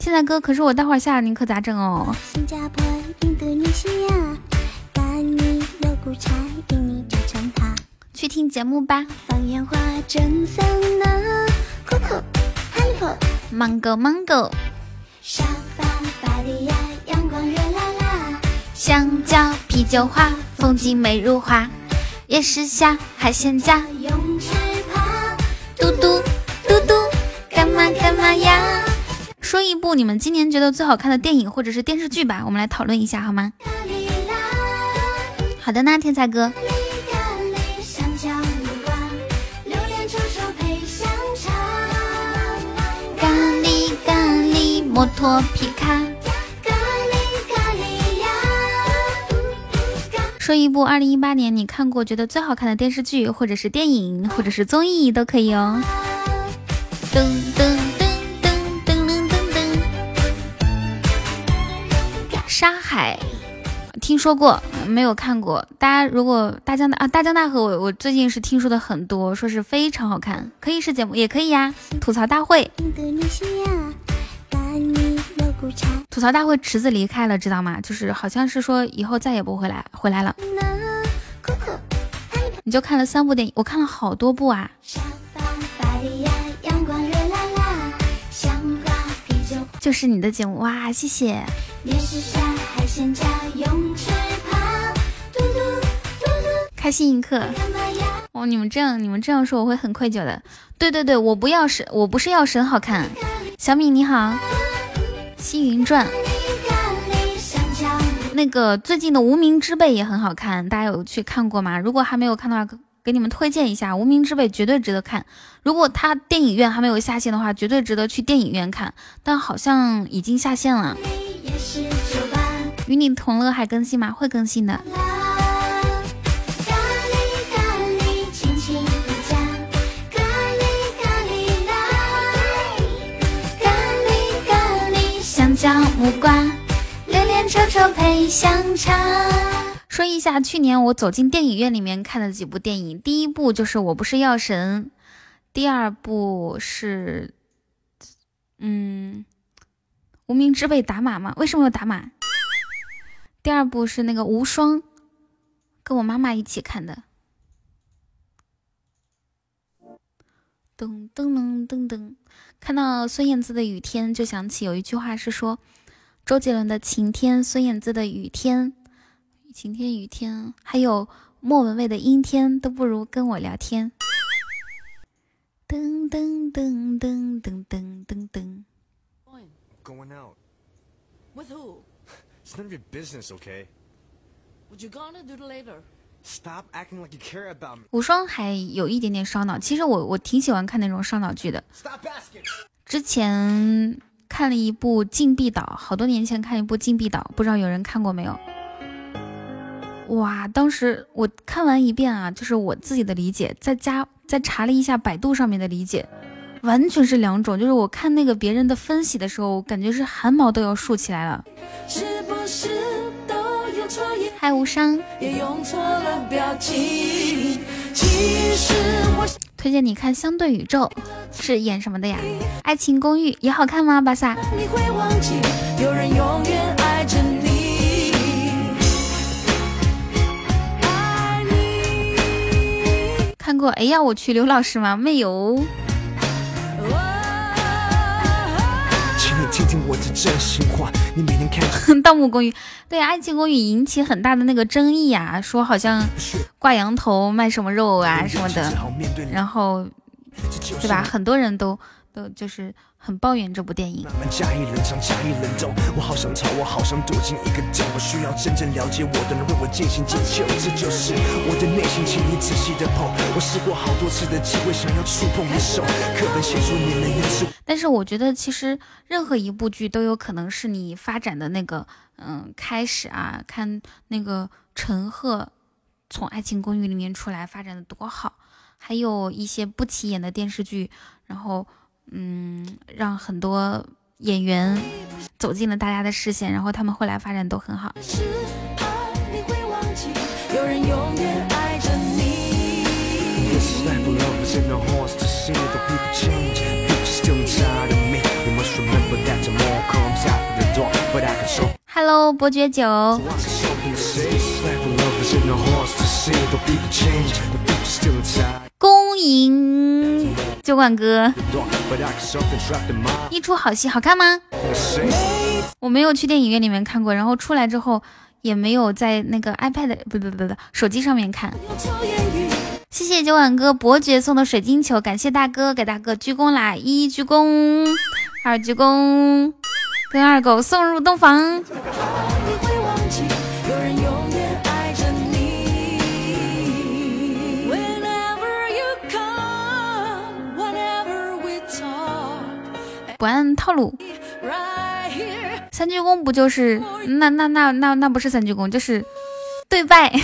天才哥，可是我待会儿下你可咋整哦？新加坡、印度尼西亚、咖喱、肉骨茶、印尼九层塔、去听节目吧。放烟花、蒸桑拿、Coco、Hello、Mango Mango，沙巴、巴黎亚、阳光热辣辣、香蕉、啤酒花，风景美如画。夜市下海鲜价，泳池趴、嘟嘟嘟嘟，干嘛干嘛呀？说一部你们今年觉得最好看的电影或者是电视剧吧，我们来讨论一下好吗？咖喱啦、好的呢，天才哥。咖喱、香蕉、木瓜、榴莲、臭臭配香肠。咖喱咖喱，摩托皮卡。说一部二零一八年你看过觉得最好看的电视剧或者是电影或者是综艺都可以哦。噔噔噔噔噔噔噔噔。噔沙海听说过没有看过。大家如果大江大啊大江大河我我最近是听说的很多说是非常好看。可以是节目也可以呀吐槽大会。印度尼西亚吐槽大会池子离开了，知道吗？就是好像是说以后再也不回来回来了。你就看了三部电影，我看了好多部啊。就是你的节目哇，谢谢。开心一刻？哦，你们这样你们这样说我会很愧疚的。对对对，我不要神，我不是要神好看。小米你好，《西云传》那个最近的《无名之辈》也很好看，大家有去看过吗？如果还没有看的话，给给你们推荐一下，《无名之辈》绝对值得看。如果它电影院还没有下线的话，绝对值得去电影院看。但好像已经下线了。与你同乐还更新吗？会更新的。木瓜，榴莲臭臭配香肠。说一下去年我走进电影院里面看的几部电影，第一部就是《我不是药神》，第二部是，嗯，《无名之辈》打码吗？为什么要打码？第二部是那个《无双》，跟我妈妈一起看的。噔噔噔噔噔，看到孙燕姿的《雨天》，就想起有一句话是说，周杰伦的《晴天》，孙燕姿的《雨天》，晴天雨天，还有莫文蔚的《阴天》，都不如跟我聊天。噔噔噔噔噔噔噔噔，Going out. With who? It's none of your business, okay? What you gonna do later? Stop acting like you care about me. 无双还有一点点烧脑，其实我我挺喜欢看那种烧脑剧的。Stop asking. 之前看了一部《禁闭岛》，好多年前看一部《禁闭岛》，不知道有人看过没有？哇，当时我看完一遍啊，就是我自己的理解，再加再查了一下百度上面的理解，完全是两种。就是我看那个别人的分析的时候，我感觉是汗毛都要竖起来了。是不是都有错也嗨，无伤，也用错了表情？其实我推荐你看《相对宇宙》，是演什么的呀？《爱情公寓》也好看吗？巴萨？你会忘记，有人永远爱着你。爱你。看过？哎呀，我去，刘老师吗？没有。听听我的真心话，你每天看《[LAUGHS] 盗墓公寓》对《爱情公寓》引起很大的那个争议啊，说好像挂羊头卖什么肉啊什么的，然后对吧？很多人都都就是很抱怨这部电影。慢慢加冷加冷冻我好想逃我好想躲进一个洞我需要真正了解我的人为我进行解救这就是我的内心请你仔细的我试过好多次的机会想要触碰你手课本写出你但是我觉得其实任何一部剧都有可能是你发展的那个嗯开始啊看那个陈赫从爱情公寓里面出来发展的多好还有一些不起眼的电视剧然后嗯让很多演员走进了大家的视线然后他们后来发展都很好。Hello，伯爵九。欢迎酒馆哥，一出好戏，好看吗？我没有去电影院里面看过，然后出来之后也没有在那个 iPad 不不不不手机上面看。谢谢酒馆哥伯爵送的水晶球，感谢大哥给大哥鞠躬啦！一鞠躬，二鞠躬，跟二狗送入洞房。不按套路，三鞠躬不就是那那那那那不是三鞠躬，就是对拜。[LAUGHS]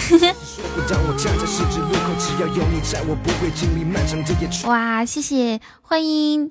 哇，谢谢，欢迎。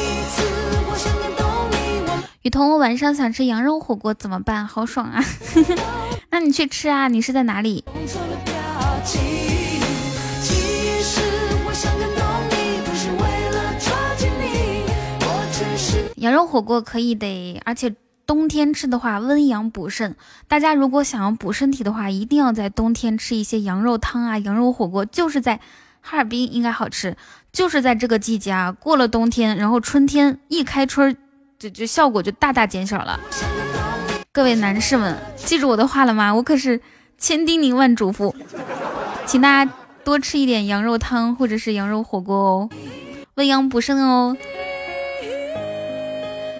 雨桐，我晚上想吃羊肉火锅怎么办？好爽啊！[LAUGHS] 那你去吃啊！你是在哪里？羊肉火锅可以的，而且冬天吃的话温阳补肾。大家如果想要补身体的话，一定要在冬天吃一些羊肉汤啊、羊肉火锅。就是在哈尔滨应该好吃，就是在这个季节啊，过了冬天，然后春天一开春。就就效果就大大减小了，各位男士们，记住我的话了吗？我可是千叮咛万嘱咐，请大家多吃一点羊肉汤或者是羊肉火锅哦，温阳补肾哦。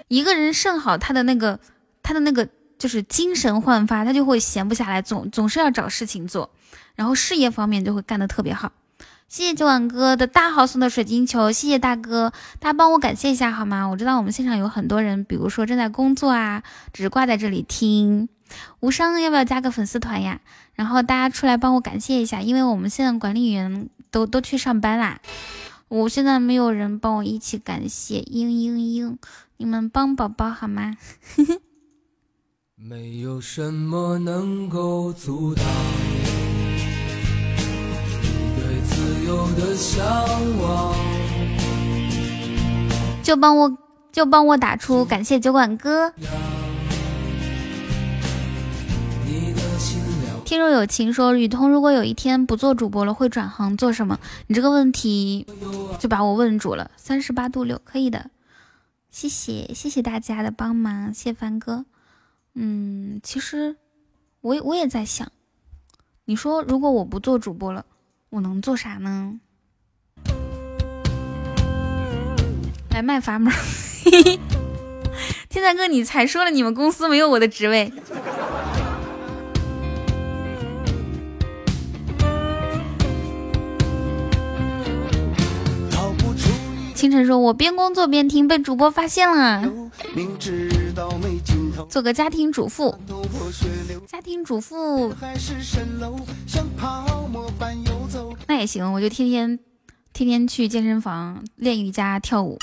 一个人肾好，他的那个他的那个就是精神焕发，他就会闲不下来，总总是要找事情做，然后事业方面就会干得特别好。谢谢九晚哥的大号送的水晶球，谢谢大哥，大家帮我感谢一下好吗？我知道我们现场有很多人，比如说正在工作啊，只是挂在这里听。无伤要不要加个粉丝团呀？然后大家出来帮我感谢一下，因为我们现在管理员都都去上班啦，我现在没有人帮我一起感谢，嘤嘤嘤，你们帮宝宝好吗？[LAUGHS] 没有什么能够阻挡。就帮我，就帮我打出感谢酒馆哥。听若有情说，雨桐如果有一天不做主播了，会转行做什么？你这个问题就把我问住了。三十八度六，可以的。谢谢，谢谢大家的帮忙，谢凡哥。嗯，其实我我也在想，你说如果我不做主播了，我能做啥呢？来卖阀门，[LAUGHS] 天才哥，你才说了，你们公司没有我的职位。清晨说：“我边工作边听，被主播发现了。做个家庭主妇，家庭主妇，那也行，我就天天天天去健身房练瑜伽、跳舞。”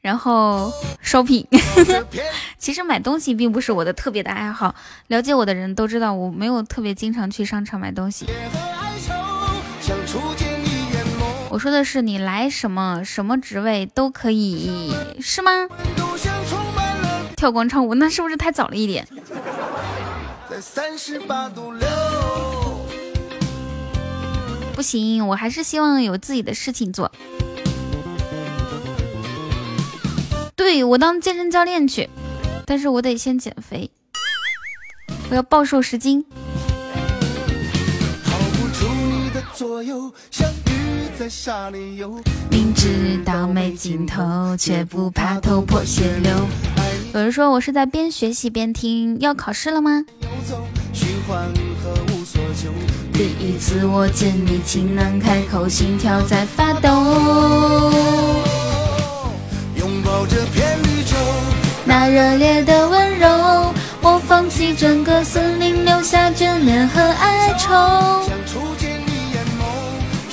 然后 shopping，[LAUGHS] 其实买东西并不是我的特别的爱好。了解我的人都知道，我没有特别经常去商场买东西。我说的是你来什么什么职位都可以，是吗？跳广场舞那是不是太早了一点？不行，我还是希望有自己的事情做。对我当健身教练去，但是我得先减肥，我要暴瘦十斤。明知道没尽头，却不怕头破血流。有人说我是在边学习边听，要考试了吗？第一次我见你，情难开口，心跳在发抖。拥抱着片绿洲那热烈的温柔，我放弃整个森林留下眷恋和哀愁。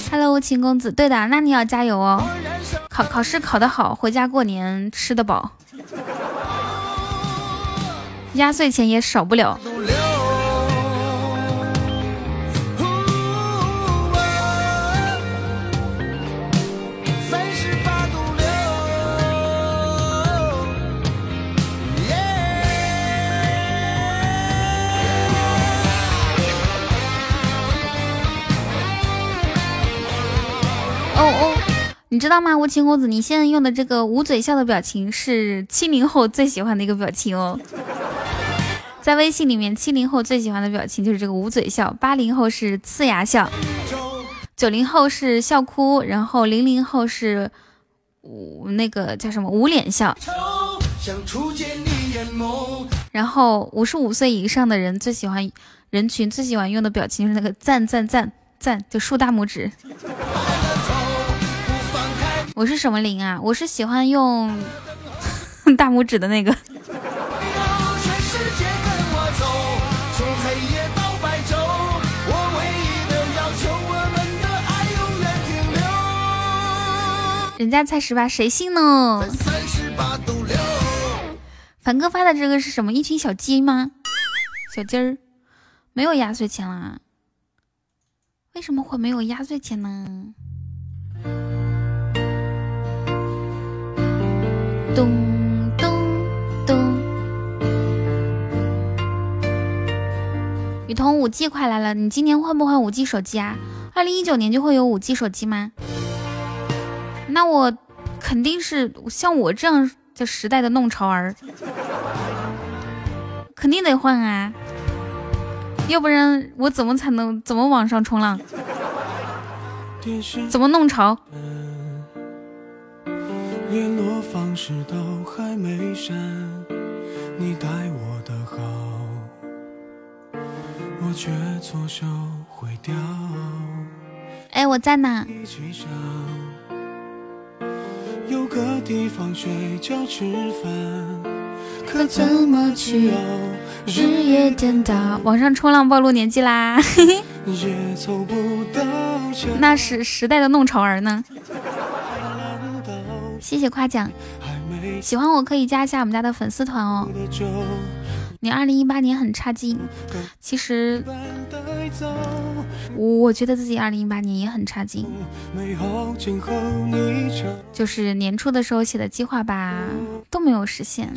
Hello，秦公子，对的，那你要加油哦，考考试考得好，回家过年吃得饱，压岁钱也少不了。哦哦，你知道吗，无情公子，你现在用的这个捂嘴笑的表情是七零后最喜欢的一个表情哦。在微信里面，七零后最喜欢的表情就是这个捂嘴笑，八零后是呲牙笑，九零后是笑哭，然后零零后是捂那个叫什么捂脸笑，然后五十五岁以上的人最喜欢人群最喜欢用的表情是那个赞赞赞赞，就竖大拇指。我是什么零啊？我是喜欢用 [LAUGHS] 大拇指的那个。人家才十八，谁信呢？凡哥发的这个是什么？一群小鸡吗？小鸡儿，没有压岁钱啦？为什么会没有压岁钱呢？咚咚咚！雨桐，五 G 快来了，你今年换不换五 G 手机啊？二零一九年就会有五 G 手机吗？那我肯定是像我这样的时代的弄潮儿，肯定得换啊！要不然我怎么才能怎么网上冲浪？怎么弄潮？联络方式都还没删，你待我的好，我却错手毁掉。哎，我在呢。有个地方睡觉吃饭，可怎么去？日夜颠倒。网上冲浪暴露年纪啦，那是时代的弄潮儿呢。谢谢夸奖，喜欢我可以加一下我们家的粉丝团哦。你二零一八年很差劲，其实我觉得自己二零一八年也很差劲，就是年初的时候写的计划吧。都没有实现。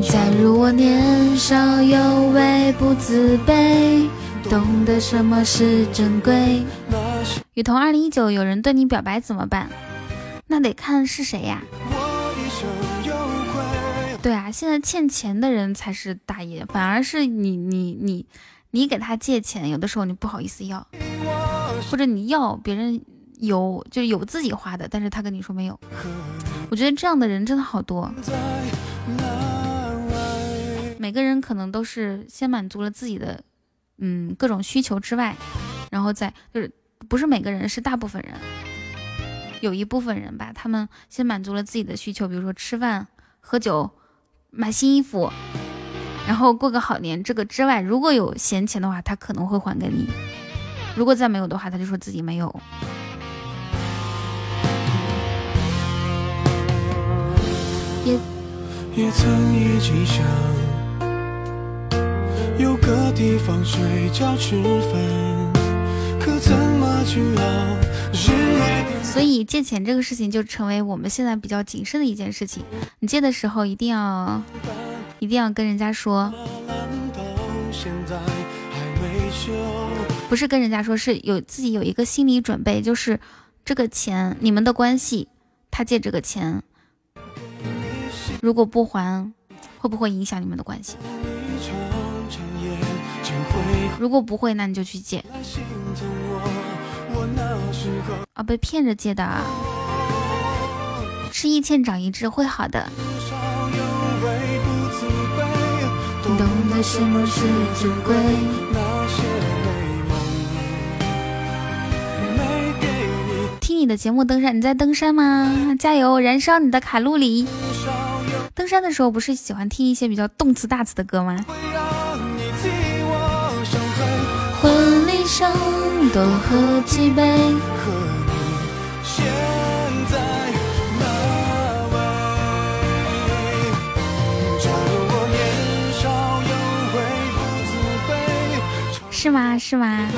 假如我年少有为不自卑。懂得什么是珍贵。雨桐，二零一九有人对你表白怎么办？那得看是谁呀。对啊，现在欠钱的人才是大爷，反而是你你你你给他借钱，有的时候你不好意思要，或者你要别人有就有自己花的，但是他跟你说没有。我觉得这样的人真的好多。每个人可能都是先满足了自己的。嗯，各种需求之外，然后再就是不是每个人，是大部分人，有一部分人吧，他们先满足了自己的需求，比如说吃饭、喝酒、买新衣服，然后过个好年。这个之外，如果有闲钱的话，他可能会还给你；如果再没有的话，他就说自己没有。也也曾一起想。有个地方睡觉吃饭，可怎么去熬所以借钱这个事情就成为我们现在比较谨慎的一件事情。你借的时候一定要一定要跟人家说，不是跟人家说，是有自己有一个心理准备，就是这个钱你们的关系，他借这个钱，如果不还，会不会影响你们的关系？如果不会，那你就去借。啊，被骗着借的啊，吃一堑长一智，会好的。懂得什么是珍贵。听你的节目登山。你在登山吗？加油，燃烧你的卡路里。登山的时候不是喜欢听一些比较动词大词的歌吗？上多喝几杯。是吗？是吗？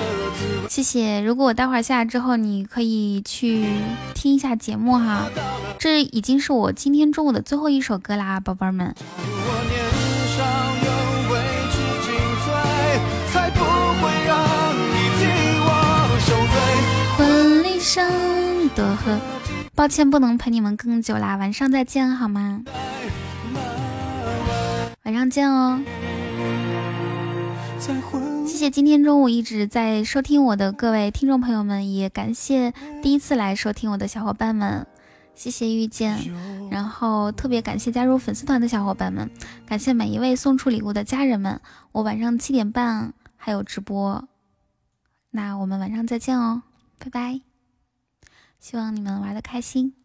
谢谢。如果我待会儿下来之后，你可以去听一下节目哈。这已经是我今天中午的最后一首歌啦，宝贝儿们。生多喝，抱歉不能陪你们更久啦，晚上再见好吗？晚上见哦。谢谢今天中午一直在收听我的各位听众朋友们，也感谢第一次来收听我的小伙伴们，谢谢遇见，然后特别感谢加入粉丝团的小伙伴们，感谢每一位送出礼物的家人们。我晚上七点半还有直播，那我们晚上再见哦，拜拜，希望你们玩的开心。